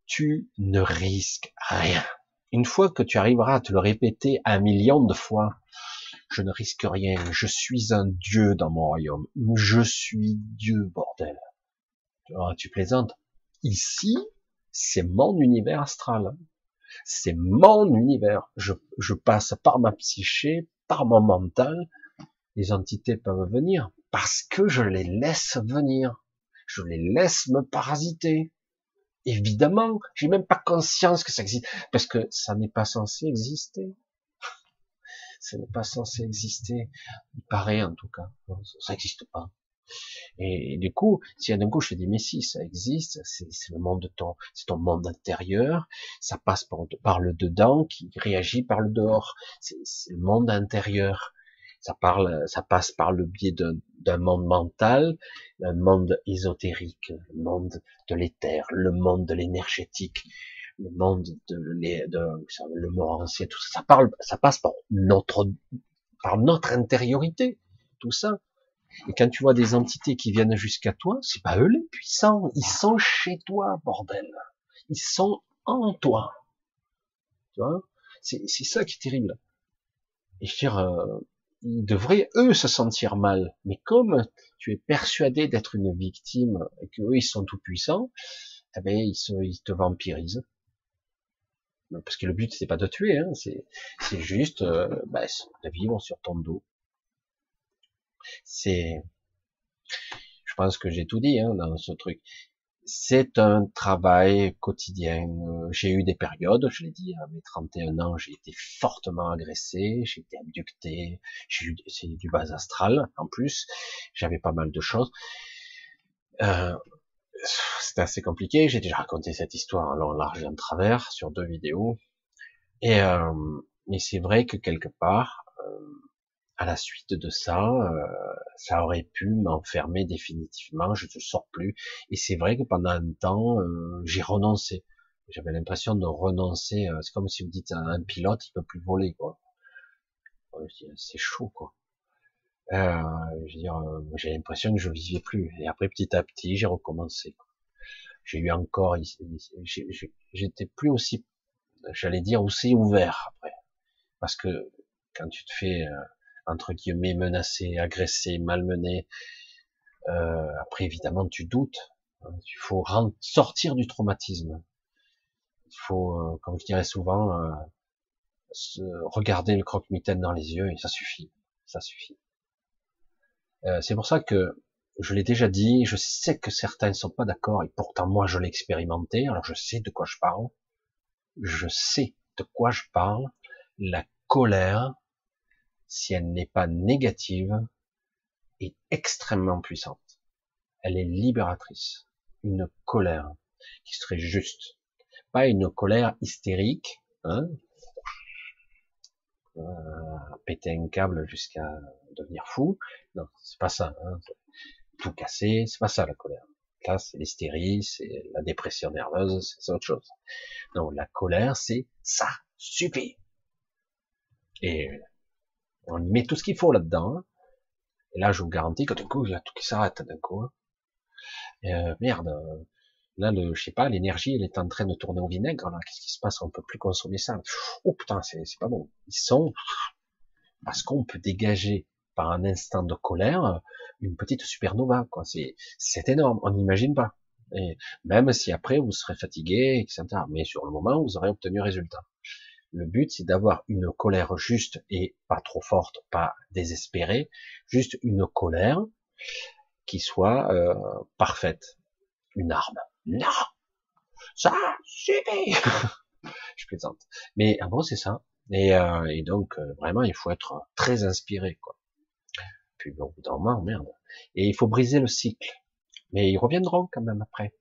tu ne risques rien. Une fois que tu arriveras à te le répéter un million de fois, je ne risque rien, je suis un dieu dans mon royaume, je suis Dieu, bordel. Tu plaisantes? Ici, c'est mon univers astral. C'est mon univers. Je, passe par ma psyché, par mon mental. Les entités peuvent venir parce que je les laisse venir. Je les laisse me parasiter. Évidemment, j'ai même pas conscience que ça existe parce que ça n'est pas censé exister ça n'est pas censé exister. Il paraît en tout cas, ça n'existe pas. Et, du coup, si d'un coup je dis mais si ça existe, c'est le monde de ton, c'est ton monde intérieur, ça passe par, le dedans qui réagit par le dehors. C'est le monde intérieur. Ça parle, ça passe par le biais d'un monde mental, un monde ésotérique, le monde de l'éther, le monde de l'énergétique, le monde de, le mot ancien, tout ça, ça parle, ça passe par notre, par notre intériorité, tout ça. Et quand tu vois des entités qui viennent jusqu'à toi, c'est pas eux les puissants, ils sont chez toi, bordel. Ils sont en toi. Tu vois? C'est ça qui est terrible. Et je dire, euh, ils devraient eux se sentir mal, mais comme tu es persuadé d'être une victime et qu'eux ils sont tout puissants, eh ben ils, se, ils te vampirisent parce que le but c'est pas de tuer, hein, c'est c'est juste euh, bah, de vivre sur ton dos. C'est, je pense que j'ai tout dit hein, dans ce truc. C'est un travail quotidien. J'ai eu des périodes, je l'ai dit, à mes 31 ans, j'ai été fortement agressé, j'ai été abducté, j'ai eu c'est du bas astral en plus, j'avais pas mal de choses. Euh, c'était assez compliqué. J'ai déjà raconté cette histoire en long, large et en travers sur deux vidéos. Et euh, mais c'est vrai que quelque part, euh, à la suite de ça, euh, ça aurait pu m'enfermer définitivement. Je ne sors plus. Et c'est vrai que pendant un temps, j'ai renoncé. J'avais l'impression de renoncer. C'est comme si vous dites à un pilote, il peut plus voler, quoi. C'est chaud, quoi. Euh, je veux dire, j'ai l'impression que je vivais plus. Et après, petit à petit, j'ai recommencé. J'ai eu encore, j'étais plus aussi, j'allais dire aussi ouvert après, parce que quand tu te fais entre guillemets menacé, agressé, malmené, euh, après évidemment tu doutes. Hein. Il faut sortir du traumatisme. Il faut, euh, comme je dirais souvent, euh, regarder le croque-mitaine dans les yeux et ça suffit. Ça suffit. C'est pour ça que je l'ai déjà dit, je sais que certains ne sont pas d'accord et pourtant moi je l'ai expérimenté, alors je sais de quoi je parle. Je sais de quoi je parle. La colère, si elle n'est pas négative, est extrêmement puissante. Elle est libératrice. Une colère qui serait juste. Pas une colère hystérique, hein, euh, péter un câble jusqu'à devenir fou. Non, c'est pas ça. Hein. Tout casser, c'est pas ça la colère. Là, c'est l'hystérie, c'est la dépression nerveuse, c'est autre chose. Non, la colère, c'est ça suffit. Et on y met tout ce qu'il faut là-dedans. Et là, je vous garantis que d'un coup, il y a tout qui s'arrête d'un coup. Hein. Euh, merde, là, le, je sais pas, l'énergie, elle est en train de tourner au vinaigre. Là, qu'est-ce qui se passe? On peut plus consommer ça. Oh putain, c'est pas bon. Ils sont parce qu'on peut dégager par un instant de colère une petite supernova. Quoi, c'est c'est énorme. On n'imagine pas. Et même si après vous serez fatigué, etc. Mais sur le moment, vous aurez obtenu résultat. Le but, c'est d'avoir une colère juste et pas trop forte, pas désespérée, juste une colère qui soit euh, parfaite. Une arme. Non Ça suffit Je plaisante. Mais ah bon, c'est ça. Et, euh, et donc, euh, vraiment, il faut être très inspiré. quoi. Puis bon, dans merde. Et il faut briser le cycle. Mais ils reviendront quand même après.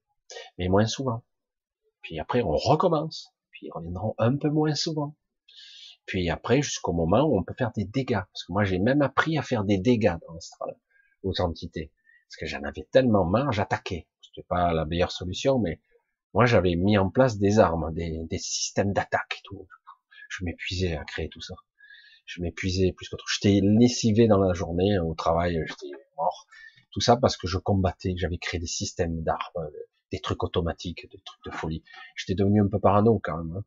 Mais moins souvent. Puis après, on recommence ils reviendront un peu moins souvent. Puis après, jusqu'au moment où on peut faire des dégâts. Parce que moi, j'ai même appris à faire des dégâts dans l'astral, aux entités. Parce que j'en avais tellement marre, j'attaquais. C'était pas la meilleure solution, mais moi, j'avais mis en place des armes, des, des systèmes d'attaque et tout. Je m'épuisais à créer tout ça. Je m'épuisais plus qu'autre. J'étais lessivé dans la journée, au travail, j'étais mort. Tout ça parce que je combattais, j'avais créé des systèmes d'armes, des trucs automatiques, des trucs de folie. J'étais devenu un peu parano quand même. Hein.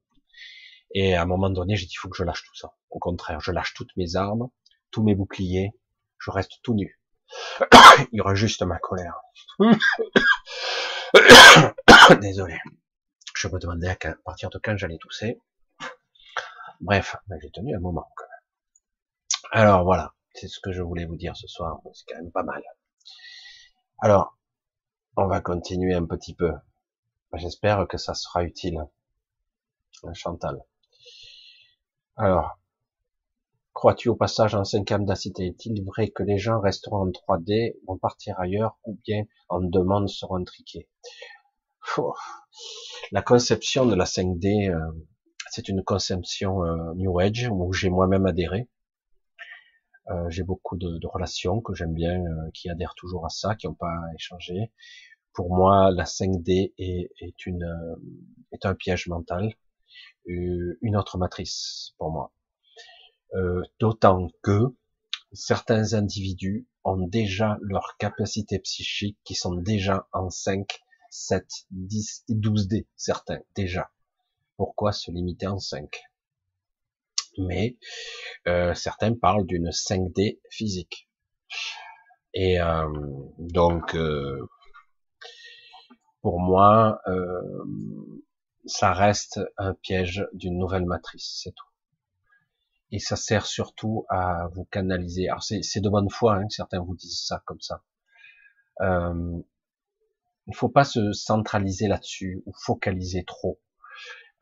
Et à un moment donné, j'ai dit, il faut que je lâche tout ça. Au contraire, je lâche toutes mes armes, tous mes boucliers, je reste tout nu. Il y aura juste ma colère. Désolé. Je me demandais à partir de quand j'allais tousser. Bref, j'ai tenu un moment quand même. Alors voilà, c'est ce que je voulais vous dire ce soir. C'est quand même pas mal. Alors, on va continuer un petit peu. J'espère que ça sera utile. Chantal. Alors, crois-tu au passage en cinquième densité? Est-il vrai que les gens resteront en 3D, vont partir ailleurs, ou bien en demande seront triqués? La conception de la 5D, euh, c'est une conception euh, New Age où j'ai moi-même adhéré. Euh, j'ai beaucoup de, relations que j'aime bien, qui adhèrent toujours à ça, qui n'ont pas échangé pour moi, la 5D est, est, une, euh, est un piège mental, euh, une autre matrice pour moi. Euh, D'autant que certains individus ont déjà leurs capacités psychiques qui sont déjà en 5, 7, 10 et 12D, certains, déjà. Pourquoi se limiter en 5 Mais certains parlent d'une 5D physique. Et donc, pour moi, euh, ça reste un piège d'une nouvelle matrice, c'est tout. Et ça sert surtout à vous canaliser. Alors c'est de bonne foi, hein, certains vous disent ça comme ça. Euh, il faut pas se centraliser là-dessus ou focaliser trop.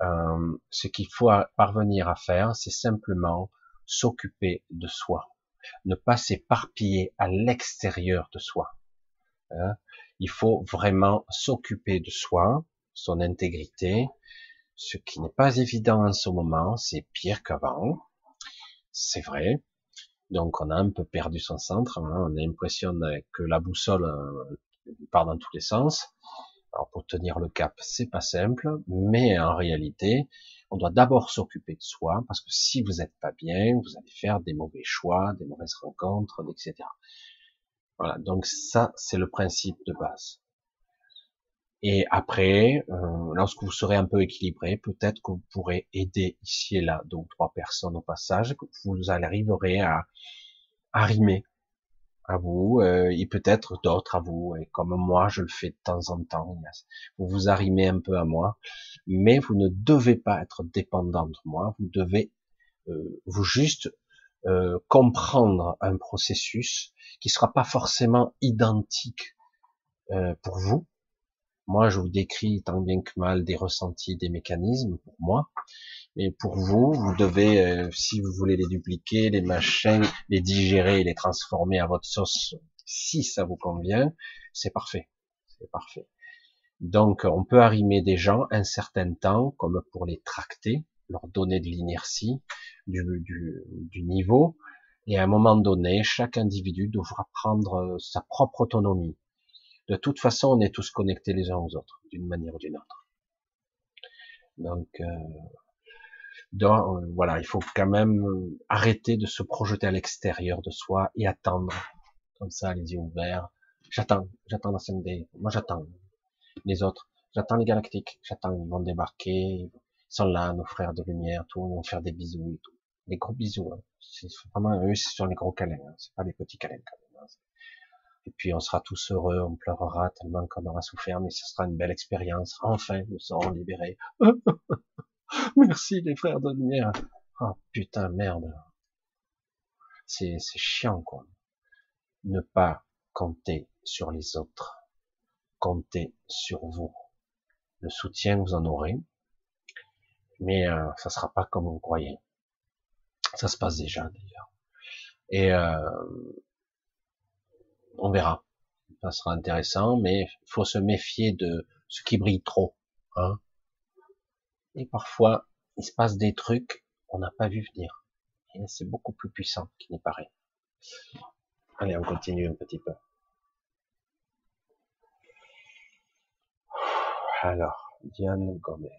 Euh, ce qu'il faut parvenir à faire, c'est simplement s'occuper de soi, ne pas s'éparpiller à l'extérieur de soi. Hein il faut vraiment s'occuper de soi, son intégrité, ce qui n'est pas évident en ce moment, c'est pire qu'avant, c'est vrai. Donc on a un peu perdu son centre, hein. on a l'impression que la boussole euh, part dans tous les sens. Alors pour tenir le cap, c'est pas simple, mais en réalité, on doit d'abord s'occuper de soi, parce que si vous n'êtes pas bien, vous allez faire des mauvais choix, des mauvaises rencontres, etc. Voilà, donc ça, c'est le principe de base. Et après, euh, lorsque vous serez un peu équilibré, peut-être que vous pourrez aider ici et là ou trois personnes au passage, que vous arriverez à arrimer à vous, euh, et peut-être d'autres à vous, et comme moi je le fais de temps en temps, vous vous arrimez un peu à moi, mais vous ne devez pas être dépendant de moi, vous devez euh, vous juste euh, comprendre un processus qui sera pas forcément identique euh, pour vous. Moi, je vous décris tant bien que mal des ressentis, des mécanismes pour moi, mais pour vous, vous devez, euh, si vous voulez les dupliquer, les machins, les digérer, les transformer à votre sauce, si ça vous convient, c'est parfait. C'est parfait. Donc, on peut arrimer des gens un certain temps, comme pour les tracter, leur donner de l'inertie, du, du, du, niveau, et à un moment donné, chaque individu devra prendre sa propre autonomie. De toute façon, on est tous connectés les uns aux autres, d'une manière ou d'une autre. Donc, euh, donc, euh, voilà, il faut quand même euh, arrêter de se projeter à l'extérieur de soi et attendre, comme ça, les yeux ouverts. J'attends, j'attends la d Moi, j'attends. Les autres, j'attends les galactiques. J'attends, ils vont débarquer. Sont là, nos frères de lumière, tout. Ils vont faire des bisous et tout. Des gros bisous. Hein. C'est vraiment eux, ce sont les gros câlins. Hein. C'est pas des petits câlins quand même. Hein. Et puis on sera tous heureux, on pleurera tellement qu'on aura souffert, mais ce sera une belle expérience. Enfin, nous serons libérés. Merci les frères de lumière. Oh putain, merde. C'est, c'est chiant, quoi. Ne pas compter sur les autres. Compter sur vous. Le soutien, vous en aurez. Mais euh, ça sera pas comme vous croyez. Ça se passe déjà, d'ailleurs. Et euh, on verra. Ça sera intéressant, mais il faut se méfier de ce qui brille trop. Hein et parfois, il se passe des trucs qu'on n'a pas vu venir. Et c'est beaucoup plus puissant qu'il n'y paraît. Allez, on continue un petit peu. Alors, Diane Gomez.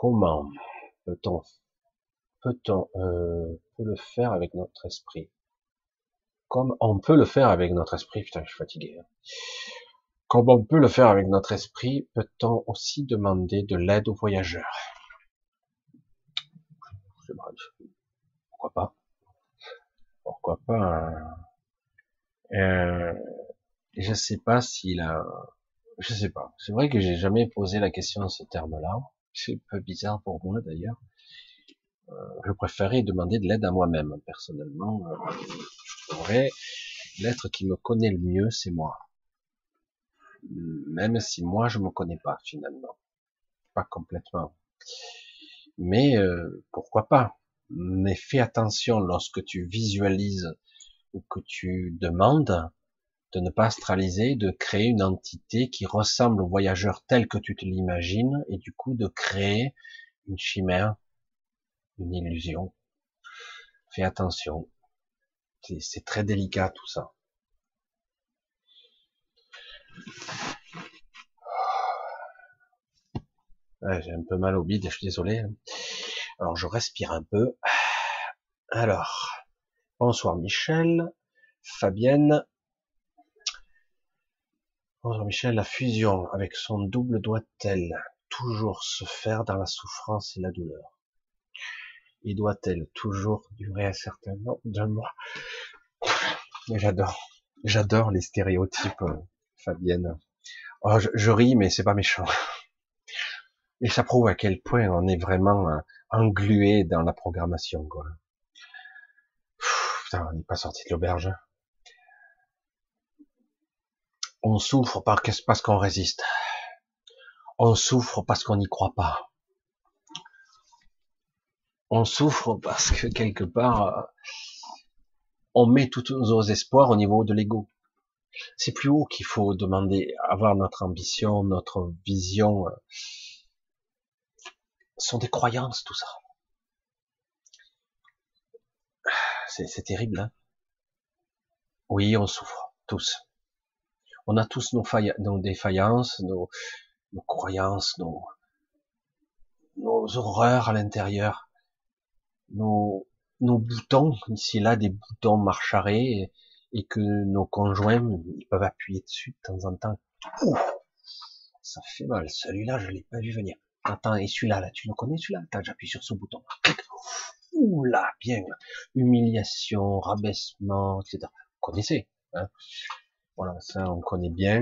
Comment peut-on peut-on euh, peut le faire avec notre esprit? Comme on peut le faire avec notre esprit. Putain, je suis fatigué. Hein. Comme on peut le faire avec notre esprit, peut-on aussi demander de l'aide aux voyageurs? Pourquoi pas? Pourquoi pas hein. euh, Je sais pas s'il a... Je sais pas. C'est vrai que j'ai jamais posé la question en ce terme-là. C'est un peu bizarre pour moi d'ailleurs. Euh, je préférais demander de l'aide à moi-même. Personnellement, euh, l'être qui me connaît le mieux, c'est moi même si moi je me connais pas finalement, pas complètement. Mais euh, pourquoi pas? Mais fais attention lorsque tu visualises ou que tu demandes de ne pas astraliser, de créer une entité qui ressemble au voyageur tel que tu te l'imagines, et du coup de créer une chimère, une illusion. Fais attention. C'est très délicat tout ça. j'ai un peu mal au bide, je suis désolé. Alors je respire un peu. Alors, bonsoir Michel, Fabienne. Bonsoir Michel, la fusion avec son double doit-elle toujours se faire dans la souffrance et la douleur Et doit-elle toujours durer un certain nombre de mois J'adore, j'adore les stéréotypes euh, Fabienne. Oh, je, ris, mais c'est pas méchant. Et ça prouve à quel point on est vraiment euh, englué dans la programmation, quoi. putain, on n'est pas sorti de l'auberge. On souffre parce qu'on résiste. On souffre parce qu'on n'y croit pas. On souffre parce que quelque part, euh, on met tous nos espoirs au niveau de l'ego c'est plus haut qu'il faut demander, avoir notre ambition, notre vision. Euh, ce sont des croyances, tout ça. C'est terrible. Hein oui, on souffre, tous. On a tous nos, défaillances, nos, croyances, nos, horreurs à l'intérieur, nos, boutons, ici là, des boutons marcharés, et, que nos conjoints, ils peuvent appuyer dessus de temps en temps. ça fait mal. Celui-là, je l'ai pas vu venir. Attends, et celui-là, là, tu le connais celui-là? Attends, j'appuie sur ce bouton. Ouh là, bien. Humiliation, rabaissement, etc. Vous connaissez. Hein? Voilà, ça, on connaît bien.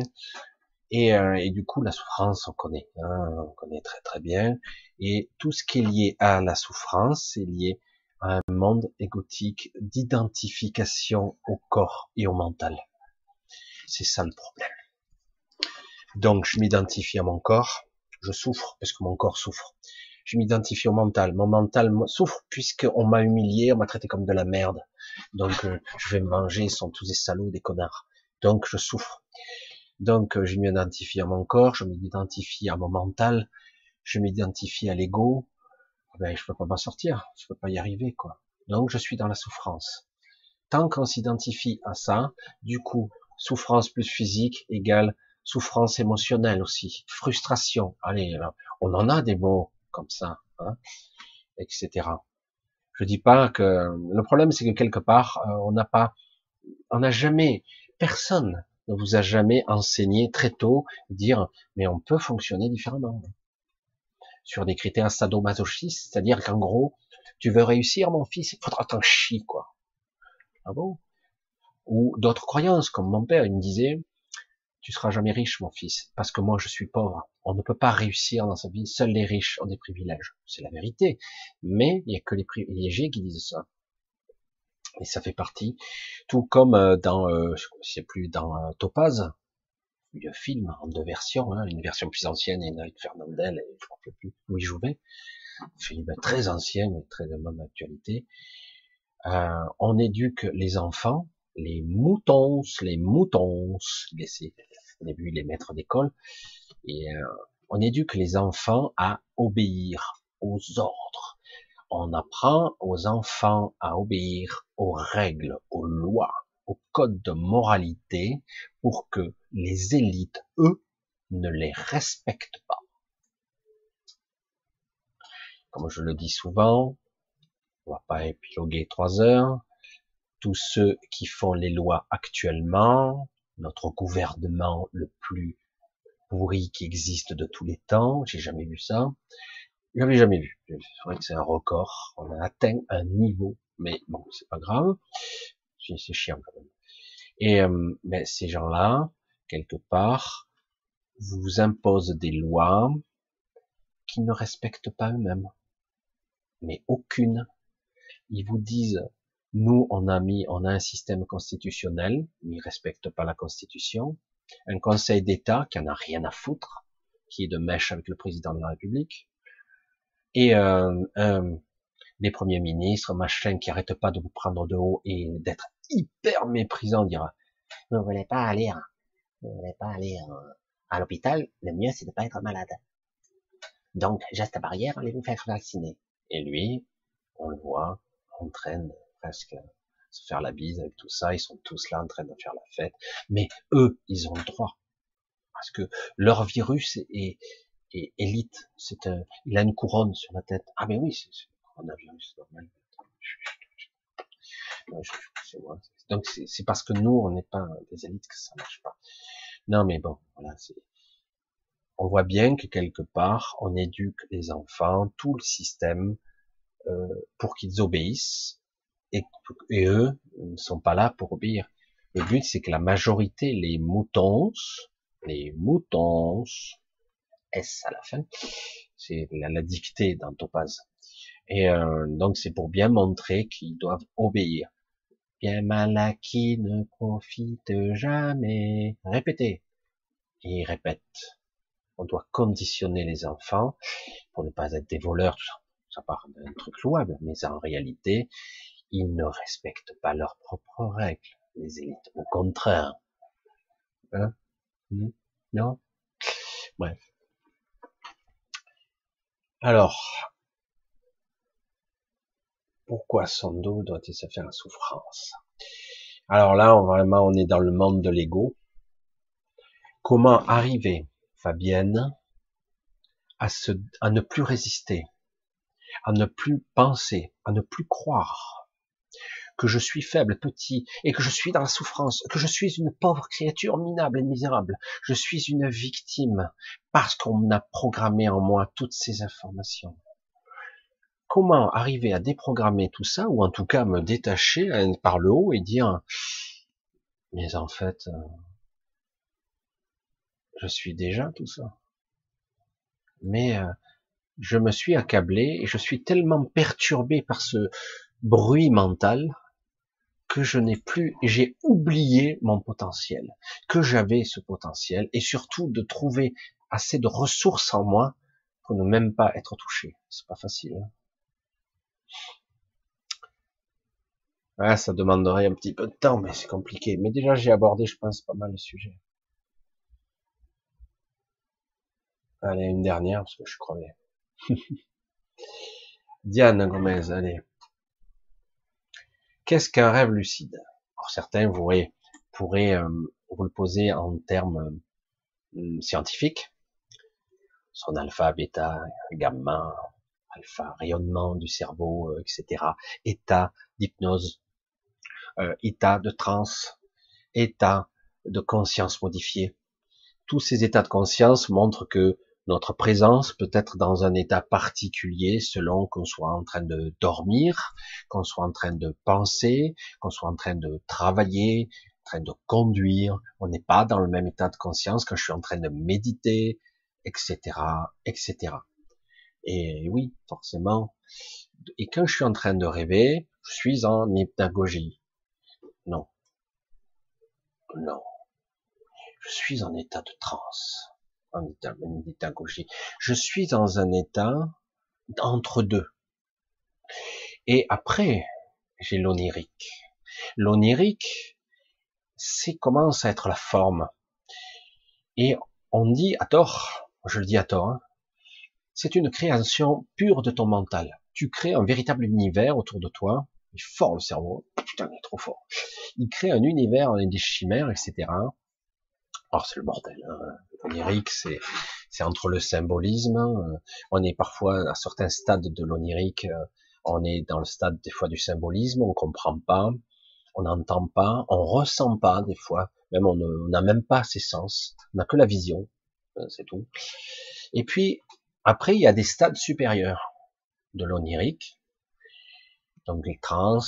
Et, euh, et, du coup, la souffrance, on connaît, hein, on connaît très très bien. Et tout ce qui est lié à la souffrance, c'est lié à un monde égotique d'identification au corps et au mental. C'est ça le problème. Donc, je m'identifie à mon corps, je souffre parce que mon corps souffre. Je m'identifie au mental, mon mental souffre puisqu'on m'a humilié, on m'a traité comme de la merde. Donc, euh, je vais me venger, ils sont tous des salauds, des connards. Donc, je souffre. Donc, euh, je m'identifie à mon corps, je m'identifie à mon mental, je m'identifie à l'ego. Ben, je peux pas m'en sortir, je peux pas y arriver, quoi. Donc, je suis dans la souffrance. Tant qu'on s'identifie à ça, du coup, souffrance plus physique égale souffrance émotionnelle aussi, frustration. Allez, on en a des mots comme ça, hein, etc. Je dis pas que le problème, c'est que quelque part, euh, on n'a pas, on n'a jamais, personne ne vous a jamais enseigné très tôt dire mais on peut fonctionner différemment sur des critères sadomasochistes, c'est-à-dire qu'en gros, tu veux réussir mon fils, il faudra t'en chier quoi. Ah bon? Ou d'autres croyances comme mon père, il me disait tu seras jamais riche mon fils parce que moi je suis pauvre. On ne peut pas réussir dans sa vie, seuls les riches ont des privilèges. C'est la vérité. Mais il y a que les privilégiés qui disent ça et ça fait partie, tout comme euh, dans, euh, je sais plus, dans euh, Topaz, le film en deux versions, hein, une version plus ancienne et une avec Fernandel, et je ne sais plus où il jouait, film très ancien mais très de bonne actualité. Euh, on éduque les enfants, les moutons, les moutons, laissez au début les maîtres d'école, et euh, on éduque les enfants à obéir aux ordres on apprend aux enfants à obéir aux règles, aux lois, aux codes de moralité pour que les élites, eux, ne les respectent pas. Comme je le dis souvent, on va pas épiloguer trois heures, tous ceux qui font les lois actuellement, notre gouvernement le plus pourri qui existe de tous les temps, j'ai jamais vu ça, l'avais jamais vu. C'est vrai que c'est un record. On a atteint un niveau, mais bon, c'est pas grave. C'est chiant quand même. Et euh, ben, ces gens-là, quelque part, vous imposent des lois qui ne respectent pas eux-mêmes, mais aucune. Ils vous disent, nous, on a mis, on a un système constitutionnel, mais ils respectent pas la Constitution. Un Conseil d'État qui en a rien à foutre, qui est de mèche avec le président de la République et euh, euh, des premiers ministres, machin, qui arrêtent pas de vous prendre de haut et d'être hyper méprisant, dire vous voulez pas vous voulez pas aller à l'hôpital, le mieux c'est de pas être malade. Donc geste barrière, allez vous faire vacciner. Et lui, on le voit en train de presque se faire la bise avec tout ça, ils sont tous là en train de faire la fête, mais eux, ils ont le droit parce que leur virus est, et élite. C'est un, il a une couronne sur la tête. Ah mais oui, c'est un coronavirus normal. Donc c'est parce que nous, on n'est pas des élites que ça marche pas. Non mais bon, voilà, c'est. On voit bien que quelque part, on éduque les enfants, tout le système, euh, pour qu'ils obéissent, et, et eux ne sont pas là pour obéir. Le but, c'est que la majorité, les moutons, les moutons, S à la fin. C'est la, dictée dans Topaz. Et euh, donc c'est pour bien montrer qu'ils doivent obéir. Bien mal acquis ne profite jamais. Répétez. Et il répète. On doit conditionner les enfants pour ne pas être des voleurs. Ça, ça part d'un truc louable, mais en réalité, ils ne respectent pas leurs propres règles, les élites. Au contraire. Hein? Hmm? Non? Bref. Alors, pourquoi son dos doit-il se faire souffrance? Alors là, vraiment, on est dans le monde de l'ego. Comment arriver, Fabienne, à ne plus résister, à ne plus penser, à ne plus croire? Que je suis faible, petit, et que je suis dans la souffrance, que je suis une pauvre créature minable et misérable. Je suis une victime parce qu'on a programmé en moi toutes ces informations. Comment arriver à déprogrammer tout ça, ou en tout cas me détacher par le haut et dire, mais en fait, euh, je suis déjà tout ça. Mais euh, je me suis accablé et je suis tellement perturbé par ce bruit mental que je n'ai plus, j'ai oublié mon potentiel, que j'avais ce potentiel, et surtout de trouver assez de ressources en moi pour ne même pas être touché. C'est pas facile. Hein. ça demanderait un petit peu de temps, mais c'est compliqué. Mais déjà, j'ai abordé, je pense, pas mal le sujet. Allez, une dernière, parce que je croyais. Diane Gomez, allez. Qu'est-ce qu'un rêve lucide? Alors certains pourraient, euh, vous le poser en termes euh, scientifiques. Son alpha, bêta, gamma, alpha, rayonnement du cerveau, euh, etc. État d'hypnose, état de transe, état de conscience modifié. Tous ces états de conscience montrent que notre présence peut être dans un état particulier selon qu'on soit en train de dormir, qu'on soit en train de penser, qu'on soit en train de travailler, en train de conduire. On n'est pas dans le même état de conscience quand je suis en train de méditer, etc., etc. Et oui, forcément. Et quand je suis en train de rêver, je suis en hypnagogie. Non. Non. Je suis en état de transe je suis dans un état entre deux. Et après, j'ai l'onirique. L'onirique, c'est commence à être la forme. Et on dit à tort, je le dis à tort, hein, c'est une création pure de ton mental. Tu crées un véritable univers autour de toi. Il est fort le cerveau. Putain, il est trop fort. Il crée un univers, des chimères, etc. Alors c'est le bordel. Hein. L'onirique, c'est c'est entre le symbolisme. Euh, on est parfois à certains stades de l'onirique, euh, on est dans le stade des fois du symbolisme, on comprend pas, on n'entend pas, on ressent pas des fois, même on n'a même pas ses sens, on n'a que la vision, euh, c'est tout. Et puis après, il y a des stades supérieurs de l'onirique, donc les trans,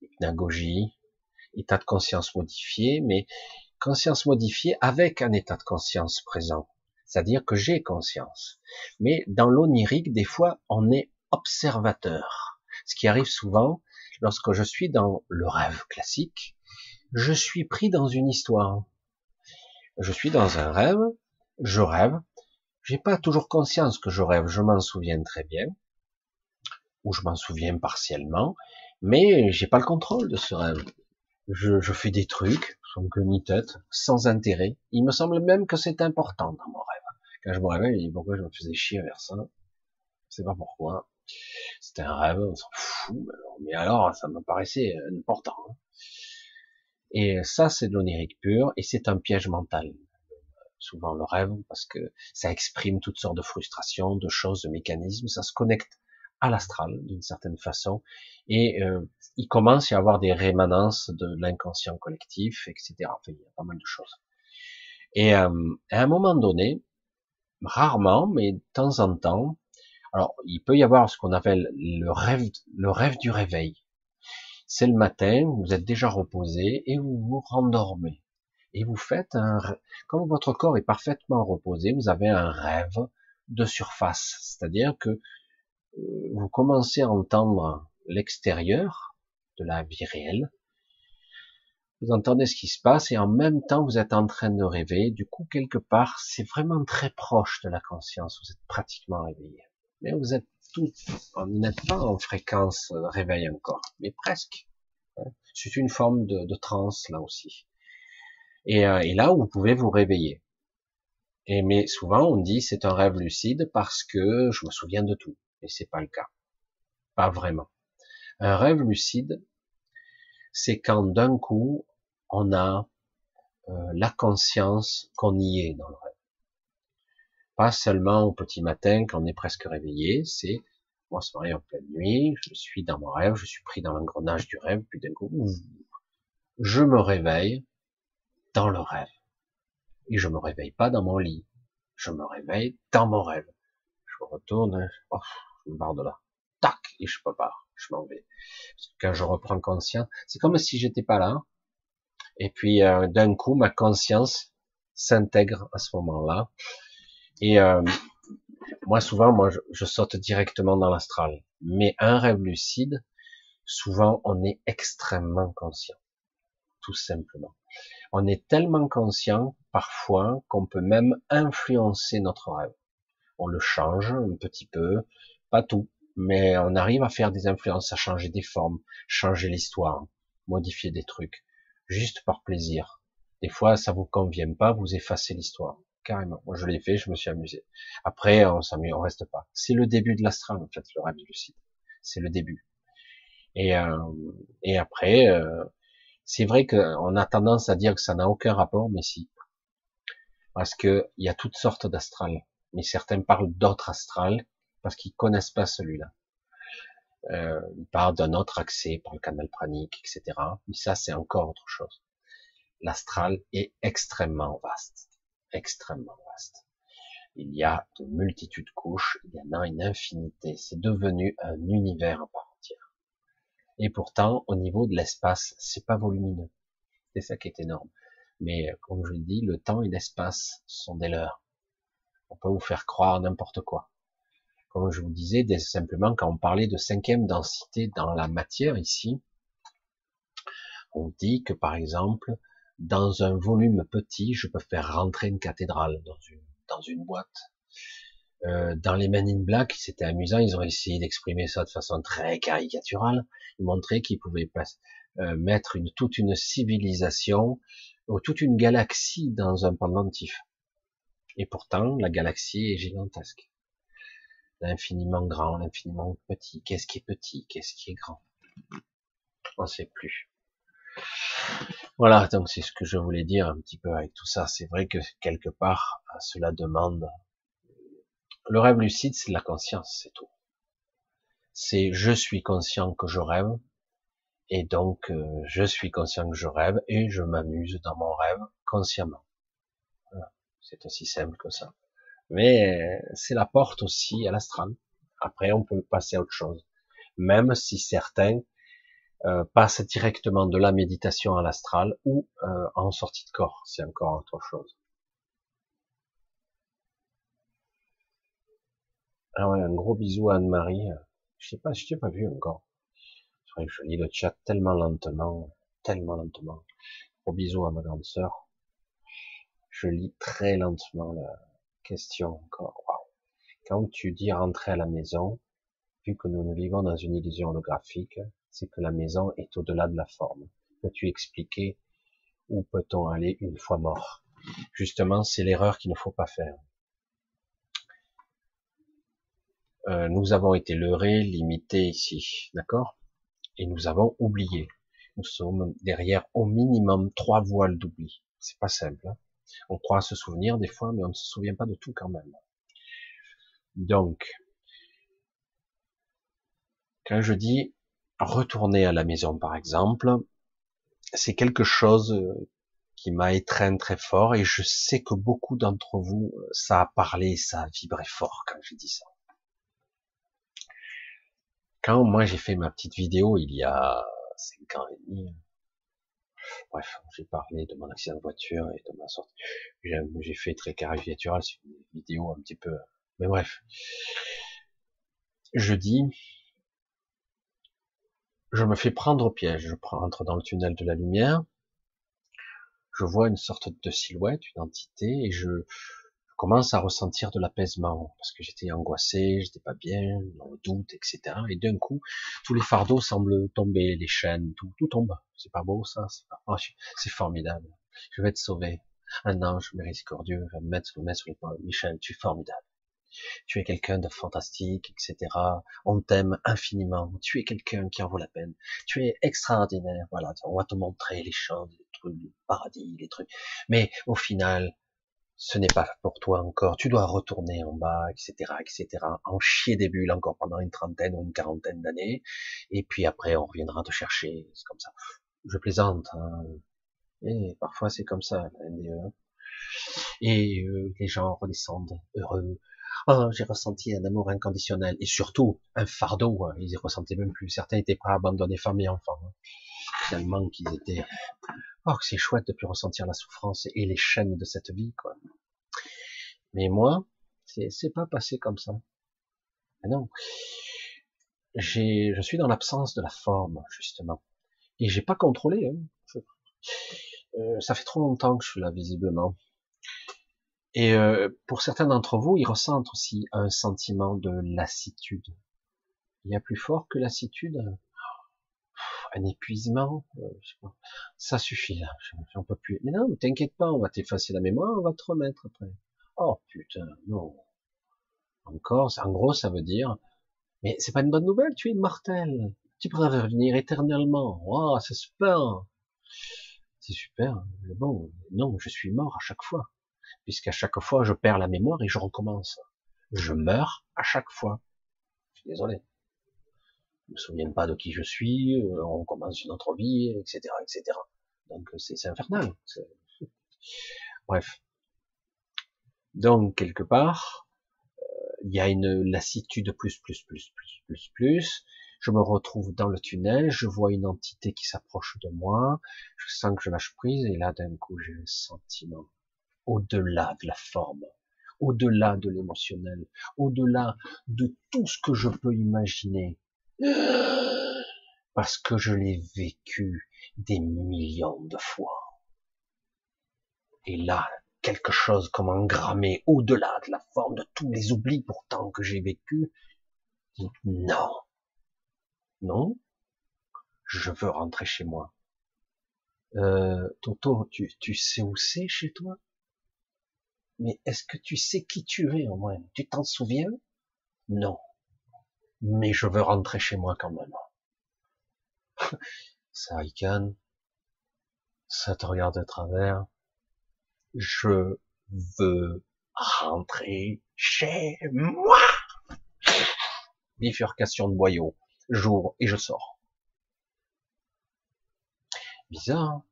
l'hypnagogie, état de conscience modifié, mais conscience modifiée avec un état de conscience présent. C'est-à-dire que j'ai conscience. Mais dans l'onirique, des fois, on est observateur. Ce qui arrive souvent lorsque je suis dans le rêve classique, je suis pris dans une histoire. Je suis dans un rêve, je rêve, j'ai pas toujours conscience que je rêve, je m'en souviens très bien, ou je m'en souviens partiellement, mais j'ai pas le contrôle de ce rêve. Je, je fais des trucs, sans queue ni tête, sans intérêt. Il me semble même que c'est important dans mon rêve. Quand je me réveille, je me pourquoi je me faisais chier vers ça? Je sais pas pourquoi. C'était un rêve, on s'en fout. Mais alors, ça me paraissait important. Hein. Et ça, c'est de l'onirique pur, et c'est un piège mental. Souvent le rêve, parce que ça exprime toutes sortes de frustrations, de choses, de mécanismes, ça se connecte à l'astral d'une certaine façon, et euh, il commence à y avoir des rémanences de l'inconscient collectif, etc. Enfin, il y a pas mal de choses. Et euh, à un moment donné, rarement, mais de temps en temps, alors il peut y avoir ce qu'on appelle le rêve, le rêve du réveil. C'est le matin, vous êtes déjà reposé et vous vous rendormez. Et vous faites un, comme votre corps est parfaitement reposé, vous avez un rêve de surface. C'est-à-dire que vous commencez à entendre l'extérieur de la vie réelle. Vous entendez ce qui se passe et en même temps vous êtes en train de rêver. Du coup, quelque part, c'est vraiment très proche de la conscience. Vous êtes pratiquement réveillé. Mais vous êtes tout, vous n'êtes pas en fréquence de réveil encore, mais presque. C'est une forme de, de transe là aussi. Et, euh, et, là, vous pouvez vous réveiller. Et mais souvent, on dit c'est un rêve lucide parce que je me souviens de tout. C'est pas le cas. Pas vraiment. Un rêve lucide, c'est quand d'un coup, on a euh, la conscience qu'on y est dans le rêve. Pas seulement au petit matin quand on est presque réveillé, c'est moi ce matin en pleine nuit, je suis dans mon rêve, je suis pris dans l'engrenage du rêve, puis d'un coup, je me réveille dans le rêve. Et je me réveille pas dans mon lit, je me réveille dans mon rêve. Je retourne, oh, je me barre de là, tac, et je peux pas, je m'en vais. Quand je reprends conscience, c'est comme si j'étais pas là, et puis euh, d'un coup, ma conscience s'intègre à ce moment-là. Et euh, moi, souvent, moi, je, saute directement dans l'astral. Mais un rêve lucide, souvent, on est extrêmement conscient, tout simplement. On est tellement conscient parfois qu'on peut même influencer notre rêve. On le change un petit peu, pas tout, mais on arrive à faire des influences, à changer des formes, changer l'histoire, modifier des trucs juste par plaisir. Des fois, ça vous convient pas, vous effacez l'histoire. Carrément. Moi, je l'ai fait, je me suis amusé. Après, on s'amuse, on reste pas. C'est le début de l'astral, en fait, le rêve lucide. C'est le début. Et, euh, et après, euh, c'est vrai qu'on a tendance à dire que ça n'a aucun rapport, mais si. Parce que il y a toutes sortes d'astrales. Mais certains parlent d'autres astrales parce qu'ils connaissent pas celui-là euh, il parle d'un autre accès par le canal pranique, etc. Mais ça, c'est encore autre chose. L'astral est extrêmement vaste, extrêmement vaste. Il y a de multitudes de couches, il y en a une infinité. C'est devenu un univers à part entière. Et pourtant, au niveau de l'espace, c'est pas volumineux. C'est ça qui est énorme. Mais comme je l'ai dit, le temps et l'espace sont des leurs. On peut vous faire croire n'importe quoi comme je vous disais, simplement quand on parlait de cinquième densité dans la matière ici, on dit que par exemple, dans un volume petit, je peux faire rentrer une cathédrale dans une, boîte. Euh, dans les Men in Black, c'était amusant, ils ont essayé d'exprimer ça de façon très caricaturale. Ils montraient qu'ils pouvaient euh, mettre toute une civilisation ou toute une galaxie dans un pendentif. Et pourtant, la galaxie est gigantesque l'infiniment grand, l'infiniment petit, qu'est-ce qui est petit, qu'est-ce qui est grand? On ne sait plus. Voilà, donc c'est ce que je voulais dire un petit peu avec tout ça. C'est vrai que quelque part, cela demande. Le rêve lucide, c'est la conscience, c'est tout. C'est je suis conscient que je rêve, et donc euh, je suis conscient que je rêve, et je m'amuse dans mon rêve consciemment. C'est aussi simple que ça mais euh, c'est la porte aussi à l'astral. Après, on peut passer à autre chose. Même si certains euh, passent directement de la méditation à l'astral ou euh, en sortie de corps, c'est encore autre chose. Ah ouais, un gros bisou à Anne-Marie. Je sais pas, je t'ai pas vu encore. C'est vrai que je lis le chat tellement lentement, tellement lentement. Gros bisou à ma grande sœur. Je lis très lentement là question encore. Quand tu dis rentrer à la maison, vu que nous nous vivons dans une illusion holographique, c'est que la maison est au-delà de la forme. Peux-tu expliquer où peut-on aller une fois mort? Justement, c'est l'erreur qu'il ne faut pas faire. Euh, nous avons été leurrés, limités ici, d'accord? Et nous avons oublié. Nous sommes derrière au minimum trois voiles d'oubli. C'est pas simple. Hein? On croit se souvenir des fois, mais on ne se souvient pas de tout quand même. Donc, quand je dis retourner à la maison, par exemple, c'est quelque chose qui m'a étreint très fort et je sais que beaucoup d'entre vous, ça a parlé, ça a vibré fort quand j'ai dit ça. Quand moi j'ai fait ma petite vidéo il y a cinq ans et demi, Bref, j'ai parlé de mon accident de voiture et de ma sortie. J'ai fait très caricatural, c'est une vidéo un petit peu, mais bref. Je dis, je me fais prendre au piège. Je rentre dans le tunnel de la lumière. Je vois une sorte de silhouette, une entité, et je, commence à ressentir de l'apaisement parce que j'étais angoissé, j'étais pas bien, dans le doute, etc. Et d'un coup, tous les fardeaux semblent tomber, les chaînes, tout, tout tombe. C'est pas beau ça, c'est oh, c'est formidable. Je vais être sauvé. Un ange miséricordieux va me mettre, me mettre sur les Michel, tu es formidable. Tu es quelqu'un de fantastique, etc. On t'aime infiniment. Tu es quelqu'un qui en vaut la peine. Tu es extraordinaire. Voilà, on va te montrer les champs, les trucs du paradis, les trucs. Mais au final, ce n'est pas pour toi encore. Tu dois retourner en bas, etc., etc. En chier des bulles encore pendant une trentaine ou une quarantaine d'années. Et puis après, on reviendra te chercher. C'est comme ça. Je plaisante. Hein. Et parfois, c'est comme ça, NDE. Et euh, les gens redescendent heureux. Oh, j'ai ressenti un amour inconditionnel et surtout un fardeau. Hein. Ils y ressentaient même plus. Certains étaient prêts à abandonner femme et enfants. Tellement qu'ils étaient. Oh, c'est chouette de plus ressentir la souffrance et les chaînes de cette vie, quoi. Mais moi, c'est pas passé comme ça. Mais non. J'ai, je suis dans l'absence de la forme, justement. Et j'ai pas contrôlé. Hein. Euh, ça fait trop longtemps que je suis là, visiblement. Et euh, pour certains d'entre vous, ils ressentent aussi un sentiment de lassitude. Il y a plus fort que lassitude, un épuisement. Euh, ça suffit là, j'en peux plus. Mais non, t'inquiète pas, on va t'effacer la mémoire, on va te remettre après. Oh putain, non. Encore, en gros, ça veut dire, mais c'est pas une bonne nouvelle, tu es immortel. Tu pourras revenir éternellement. Oh, c'est super. C'est super. Mais bon, non, je suis mort à chaque fois puisqu'à chaque fois je perds la mémoire et je recommence. Je meurs à chaque fois. Je suis désolé. Je me souviens pas de qui je suis, euh, on commence une autre vie, etc., etc. Donc c'est infernal. Bref. Donc quelque part, euh, il y a une lassitude plus, plus, plus, plus, plus, plus. Je me retrouve dans le tunnel, je vois une entité qui s'approche de moi, je sens que je lâche prise et là d'un coup j'ai un sentiment au-delà de la forme, au-delà de l'émotionnel, au-delà de tout ce que je peux imaginer, parce que je l'ai vécu des millions de fois. Et là, quelque chose comme engrammé au-delà de la forme de tous les oublis pourtant que j'ai vécu, non, non, je veux rentrer chez moi. Euh, Toto, tu, tu sais où c'est chez toi? Mais est-ce que tu sais qui tu es au moins? Tu t'en souviens? Non. Mais je veux rentrer chez moi quand même. ça ricane, ça te regarde de travers. Je veux rentrer chez moi. Bifurcation de boyaux. J'ouvre et je sors. Bizarre. Hein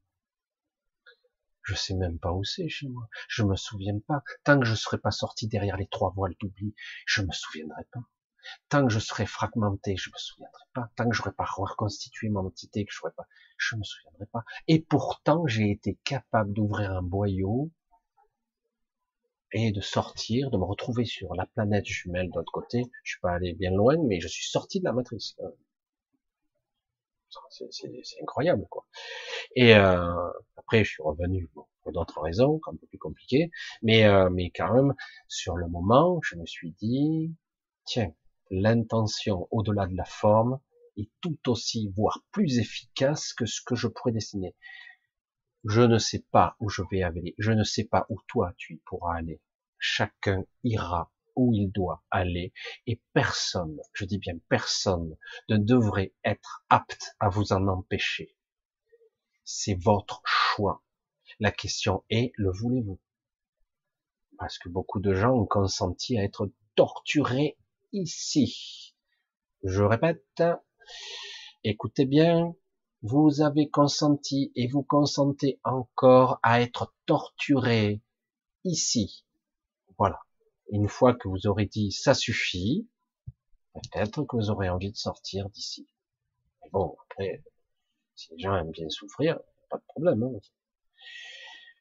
je sais même pas où c'est chez moi. Je me souviens pas. Tant que je serai pas sorti derrière les trois voiles d'oubli, je me souviendrai pas. Tant que je serai fragmenté, je me souviendrai pas. Tant que j'aurai pas reconstitué mon entité, que je pas, je me souviendrai pas. Et pourtant, j'ai été capable d'ouvrir un boyau et de sortir, de me retrouver sur la planète jumelle de l'autre côté. Je suis pas allé bien loin, mais je suis sorti de la matrice. C'est incroyable, quoi. Et euh, après, je suis revenu pour d'autres raisons, un peu plus compliquées, mais euh, mais quand même, sur le moment, je me suis dit, tiens, l'intention au-delà de la forme est tout aussi, voire plus efficace que ce que je pourrais dessiner. Je ne sais pas où je vais aller, je ne sais pas où toi tu pourras aller. Chacun ira où il doit aller et personne, je dis bien personne, ne devrait être apte à vous en empêcher. C'est votre choix. La question est, le voulez-vous? Parce que beaucoup de gens ont consenti à être torturés ici. Je répète, écoutez bien, vous avez consenti et vous consentez encore à être torturés ici. Voilà. Une fois que vous aurez dit ça suffit, peut-être que vous aurez envie de sortir d'ici. Bon, après, si les gens aiment bien souffrir, pas de problème. Hein.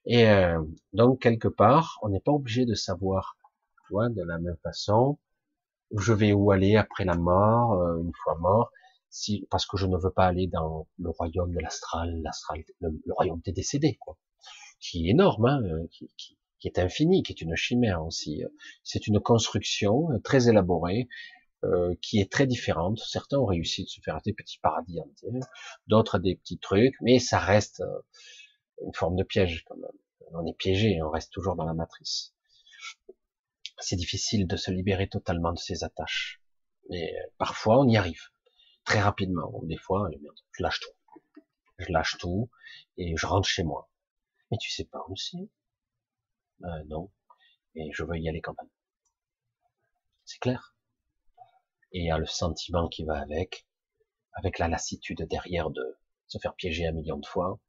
Et euh, donc quelque part, on n'est pas obligé de savoir, tu vois, de la même façon, je vais où aller après la mort, euh, une fois mort, si parce que je ne veux pas aller dans le royaume de l'astral, l'astral, le, royaume des décédés, quoi, qui est énorme, hein, euh, qui, est infini, qui est une chimère aussi. C'est une construction très élaborée, euh, qui est très différente. Certains ont réussi de se faire des petits paradis entiers, d'autres des petits trucs, mais ça reste euh, une forme de piège quand même. On est piégé, on reste toujours dans la matrice. C'est difficile de se libérer totalement de ces attaches. Mais parfois, on y arrive très rapidement. Des fois, je lâche tout. Je lâche tout et je rentre chez moi. Mais tu sais pas où c'est? Euh, Non. Et je veux y aller quand même. C'est clair. Et il y a le sentiment qui va avec, avec la lassitude derrière de se faire piéger un million de fois.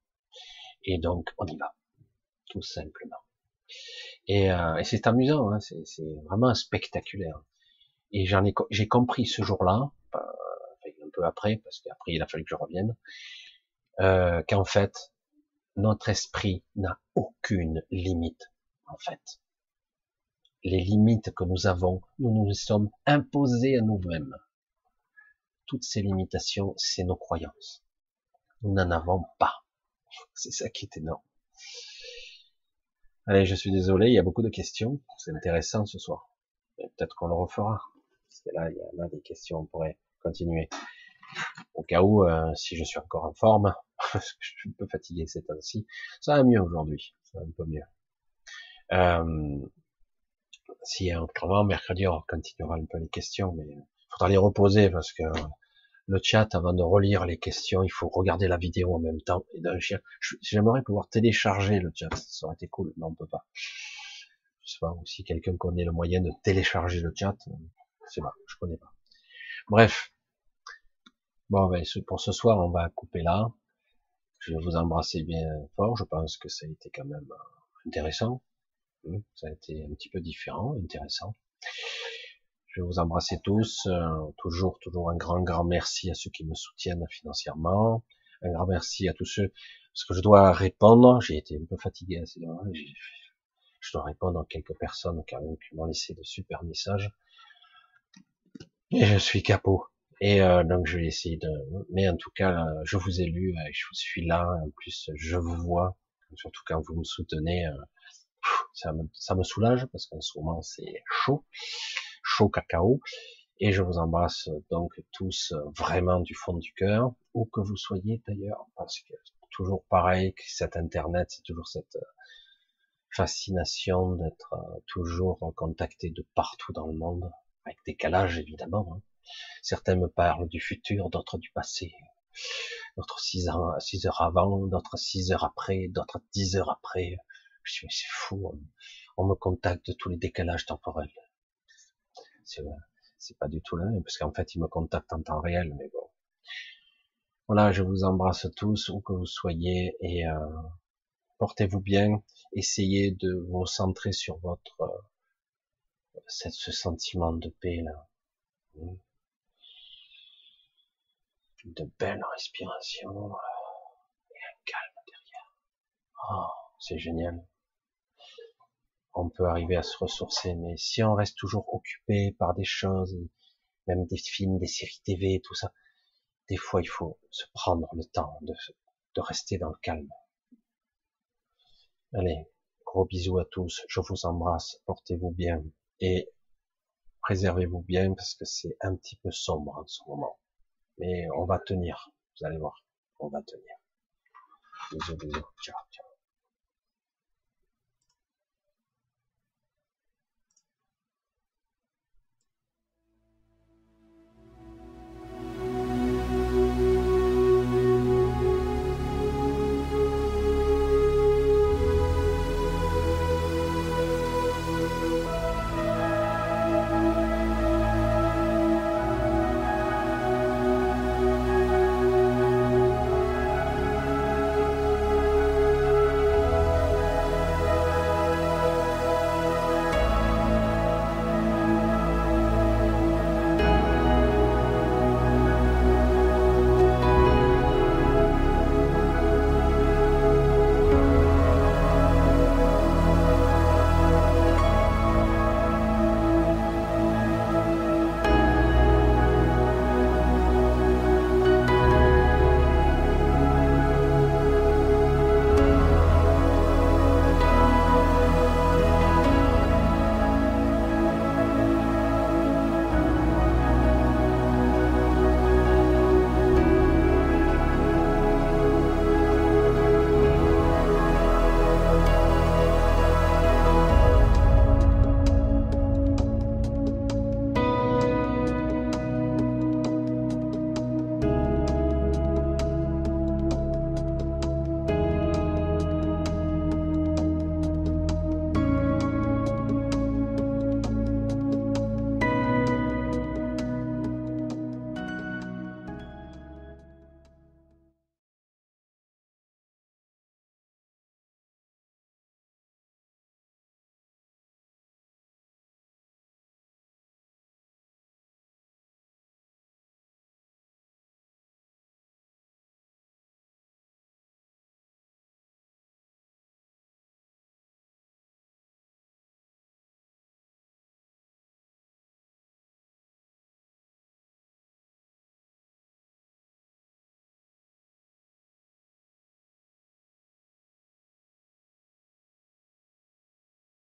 Et donc, on y va. Tout simplement. Et, euh, et c'est amusant, hein, c'est vraiment spectaculaire. Et j'en ai, j'ai compris ce jour-là, un peu après, parce qu'après il a fallu que je revienne, euh, qu'en fait notre esprit n'a aucune limite. En fait, les limites que nous avons, nous nous sommes imposées à nous-mêmes. Toutes ces limitations, c'est nos croyances. Nous n'en avons pas. C'est ça qui est énorme. Allez, je suis désolé, il y a beaucoup de questions. C'est intéressant ce soir. Peut-être qu'on le refera. Parce que là, il y a des questions, on pourrait continuer. Au cas où, euh, si je suis encore en forme, parce que je suis un peu fatigué ces temps-ci, ça va mieux aujourd'hui. Ça va un peu mieux. Euh, si autrement, mercredi, on continuera un peu les questions, mais il faudra les reposer parce que le chat, avant de relire les questions, il faut regarder la vidéo en même temps et J'aimerais pouvoir télécharger le chat, ça aurait été cool, mais on peut pas. Je sais pas, ou si quelqu'un connaît le moyen de télécharger le chat, c'est pas, je connais pas. Bref. Bon, ben, pour ce soir, on va couper là. Je vais vous embrasser bien fort. Je pense que ça a été quand même intéressant. Hmm, ça a été un petit peu différent, intéressant. Je vais vous embrasser tous. Euh, toujours, toujours un grand, grand merci à ceux qui me soutiennent financièrement. Un grand merci à tous ceux, parce que je dois répondre. J'ai été un peu fatigué ces Je dois répondre à quelques personnes quand même qui m'ont laissé de super messages. Et je suis capot. Et euh, donc je vais essayer de. Mais en tout cas, je vous ai lu, euh, je suis là. En plus, je vous vois. Surtout quand vous me soutenez, ça me, ça me soulage parce qu'en ce moment c'est chaud chaud cacao. Et je vous embrasse donc tous vraiment du fond du cœur, où que vous soyez d'ailleurs, parce que toujours pareil que cet internet, c'est toujours cette fascination d'être toujours contacté de partout dans le monde, avec décalage évidemment. Hein. Certains me parlent du futur, d'autres du passé, d'autres six, heures avant, d'autres six heures après, d'autres dix heures après. Je suis, c'est fou, on me contacte tous les décalages temporels c'est pas du tout là, parce qu'en fait, il me contacte en temps réel, mais bon. Voilà, je vous embrasse tous, où que vous soyez, et euh, portez-vous bien, essayez de vous centrer sur votre euh, ce sentiment de paix là. De belles respirations et un calme derrière. Oh, c'est génial on peut arriver à se ressourcer. Mais si on reste toujours occupé par des choses, même des films, des séries TV, tout ça, des fois il faut se prendre le temps de, rester dans le calme. Allez, gros bisous à tous, je vous embrasse, portez-vous bien et préservez-vous bien parce que c'est un petit peu sombre en ce moment. Mais on va tenir, vous allez voir, on va tenir. Bisous, bisous, ciao, ciao.